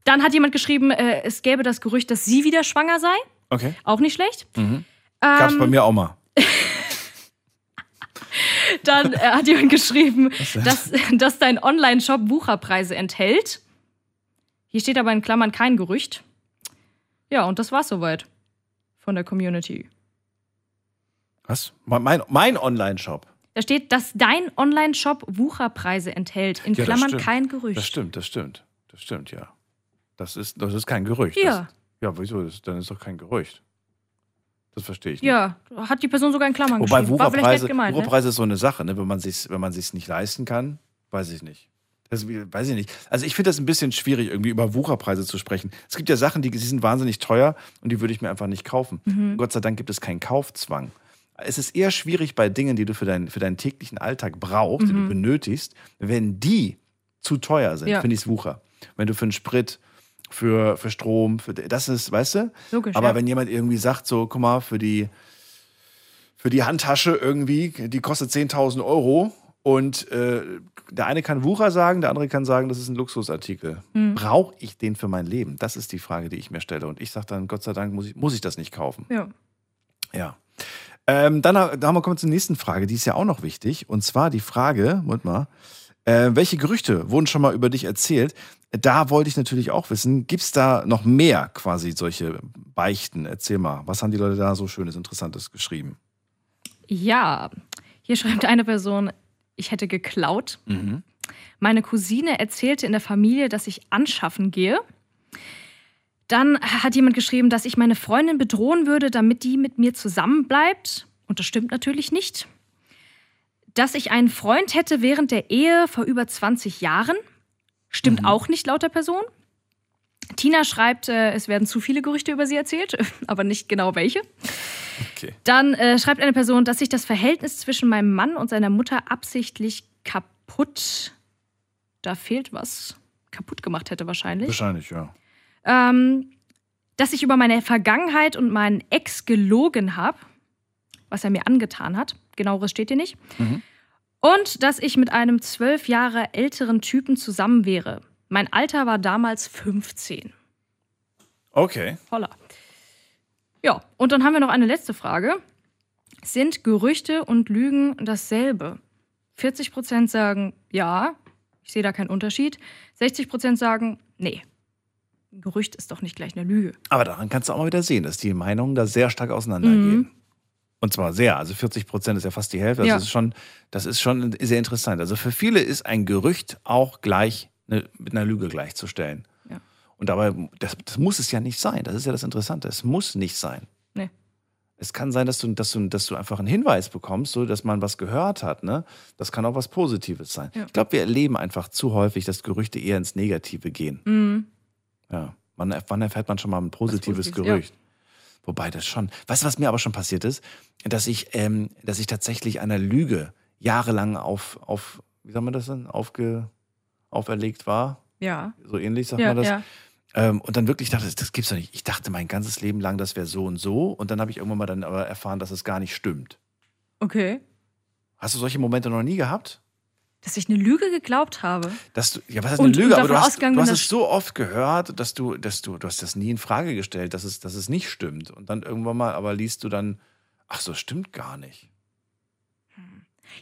Dann hat jemand geschrieben, äh, es gäbe das Gerücht, dass sie wieder schwanger sei. Okay. Auch nicht schlecht. Mhm. Gab's Ähm, bei mir auch mal. [LAUGHS] Dann äh, hat jemand geschrieben, dass, dass dein Online-Shop Wucherpreise enthält. Hier steht aber in Klammern kein Gerücht. Ja, und das war's soweit von der Community. Was? Mein, mein Online-Shop. Da steht, dass dein Online-Shop Wucherpreise enthält. In Ja, Klammern kein Gerücht. Das stimmt, das stimmt. Das stimmt, ja. Das ist, das ist kein Gerücht. Ja. Das, ja, wieso? Das, dann ist doch kein Gerücht. Das verstehe ich nicht. Ja, hat die Person sogar in Klammern Wobei geschrieben. Vielleicht Wucherpreise, gemeint, ne? Wucherpreise ist so eine Sache, ne? wenn man sich wenn man sich's nicht leisten kann, weiß ich nicht. Das, weiß ich nicht. Also ich finde das ein bisschen schwierig, irgendwie über Wucherpreise zu sprechen. Es gibt ja Sachen, die, die sind wahnsinnig teuer und die würde ich mir einfach nicht kaufen. Mhm. Gott sei Dank gibt es keinen Kaufzwang. Es ist eher schwierig bei Dingen, die du für, dein, für deinen täglichen Alltag brauchst, die du Mhm. benötigst, wenn die zu teuer sind, Ja. finde ich es Wucher. Wenn du für einen Sprit, für, für Strom, für, das ist, weißt du? Logisch, Aber ja. wenn jemand irgendwie sagt, so, guck mal, für die, für die Handtasche irgendwie, die kostet 10.000 Euro. Und äh, der eine kann Wucher sagen, der andere kann sagen, das ist ein Luxusartikel. Mhm. Brauche ich den für mein Leben? Das ist die Frage, die ich mir stelle. Und ich sage dann, Gott sei Dank muss ich, muss ich das nicht kaufen. Ja. Ja. Ähm, dann ha- da haben wir kommen wir zur nächsten Frage, die ist ja auch noch wichtig. Und zwar die Frage, Moment mal, Äh, welche Gerüchte wurden schon mal über dich erzählt? Da wollte ich natürlich auch wissen, gibt es da noch mehr quasi solche Beichten? Erzähl mal, was haben die Leute da so Schönes, Interessantes geschrieben? Ja, hier schreibt eine Person, ich hätte geklaut. Mhm. Meine Cousine erzählte in der Familie, dass ich anschaffen gehe. Dann hat jemand geschrieben, dass ich meine Freundin bedrohen würde, damit die mit mir zusammenbleibt. Und das stimmt natürlich nicht. Dass ich einen Freund hätte während der Ehe vor über 20 Jahren. Stimmt auch nicht laut der Person. Tina schreibt, äh, es werden zu viele Gerüchte über sie erzählt, [LAUGHS] aber nicht genau welche. Okay. Dann äh, schreibt eine Person, dass sich das Verhältnis zwischen meinem Mann und seiner Mutter absichtlich kaputt, da fehlt was, kaputt gemacht hätte wahrscheinlich. Wahrscheinlich, ja. Ähm, dass ich über meine Vergangenheit und meinen Ex gelogen habe, was er mir angetan hat. Genaueres steht hier nicht. Mhm. Und dass ich mit einem zwölf Jahre älteren Typen zusammen wäre. Mein Alter war damals 15. Okay. Holla. Ja, und dann haben wir noch eine letzte Frage. Sind Gerüchte und Lügen dasselbe? 40% sagen ja, ich sehe da keinen Unterschied. 60% sagen nee. Ein Gerücht ist doch nicht gleich eine Lüge. Aber daran kannst du auch mal wieder sehen, dass die Meinungen da sehr stark auseinandergehen. Mhm. Und zwar sehr. Also 40 Prozent ist ja fast die Hälfte. Das, Ja. ist schon, das ist schon sehr interessant. Also für viele ist ein Gerücht auch gleich eine, mit einer Lüge gleichzustellen. Ja. Und dabei, das, das muss es ja nicht sein. Das ist ja das Interessante. Es muss nicht sein. Nee. Es kann sein, dass du, dass du, dass du einfach einen Hinweis bekommst, so dass man was gehört hat. Ne? Das kann auch was Positives sein. Ja. Ich glaube, wir erleben einfach zu häufig, dass Gerüchte eher ins Negative gehen. Mhm. Ja. Wann, wann erfährt man schon mal ein positives Positives, Gerücht? Wobei das schon. Weißt du, was mir aber schon passiert ist? Dass ich, ähm, dass ich tatsächlich einer Lüge jahrelang auf, auf wie sagt man das denn? Aufge, auferlegt war. Ja. So ähnlich sagt Ja, man das. ja. Ähm, und dann wirklich dachte, das, das gibt's doch nicht. Ich dachte mein ganzes Leben lang, das wäre so und so. Und dann habe ich irgendwann mal dann aber erfahren, dass es gar nicht stimmt. Okay. Hast du solche Momente noch nie gehabt? Dass ich eine Lüge geglaubt habe. Dass du, ja, was heißt Und- eine Lüge? und Aber du hast, du hast es so oft gehört, dass du, dass du, du hast das nie in Frage gestellt, dass es, dass es nicht stimmt. Und dann irgendwann mal, aber liest du dann, ach so, stimmt gar nicht.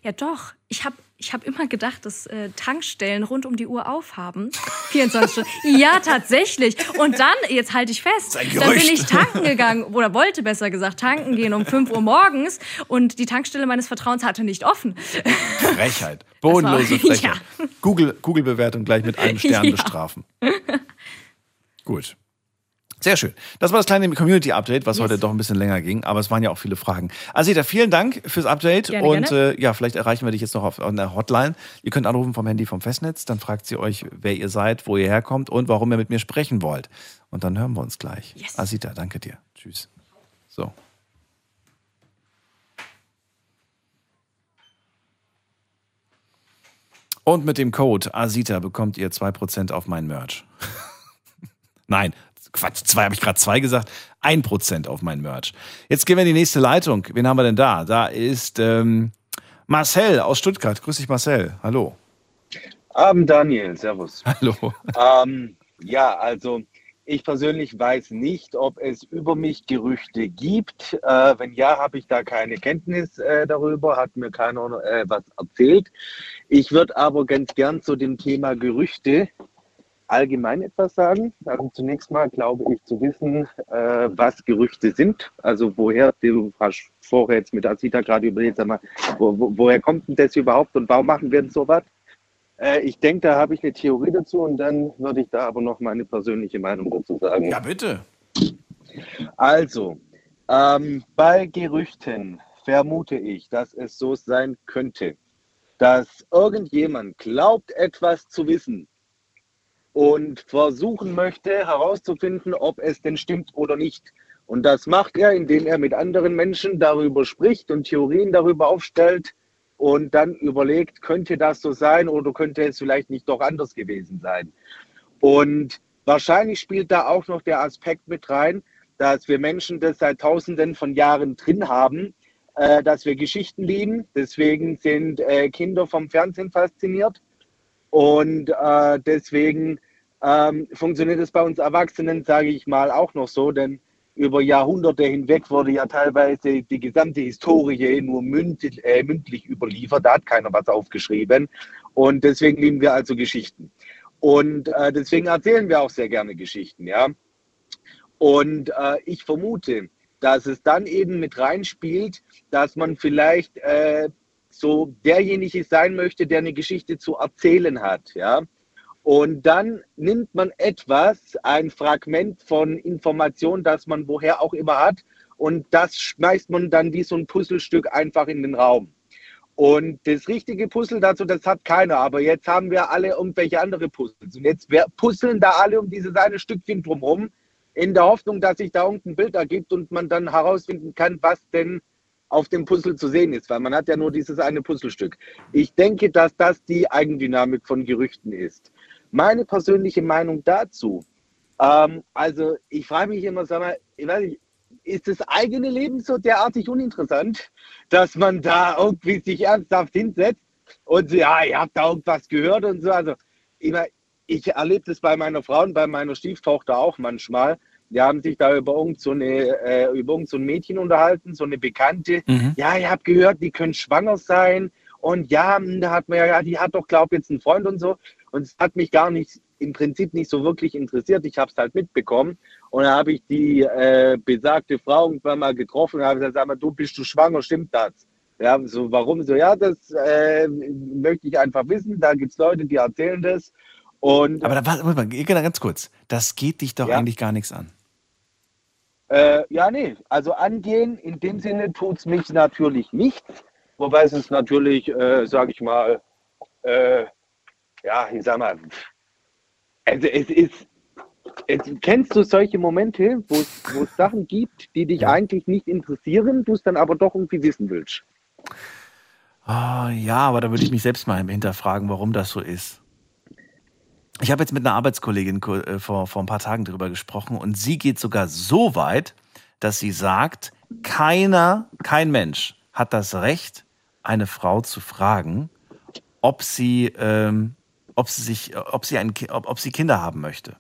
Ja, doch. Ich habe ich hab immer gedacht, dass äh, Tankstellen rund um die Uhr aufhaben. 24 Stunden. Ja, tatsächlich. Und dann, jetzt halte ich fest, dann bin ich tanken gegangen, oder wollte besser gesagt tanken gehen um 5 Uhr morgens und die Tankstelle meines Vertrauens hatte nicht offen. Frechheit. Bodenlose [LAUGHS] Frechheit. Google, Google-Bewertung gleich mit einem Stern Ja. bestrafen. Gut. Sehr schön. Das war das kleine Community-Update, was Yes. heute doch ein bisschen länger ging, aber es waren ja auch viele Fragen. Asita, vielen Dank fürs Update Gerne, und gerne. Äh, ja, vielleicht erreichen wir dich jetzt noch auf, auf einer Hotline. Ihr könnt anrufen vom Handy vom Festnetz, dann fragt sie euch, wer ihr seid, wo ihr herkommt und warum ihr mit mir sprechen wollt. Und dann hören wir uns gleich. Yes. Asita, danke dir. Tschüss. So. Und mit dem Code ASITA bekommt ihr 2% auf mein Merch. [LAUGHS] Nein, Quatsch, zwei habe ich gerade zwei gesagt. 1% auf mein Merch. Jetzt gehen wir in die nächste Leitung. Wen haben wir denn da? Da ist ähm, Marcel aus Stuttgart. Grüß dich, Marcel. Hallo. Abend, Daniel. Servus. [LAUGHS] Hallo. Ähm, ja, also ich persönlich weiß nicht, ob es über mich Gerüchte gibt. Äh, wenn ja, habe ich da keine Kenntnis äh, darüber, hat mir keiner äh, was erzählt. Ich würde aber ganz gern zu dem Thema Gerüchte allgemein etwas sagen. Also zunächst mal glaube ich zu wissen, äh, was Gerüchte sind. Also woher, du hast vorher jetzt mit Asita gerade überlegt, sag mal, wo, wo, woher kommt denn das überhaupt und warum machen wir denn sowas? Äh, ich denke, da habe ich eine Theorie dazu und dann würde ich da aber noch meine persönliche Meinung dazu sagen. Ja, bitte. Also, ähm, bei Gerüchten vermute ich, dass es so sein könnte, dass irgendjemand glaubt, etwas zu wissen und versuchen möchte herauszufinden, ob es denn stimmt oder nicht. Und das macht er, indem er mit anderen Menschen darüber spricht und Theorien darüber aufstellt und dann überlegt, könnte das so sein oder könnte es vielleicht nicht doch anders gewesen sein. Und wahrscheinlich spielt da auch noch der Aspekt mit rein, dass wir Menschen das seit Tausenden von Jahren drin haben, äh, dass wir Geschichten lieben. Deswegen sind äh, Kinder vom Fernsehen fasziniert. Und äh, deswegen ähm, funktioniert es bei uns Erwachsenen, sage ich mal, auch noch so, denn über Jahrhunderte hinweg wurde ja teilweise die gesamte Historie nur mündlich, äh, mündlich überliefert, da hat keiner was aufgeschrieben. Und deswegen lieben wir also Geschichten. Und äh, deswegen erzählen wir auch sehr gerne Geschichten, ja. Und äh, ich vermute, dass es dann eben mit reinspielt, dass man vielleicht äh, so derjenige sein möchte, der eine Geschichte zu erzählen hat, ja. Und dann nimmt man etwas, ein Fragment von Information, das man woher auch immer hat, und das schmeißt man dann wie so ein Puzzlestück einfach in den Raum. Und das richtige Puzzle dazu, das hat keiner. Aber jetzt haben wir alle irgendwelche andere Puzzles. Und jetzt puzzeln da alle um dieses eine Stückchen drumherum, in der Hoffnung, dass sich da irgendein Bild ergibt und man dann herausfinden kann, was denn auf dem Puzzle zu sehen ist, weil man hat ja nur dieses eine Puzzlestück. Ich denke, dass das die Eigendynamik von Gerüchten ist. Meine persönliche Meinung dazu, ähm, also ich frage mich immer, sag mal, ich weiß nicht, ist das eigene Leben so derartig uninteressant, dass man da irgendwie sich ernsthaft hinsetzt und ja, ihr habt da irgendwas gehört und so. Also ich, ich erlebe das bei meiner Frau und bei meiner Stieftochter auch manchmal. Die haben sich da über irgend so, eine, äh, über irgend so ein Mädchen unterhalten, so eine Bekannte. Mhm. Ja, ihr habt gehört, die können schwanger sein. Und ja, da hat man ja, die hat doch, glaube ich, jetzt einen Freund und so. Und es hat mich gar nicht, im Prinzip nicht so wirklich interessiert. Ich habe es halt mitbekommen. Und dann habe ich die äh, besagte Frau irgendwann mal getroffen und habe gesagt, sag mal, du bist du schwanger, stimmt das? Ja, so warum? So, ja, das äh, möchte ich einfach wissen. Da gibt es Leute, die erzählen das. Und, Aber da, warte mal, ganz kurz. Das geht dich doch ja. eigentlich gar nichts an. Äh, ja, nee. Also angehen, in dem Sinne tut es mich natürlich nichts. Wobei es ist natürlich, äh, sage ich mal, äh, ja, ich sag mal, also es ist, es, kennst du solche Momente, wo es Sachen gibt, die dich eigentlich nicht interessieren, du es dann aber doch irgendwie wissen willst? Oh, ja, aber da würde ich mich selbst mal hinterfragen, warum das so ist. Ich habe jetzt mit einer Arbeitskollegin äh, vor, vor ein paar Tagen darüber gesprochen und sie geht sogar so weit, dass sie sagt, keiner, kein Mensch hat das Recht, eine Frau zu fragen, ob sie, ähm, ob sie sich, ob sie ein, ob, ob sie Kinder haben möchte.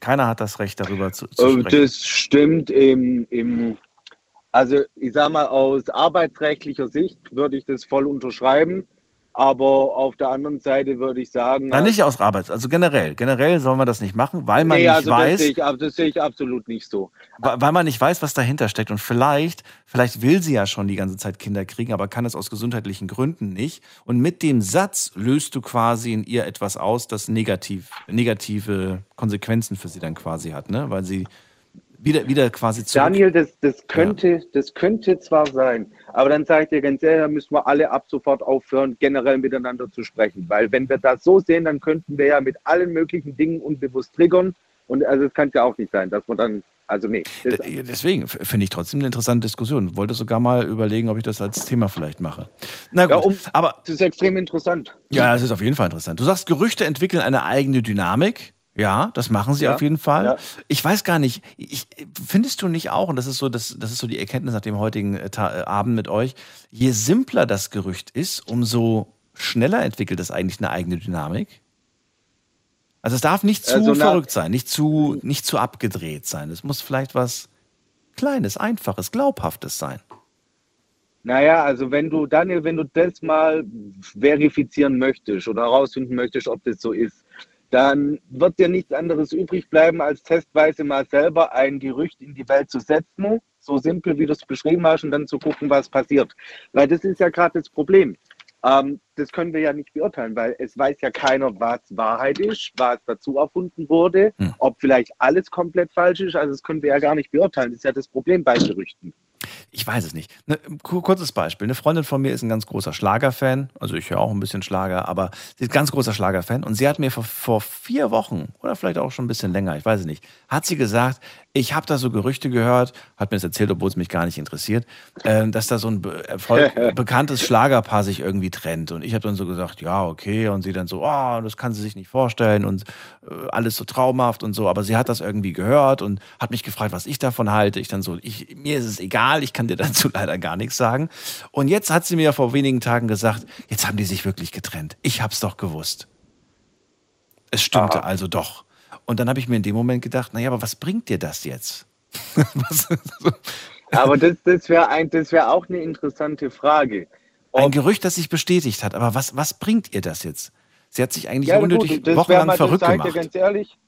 Keiner hat das Recht, darüber zu, zu äh, sprechen. Das stimmt im, im, also ich sage mal, aus arbeitsrechtlicher Sicht würde ich das voll unterschreiben. Aber auf der anderen Seite würde ich sagen. Na, nicht aus Arbeit, also generell. Generell soll man das nicht machen, weil man nee, nicht also weiß. Das sehe, ich, das sehe ich absolut nicht so. Weil man nicht weiß, was dahinter steckt. Und vielleicht, vielleicht will sie ja schon die ganze Zeit Kinder kriegen, aber kann es aus gesundheitlichen Gründen nicht. Und mit dem Satz löst du quasi in ihr etwas aus, das negativ, negative Konsequenzen für sie dann quasi hat, ne? Weil sie wieder, wieder quasi zurück. Daniel, das, das, könnte, ja. das könnte zwar sein, aber dann sage ich dir ganz ehrlich, da müssen wir alle ab sofort aufhören, generell miteinander zu sprechen. Weil wenn wir das so sehen, dann könnten wir ja mit allen möglichen Dingen unbewusst triggern. Und also es kann ja auch nicht sein, dass man dann, also nee. Deswegen finde ich trotzdem eine interessante Diskussion. Wollte sogar mal überlegen, ob ich das als Thema vielleicht mache. Na gut, ja, um, aber. Das ist extrem interessant. Ja, es ist auf jeden Fall interessant. Du sagst, Gerüchte entwickeln eine eigene Dynamik. Ja, das machen sie ja, auf jeden Fall. Ja. Ich weiß gar nicht, ich, findest du nicht auch, und das ist so, das, das ist so die Erkenntnis nach dem heutigen äh, äh, Abend mit euch, je simpler das Gerücht ist, umso schneller entwickelt es eigentlich eine eigene Dynamik? Also es darf nicht zu also verrückt sein, nicht zu, nicht zu abgedreht sein. Es muss vielleicht was Kleines, Einfaches, Glaubhaftes sein. Naja, also wenn du, Daniel, wenn du das mal verifizieren möchtest oder herausfinden möchtest, ob das so ist, dann wird dir nichts anderes übrig bleiben, als testweise mal selber ein Gerücht in die Welt zu setzen, so simpel wie du es beschrieben hast, und dann zu gucken, was passiert. Weil das ist ja gerade das Problem. Ähm, das können wir ja nicht beurteilen, weil es weiß ja keiner, was Wahrheit ist, was dazu erfunden wurde, hm. ob vielleicht alles komplett falsch ist. Also das können wir ja gar nicht beurteilen. Das ist ja das Problem bei Gerüchten. Ich weiß es nicht. Ne, kurzes Beispiel. Eine Freundin von mir ist ein ganz großer Schlagerfan. Also ich höre auch ein bisschen Schlager, aber sie ist ein ganz großer Schlagerfan. Und sie hat mir vor, vor vier Wochen oder vielleicht auch schon ein bisschen länger, ich weiß es nicht, hat sie gesagt, ich habe da so Gerüchte gehört, hat mir das erzählt, obwohl es mich gar nicht interessiert, äh, dass da so ein be Erfolg, [LAUGHS] bekanntes Schlagerpaar sich irgendwie trennt. Und ich habe dann so gesagt, ja, okay. Und sie dann so, oh, das kann sie sich nicht vorstellen und äh, alles so traumhaft und so. Aber sie hat das irgendwie gehört und hat mich gefragt, was ich davon halte. Ich dann so, ich, mir ist es egal, ich kann dir dazu [LAUGHS] leider gar nichts sagen. Und jetzt hat sie mir vor wenigen Tagen gesagt, jetzt haben die sich wirklich getrennt. Ich hab's doch gewusst. Es stimmte Aha. also doch. Und dann habe ich mir in dem Moment gedacht, naja, aber was bringt dir das jetzt? [LAUGHS] aber das, das wäre wär auch eine interessante Frage. Ein Gerücht, das sich bestätigt hat. Aber was, was bringt ihr das jetzt? Sie hat sich eigentlich Ja, unnötig gut, das wochenlang mal- verrückt sag ich gemacht. dir ganz ehrlich,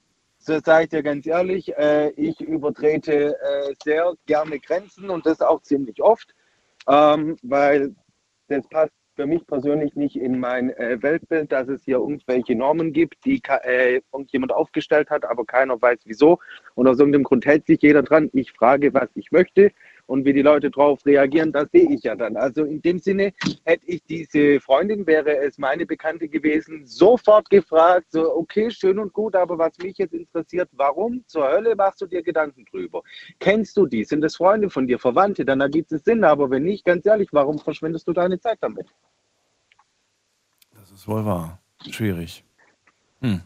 das sage ich dir ganz ehrlich, äh, ich übertrete äh, sehr gerne Grenzen und das auch ziemlich oft, ähm, weil das passt für mich persönlich nicht in mein äh, Weltbild, dass es hier irgendwelche Normen gibt, die äh, irgendjemand aufgestellt hat, aber keiner weiß wieso. Und aus irgendeinem Grund hält sich jeder dran. Ich frage, was ich möchte und wie die Leute darauf reagieren, das sehe ich ja dann. Also in dem Sinne hätte ich diese Freundin, wäre es meine Bekannte gewesen, sofort gefragt, so okay, schön und gut, aber was mich jetzt interessiert, warum zur Hölle machst du dir Gedanken drüber? Kennst du die? Sind das Freunde von dir, Verwandte? Dann ergibt es Sinn, aber wenn nicht, ganz ehrlich, warum verschwendest du deine Zeit damit? Das ist wohl wahr. Schwierig. Hm.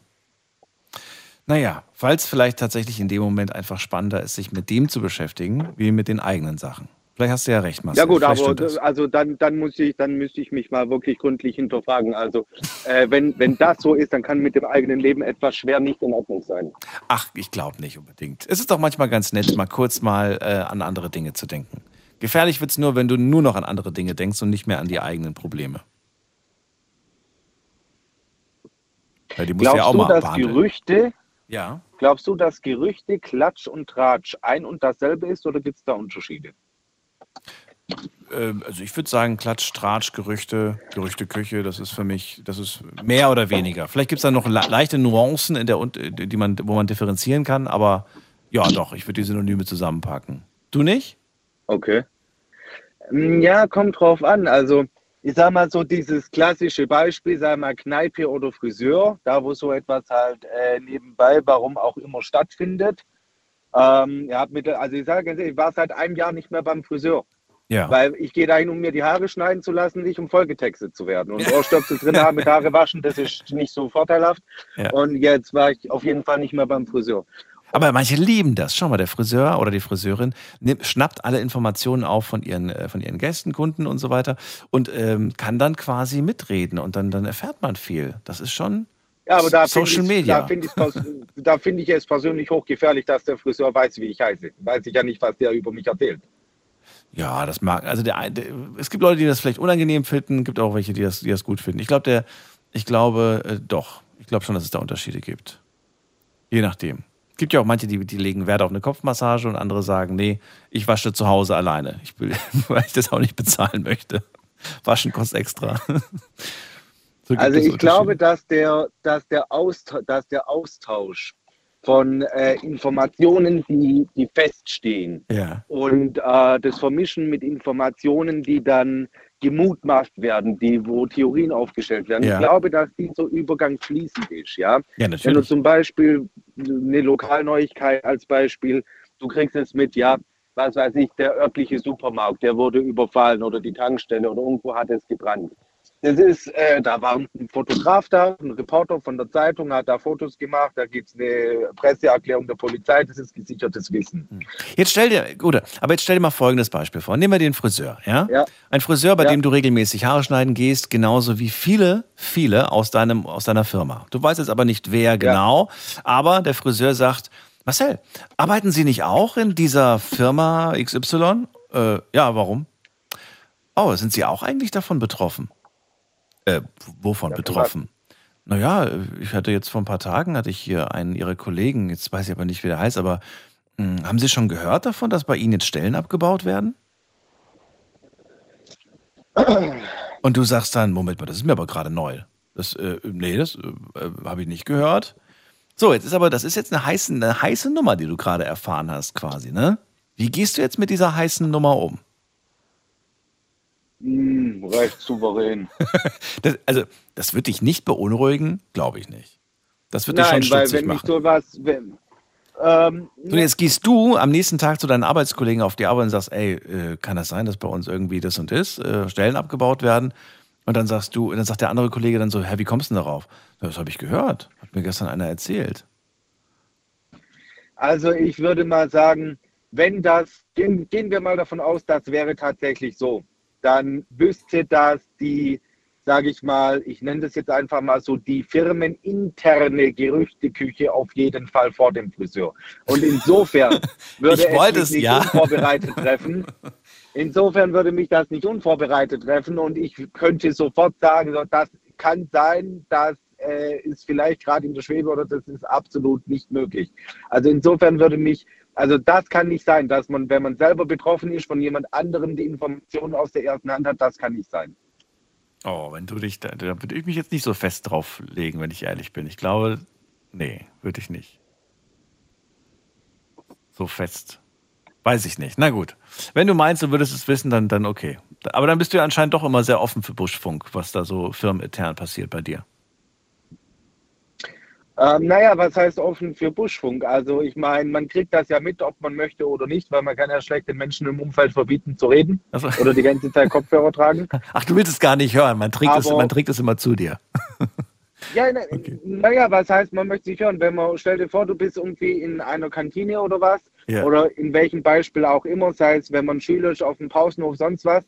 Naja, weil es vielleicht tatsächlich in dem Moment einfach spannender ist, sich mit dem zu beschäftigen, wie mit den eigenen Sachen. Vielleicht hast du ja recht, Marcel. ja gut, Vielleicht aber also dann, dann muss ich, dann müsste ich mich mal wirklich gründlich hinterfragen. Also äh, wenn, wenn das so ist, dann kann mit dem eigenen Leben etwas schwer nicht in Ordnung sein. Ach, ich glaube nicht unbedingt. Es ist doch manchmal ganz nett, mal kurz mal äh, an andere Dinge zu denken. Gefährlich wird es nur, wenn du nur noch an andere Dinge denkst und nicht mehr an die eigenen Probleme. Weil die musst du Glaubst ja auch du, mal dass behandeln. Gerüchte, Ja. glaubst du, dass Gerüchte, Klatsch und Tratsch ein und dasselbe ist oder gibt es da Unterschiede? Ähm, also ich würde sagen, Klatsch, Tratsch, Gerüchte, Gerüchte, Küche, das ist für mich, das ist mehr oder weniger. Vielleicht gibt es da noch le leichte Nuancen, in der, Un- die man, wo man differenzieren kann, aber ja doch, ich würde die Synonyme zusammenpacken. Du nicht? Okay. Mm, Ja, kommt drauf an. Also, ich sag mal so dieses klassische Beispiel, sag mal Kneipe oder Friseur, da wo so etwas halt äh, nebenbei, warum auch immer stattfindet. Ähm, ja, mit, also ich sage ganz ehrlich, ich war seit einem Jahr nicht mehr beim Friseur. Ja. Weil ich gehe dahin, um mir die Haare schneiden zu lassen, nicht um vollgetextet zu werden. Und Ohrstöpsel drin [LAUGHS] haben mit Haare waschen, das ist nicht so vorteilhaft. Ja. Und jetzt war ich auf jeden Fall nicht mehr beim Friseur. Aber manche lieben das. Schau mal, der Friseur oder die Friseurin nimmt, schnappt alle Informationen auf von ihren, äh, von ihren Gästen, Kunden und so weiter und ähm, kann dann quasi mitreden und dann, dann erfährt man viel. Das ist schon Ja, aber da Social ich, Media. da finde ich, [LAUGHS] finde ich es persönlich hochgefährlich, dass der Friseur weiß, wie ich heiße. Weiß ich ja nicht, was der über mich erzählt. Ja, das mag. Also der, der, es gibt Leute, die das vielleicht unangenehm finden, gibt auch welche, die das, die das gut finden. Ich glaube, der, ich glaube äh, doch. Ich glaube schon, dass es da Unterschiede gibt. Je nachdem. Es gibt ja auch manche, die, die legen Wert auf eine Kopfmassage und andere sagen, nee, ich wasche zu Hause alleine. Ich will, [LAUGHS] weil ich das auch nicht bezahlen möchte. Waschen kostet extra. [LAUGHS] So Also ich glaube, dass der, dass der, Austausch, dass der Austausch von äh, Informationen, die, die feststehen, Ja. und äh, das Vermischen mit Informationen, die dann gemutmaßt werden, die, wo Theorien aufgestellt werden. Ja. Ich glaube, dass dieser Übergang fließend ist, ja. Ja, Wenn du zum Beispiel eine Lokalneuigkeit als Beispiel, du kriegst es mit, ja, was weiß ich, der örtliche Supermarkt, der wurde überfallen oder die Tankstelle oder irgendwo hat es gebrannt. Das ist, äh, da war ein Fotograf da, ein Reporter von der Zeitung hat da Fotos gemacht, da gibt es eine Presseerklärung der Polizei, das ist gesichertes Wissen. Jetzt stell dir, gut, aber jetzt stell dir mal folgendes Beispiel vor. Nehmen wir den Friseur, ja? Ja. Ein Friseur, bei Ja. dem du regelmäßig Haare schneiden gehst, genauso wie viele, viele aus deinem, aus deiner Firma. Du weißt jetzt aber nicht, wer genau, aber der Friseur sagt, Marcel, arbeiten Sie nicht auch in dieser Firma XY? Äh, ja, warum? Oh, sind Sie auch eigentlich davon betroffen? Äh, wovon betroffen? Naja, ich hatte jetzt vor ein paar Tagen, hatte ich hier einen Ihrer Kollegen, jetzt weiß ich aber nicht, wie der heißt, aber mh, haben Sie schon gehört davon, dass bei Ihnen jetzt Stellen abgebaut werden? [CLEARS THROAT] Und du sagst dann, Moment mal, das ist mir aber gerade neu. Das, äh, nee, das äh, habe ich nicht gehört. So, jetzt ist aber, das ist jetzt eine heiße, eine heiße Nummer, die du gerade erfahren hast, quasi, ne? Wie gehst du jetzt mit dieser heißen Nummer um? Hm, recht souverän. [LAUGHS] Das, also, das wird dich nicht beunruhigen, glaube ich nicht. Das wird dich Nein, schon weil stutzig wenn mich machen. sowas, wenn, ähm, So, jetzt gehst du am nächsten Tag zu deinen Arbeitskollegen auf die Arbeit und sagst, ey, äh, kann das sein, dass bei uns irgendwie das und das, äh, Stellen abgebaut werden? Und dann sagst du, dann sagt der andere Kollege dann so, hä, wie kommst du denn darauf? Das habe ich gehört. Hat mir gestern einer erzählt. Also ich würde mal sagen, wenn das, gehen, gehen wir mal davon aus, das wäre tatsächlich so, dann wüsste das die, sage ich mal, ich nenne das jetzt einfach mal so, die firmeninterne Gerüchteküche auf jeden Fall vor dem Friseur. Und insofern [LAUGHS] würde Ich es mich es, nicht ja. unvorbereitet treffen. [LAUGHS] Insofern würde mich das nicht unvorbereitet treffen und ich könnte sofort sagen, das kann sein, das äh, ist vielleicht gerade in der Schwebe oder das ist absolut nicht möglich. Also insofern würde mich, also das kann nicht sein, dass man, wenn man selber betroffen ist, von jemand anderem die Informationen aus der ersten Hand hat, das kann nicht sein. Oh, wenn du dich, da, da würde ich mich jetzt nicht so fest drauf legen, wenn ich ehrlich bin. Ich glaube, nee, würde ich nicht. So fest. Weiß ich nicht. Na gut. Wenn du meinst, du würdest es wissen, dann, dann okay. Aber dann bist du ja anscheinend doch immer sehr offen für Buschfunk, was da so firmenintern passiert bei dir. Ähm, naja, was heißt offen für Buschfunk? Also ich meine, man kriegt das ja mit, ob man möchte oder nicht, weil man kann ja schlecht den Menschen im Umfeld verbieten zu reden Also- [LAUGHS] oder die ganze Zeit Kopfhörer tragen. Ach, du willst es gar nicht hören. Man trägt, es, Aber- man trägt es immer zu dir. [LAUGHS] Ja, na, naja, was heißt, man möchte sich hören? Wenn man, stell dir vor, du bist irgendwie in einer Kantine oder was, Ja. oder in welchem Beispiel auch immer, sei es, wenn man Schüler ist auf dem Pausenhof, sonst was,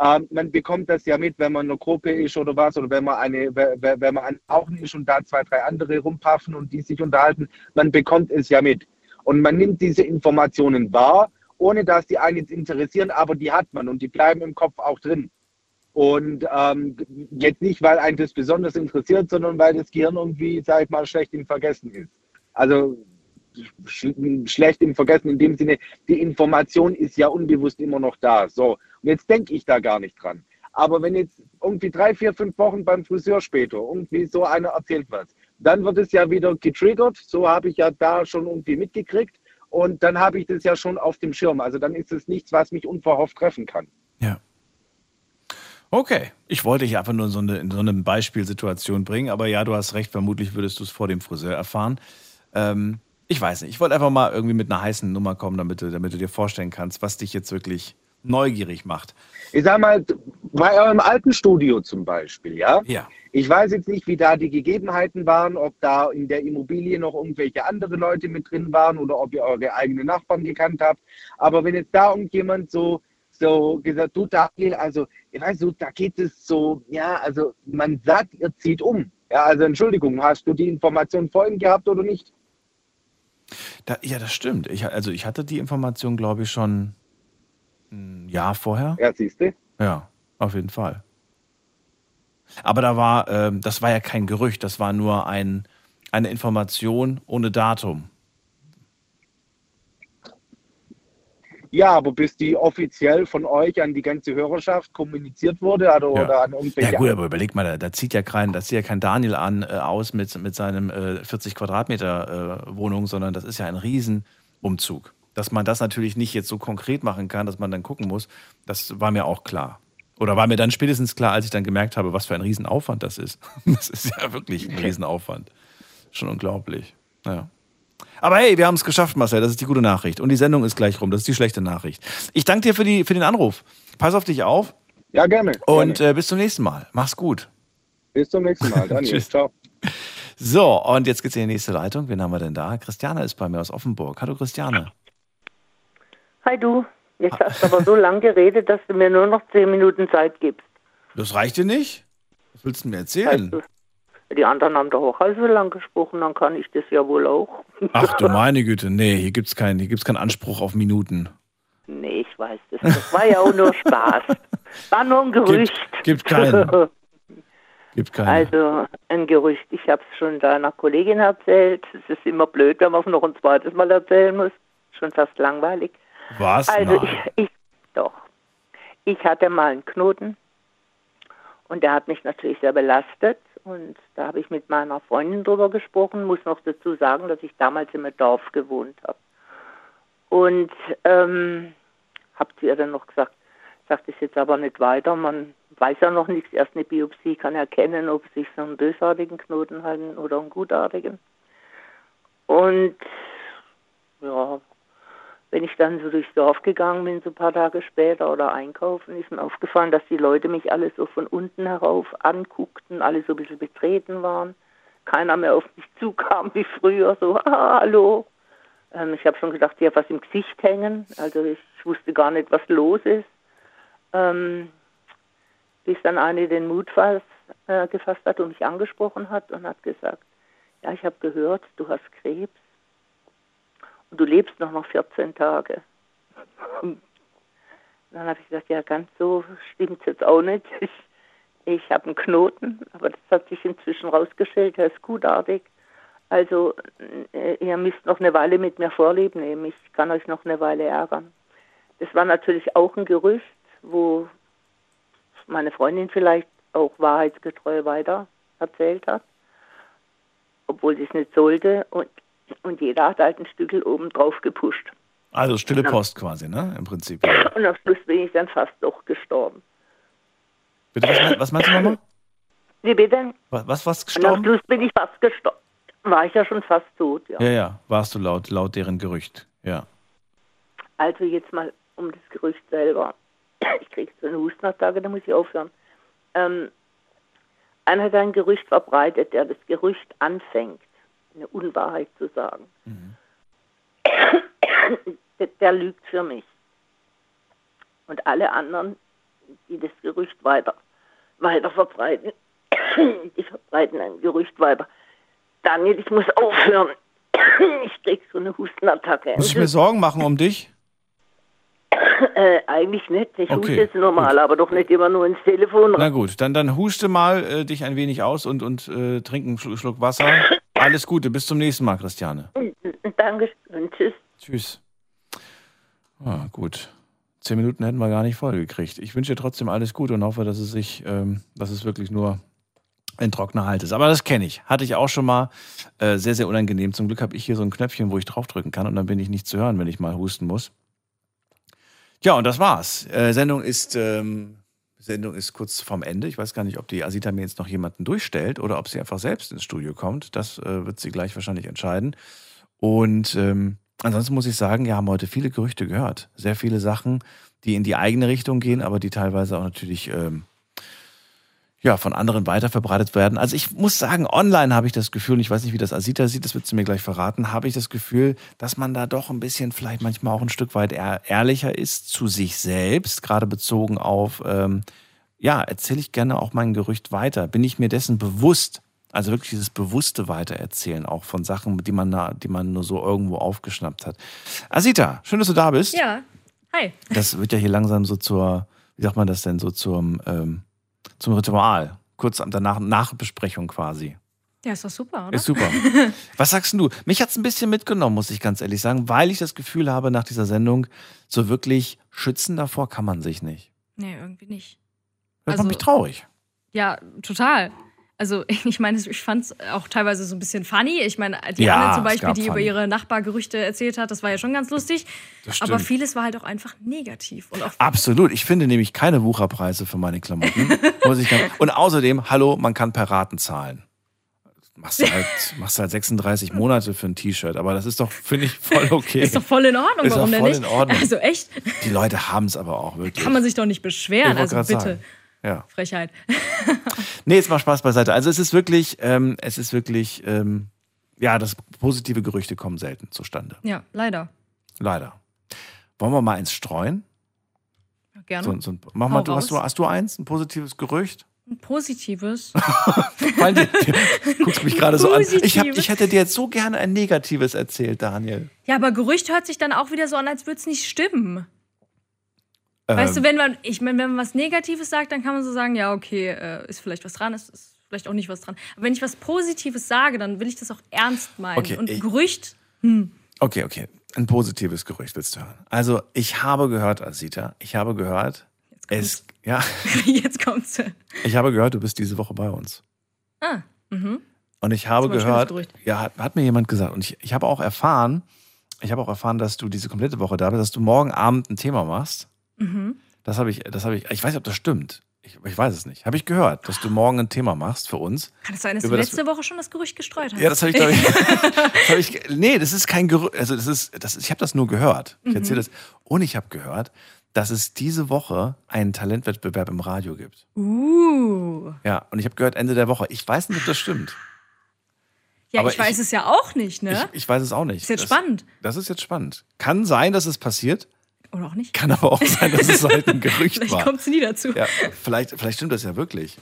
ähm, man bekommt das ja mit, wenn man in einer Gruppe ist oder was, oder wenn man eine, we- we- wenn man an Rauchen ist und da zwei, drei andere rumpaffen und die sich unterhalten, man bekommt es ja mit. Und man nimmt diese Informationen wahr, ohne dass die einen jetzt interessieren, aber die hat man und die bleiben im Kopf auch drin. Und ähm, jetzt nicht, weil einen das besonders interessiert, sondern weil das Gehirn irgendwie, sag ich mal, schlecht im Vergessen ist. Also sch schlecht im Vergessen in dem Sinne, die Information ist ja unbewusst immer noch da. So, jetzt denke ich da gar nicht dran. Aber wenn jetzt irgendwie drei, vier, fünf Wochen beim Friseur später irgendwie so einer erzählt was, dann wird es ja wieder getriggert. So habe ich ja da schon irgendwie mitgekriegt. Und dann habe ich das ja schon auf dem Schirm. Also dann ist es nichts, was mich unverhofft treffen kann. Okay. Ich wollte dich einfach nur in so eine, in so eine Beispielsituation bringen, aber ja, du hast recht, vermutlich würdest du es vor dem Friseur erfahren. Ähm, ich weiß nicht. Ich wollte einfach mal irgendwie mit einer heißen Nummer kommen, damit du, damit du dir vorstellen kannst, was dich jetzt wirklich neugierig macht. Ich sag mal, bei eurem alten Studio zum Beispiel, ja? Ja. Ich weiß jetzt nicht, wie da die Gegebenheiten waren, ob da in der Immobilie noch irgendwelche andere Leute mit drin waren oder ob ihr eure eigenen Nachbarn gekannt habt. Aber wenn jetzt da irgendjemand so, so gesagt, du Daniel, also, ich weiß so, da geht es so, ja, also man sagt, ihr zieht um. Ja, also Entschuldigung, hast du die Information vorhin gehabt oder nicht? Da, ja, das stimmt. Ich, also ich hatte die Information, glaube ich, schon ein Jahr vorher. Ja, siehst du? Ja, auf jeden Fall. Aber da war, ähm, das war ja kein Gerücht, das war nur ein, eine Information ohne Datum. Ja, aber bis die offiziell von euch an die ganze Hörerschaft kommuniziert wurde oder, oder an irgendwelche Ja gut, aber überleg mal, da, da zieht ja kein, da zieht ja kein Daniel an äh, aus mit, mit seinem äh, 40 Quadratmeter äh, Wohnung, sondern das ist ja ein Riesenumzug. Dass man das natürlich nicht jetzt so konkret machen kann, dass man dann gucken muss, das war mir auch klar. Oder war mir dann spätestens klar, als ich dann gemerkt habe, was für ein Riesenaufwand das ist. [LAUGHS] Das ist ja wirklich ein Riesenaufwand. Schon unglaublich. Ja. Aber hey, wir haben es geschafft, Marcel. Das ist die gute Nachricht. Und die Sendung ist gleich rum. Das ist die schlechte Nachricht. Ich danke dir für, die, für den Anruf. Pass auf dich auf. Ja, gerne. Und äh, bis zum nächsten Mal. Mach's gut. Bis zum nächsten Mal. [LAUGHS] Daniel, Tschüss. ciao. So, und jetzt geht's in die nächste Leitung. Wen haben wir denn da? Christiane ist bei mir aus Offenburg. Hallo Christiane. Hi du, jetzt hast du aber so lang geredet, dass du mir nur noch zehn Minuten Zeit gibst. Das reicht dir nicht? Was willst du mir erzählen? Die anderen haben doch auch also lang gesprochen, dann kann ich das ja wohl auch. Ach du [LAUGHS] meine Güte, nee, hier gibt's keinen, hier gibt's keinen Anspruch auf Minuten. Nee, ich weiß das. Das war ja auch nur Spaß. War nur ein Gerücht. Gibt keinen. [LAUGHS] Gibt keinen. Also ein Gerücht. Ich habe es schon deiner Kollegin erzählt. Es ist immer blöd, wenn man es noch ein zweites Mal erzählen muss. Schon fast langweilig. Was? Also ich, ich, doch. Ich hatte mal einen Knoten und der hat mich natürlich sehr belastet. Und da habe ich mit meiner Freundin drüber gesprochen. Muss noch dazu sagen, dass ich damals im Dorf gewohnt habe. Und ähm, habe zu ihr dann noch gesagt, sagt es jetzt aber nicht weiter. Man weiß ja noch nichts. Erst eine Biopsie kann erkennen, ob es sich so einen bösartigen Knoten handelt oder einen gutartigen. Und ja, wenn ich dann so durchs Dorf gegangen bin, so ein paar Tage später oder einkaufen, ist mir aufgefallen, dass die Leute mich alle so von unten herauf anguckten, alle so ein bisschen betreten waren. Keiner mehr auf mich [LAUGHS] zukam wie früher, so, ah, hallo. Ähm, ich habe schon gedacht, ich habe was im Gesicht hängen. Also ich wusste gar nicht, was los ist. Ähm, bis dann eine den Mut fass, äh, gefasst hat und mich angesprochen hat und hat gesagt, ja, ich habe gehört, du hast Krebs und du lebst noch noch 14 Tage. Und [LAUGHS] dann habe ich gesagt, ja, ganz so stimmt es jetzt auch nicht. Ich, ich habe einen Knoten, aber das hat sich inzwischen rausgestellt, der ist gutartig. Also äh, ihr müsst noch eine Weile mit mir Vorlieb nehmen. Ich kann euch noch eine Weile ärgern. Das war natürlich auch ein Gerücht, wo meine Freundin vielleicht auch wahrheitsgetreu weiter erzählt hat, obwohl sie es nicht sollte. Und, und jeder hat halt ein Stückel oben drauf gepusht. Also stille Post quasi, ne? Im Prinzip. [LAUGHS] Und am Schluss bin ich dann fast doch gestorben. Bitte, was, was meinst du nochmal? Wie bitte? Was, was, was Und am gestorben? Schluss bin ich fast gestorben. War ich ja schon fast tot, ja. Ja, ja, warst du laut, laut deren Gerücht. Ja. Also jetzt mal um das Gerücht selber. [CLEARS THROAT] Ich kriege so eine Hustenattacke, da muss ich aufhören. Ähm, einer hat ein Gerücht verbreitet, der das Gerücht anfängt, eine Unwahrheit zu sagen. [COUGHS] der, der lügt für mich. Und alle anderen, die das Gerücht weiter, weiter verbreiten, [COUGHS] die verbreiten ein Gerücht weiter. Daniel, ich muss aufhören. [COUGHS] Ich krieg so eine Hustenattacke. Muss ich mir Sorgen machen um dich? Äh, eigentlich nicht. Ich Okay, huste jetzt normal, aber doch nicht immer nur ins Telefon. Na gut, dann, dann huste mal äh, dich ein wenig aus und, und äh, trink einen Schluck Wasser. Alles Gute, bis zum nächsten Mal, Christiane. [LAUGHS] Danke und tschüss. Tschüss. Ah, gut. Zehn Minuten hätten wir gar nicht voll gekriegt. Ich wünsche dir trotzdem alles Gute und hoffe, dass es sich, ähm, dass es wirklich nur ein trockener Halt ist. Aber das kenne ich. Hatte ich auch schon mal. Äh, sehr, sehr unangenehm. Zum Glück habe ich hier so ein Knöpfchen, wo ich draufdrücken kann und dann bin ich nicht zu hören, wenn ich mal husten muss. Ja, und das war's. Äh, Sendung ist ähm, Sendung ist kurz vorm Ende. Ich weiß gar nicht, ob die Asita mir jetzt noch jemanden durchstellt oder ob sie einfach selbst ins Studio kommt. Das äh, wird sie gleich wahrscheinlich entscheiden. Und ähm, ansonsten muss ich sagen, wir haben heute viele Gerüchte gehört. Sehr viele Sachen, die in die eigene Richtung gehen, aber die teilweise auch natürlich ähm, ja, von anderen weiterverbreitet werden. Also ich muss sagen, online habe ich das Gefühl, und ich weiß nicht, wie das Asita sieht, das wird sie mir gleich verraten, habe ich das Gefühl, dass man da doch ein bisschen vielleicht manchmal auch ein Stück weit ehr ehrlicher ist zu sich selbst, gerade bezogen auf, ähm, ja, erzähle ich gerne auch mein Gerücht weiter. Bin ich mir dessen bewusst, also wirklich dieses bewusste Weitererzählen auch von Sachen, die man, da, die man nur so irgendwo aufgeschnappt hat. Asita, schön, dass du da bist. Ja. Hi. Das wird ja hier langsam so zur, wie sagt man das denn, so zum, ähm, zum Ritual. Kurz danach, Nachbesprechung quasi. Ja, ist doch super, oder? Ist super. [LAUGHS] Was sagst du? Mich hat's ein bisschen mitgenommen, muss ich ganz ehrlich sagen, weil ich das Gefühl habe, nach dieser Sendung, so wirklich schützen davor kann man sich nicht. Nee, irgendwie nicht. Das Also- macht mich traurig. Ja, total. Also [LAUGHS] ich meine, ich fand es auch teilweise so ein bisschen funny. Ich meine, die Ja, Anne zum Beispiel, die über funny. ihre Nachbargerüchte erzählt hat, das war ja schon ganz lustig. Aber vieles war halt auch einfach negativ. Und auch Absolut. Ich finde nämlich keine Wucherpreise für meine Klamotten. [LAUGHS] und außerdem, hallo, man kann per Raten zahlen. Machst du halt, [LAUGHS] machst halt 36 Monate für ein T-Shirt, aber das ist doch, finde ich, voll okay. ist doch voll in Ordnung, Ist doch warum denn voll nicht? in Ordnung. Also echt, Die Leute haben es aber auch wirklich. kann man sich doch nicht Ich beschweren. Also bitte. sagen. Ja. Frechheit. [LAUGHS] Nee, jetzt mal Spaß beiseite. Also es ist wirklich, ähm, es ist wirklich, ähm, ja, das positive Gerüchte kommen selten zustande. Ja, leider. Leider. Wollen wir mal eins streuen? Gerne. So, so, mach mal, du hast, du hast du eins, ein positives Gerücht? Ein positives. [LAUGHS] Du [LAUGHS] guckst mich gerade so an. Ich, hab, Positives. ich hätte dir jetzt so gerne ein negatives erzählt, Daniel. Ja, aber Gerücht hört sich dann auch wieder so an, als würde es nicht stimmen. Ähm, Weißt du, wenn man, ich meine, wenn man was Negatives sagt, dann kann man so sagen, ja, okay, äh, ist vielleicht was dran, ist, ist vielleicht auch nicht was dran. Aber wenn ich was Positives sage, dann will ich das auch ernst meinen. Okay, Und ich- Gerücht, hm, Okay, okay. Ein positives Gerücht willst du hören. Also, ich habe gehört, Asita, ich habe gehört, es, ja, [LAUGHS] jetzt kommt's. ich habe gehört, du bist diese Woche bei uns. Ah, mhm. Und ich habe gehört, ja, hat, hat mir jemand gesagt. Und ich, ich habe auch erfahren, ich habe auch erfahren, dass du diese komplette Woche da bist, dass du morgen Abend ein Thema machst. Mhm. Das habe ich, das habe ich, ich weiß nicht, ob das stimmt. Ich, ich weiß es nicht. Habe ich gehört, dass du morgen ein Thema machst für uns. Kann es sein, dass du Über das- letzte Woche schon das Gerücht gestreut hast? Ja, das habe ich, glaube ich, [LAUGHS] hab ich. Nee, das ist kein Gerücht. Also, das ist, das ich habe das nur gehört. Ich Mhm. erzähle das. Und ich habe gehört, dass es diese Woche einen Talentwettbewerb im Radio gibt. Uh. Ja, und ich habe gehört Ende der Woche. Ich weiß nicht, ob das stimmt. Ja, Aber ich weiß ich- es ja auch nicht, ne? Ich, ich weiß es auch nicht. Ist jetzt das, spannend. Das ist jetzt spannend. Kann sein, dass es passiert. Oder auch nicht. Kann aber auch sein, dass es halt ein Gerücht [LAUGHS] Vielleicht war. kommt es nie dazu. Ja, vielleicht, vielleicht stimmt das ja wirklich.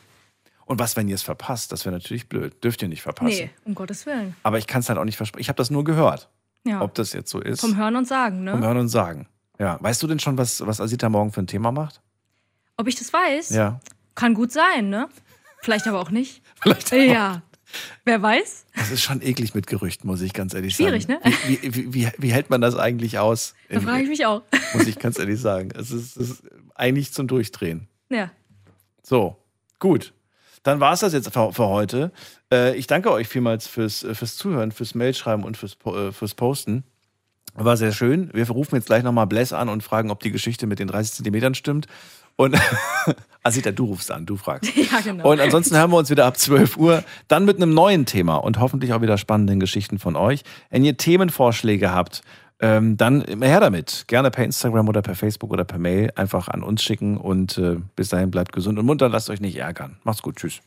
Und was, wenn ihr es verpasst? Das wäre natürlich blöd. Dürft ihr nicht verpassen. Nee, um Gottes Willen. Aber ich kann es halt auch nicht versprechen. Ich habe das nur gehört. Ja. Ob das jetzt so ist. Vom Hören und Sagen, ne? Vom Hören und Sagen. Ja. Weißt du denn schon, was, was Asita morgen für ein Thema macht? Ob ich das weiß? Ja. Kann gut sein, ne? Vielleicht aber auch nicht. [LAUGHS] Vielleicht Ja. Wer weiß? Das ist schon eklig mit Gerüchten, muss ich ganz ehrlich Schwierig, sagen. ne? Wie, wie, wie, wie, hält man das eigentlich aus? Da frage ich mich auch. [LAUGHS] Muss ich ganz ehrlich sagen. Es ist, es ist eigentlich zum Durchdrehen. Ja. So, gut. Dann war es das jetzt für, für heute. Äh, ich danke euch vielmals fürs, fürs Zuhören, fürs Mailschreiben und fürs, äh, fürs Posten. War sehr schön. Wir rufen jetzt gleich nochmal Bless an und fragen, ob die Geschichte mit den 30 Zentimetern stimmt. Und [LAUGHS] Asita, du rufst an, du fragst. [LAUGHS] Ja, genau. Und ansonsten hören wir uns wieder ab 12 Uhr, dann mit einem neuen Thema und hoffentlich auch wieder spannenden Geschichten von euch. Wenn ihr Themenvorschläge habt, ähm, dann immer her damit. Gerne per Instagram oder per Facebook oder per Mail einfach an uns schicken und äh, bis dahin bleibt gesund und munter, lasst euch nicht ärgern. Macht's gut, tschüss.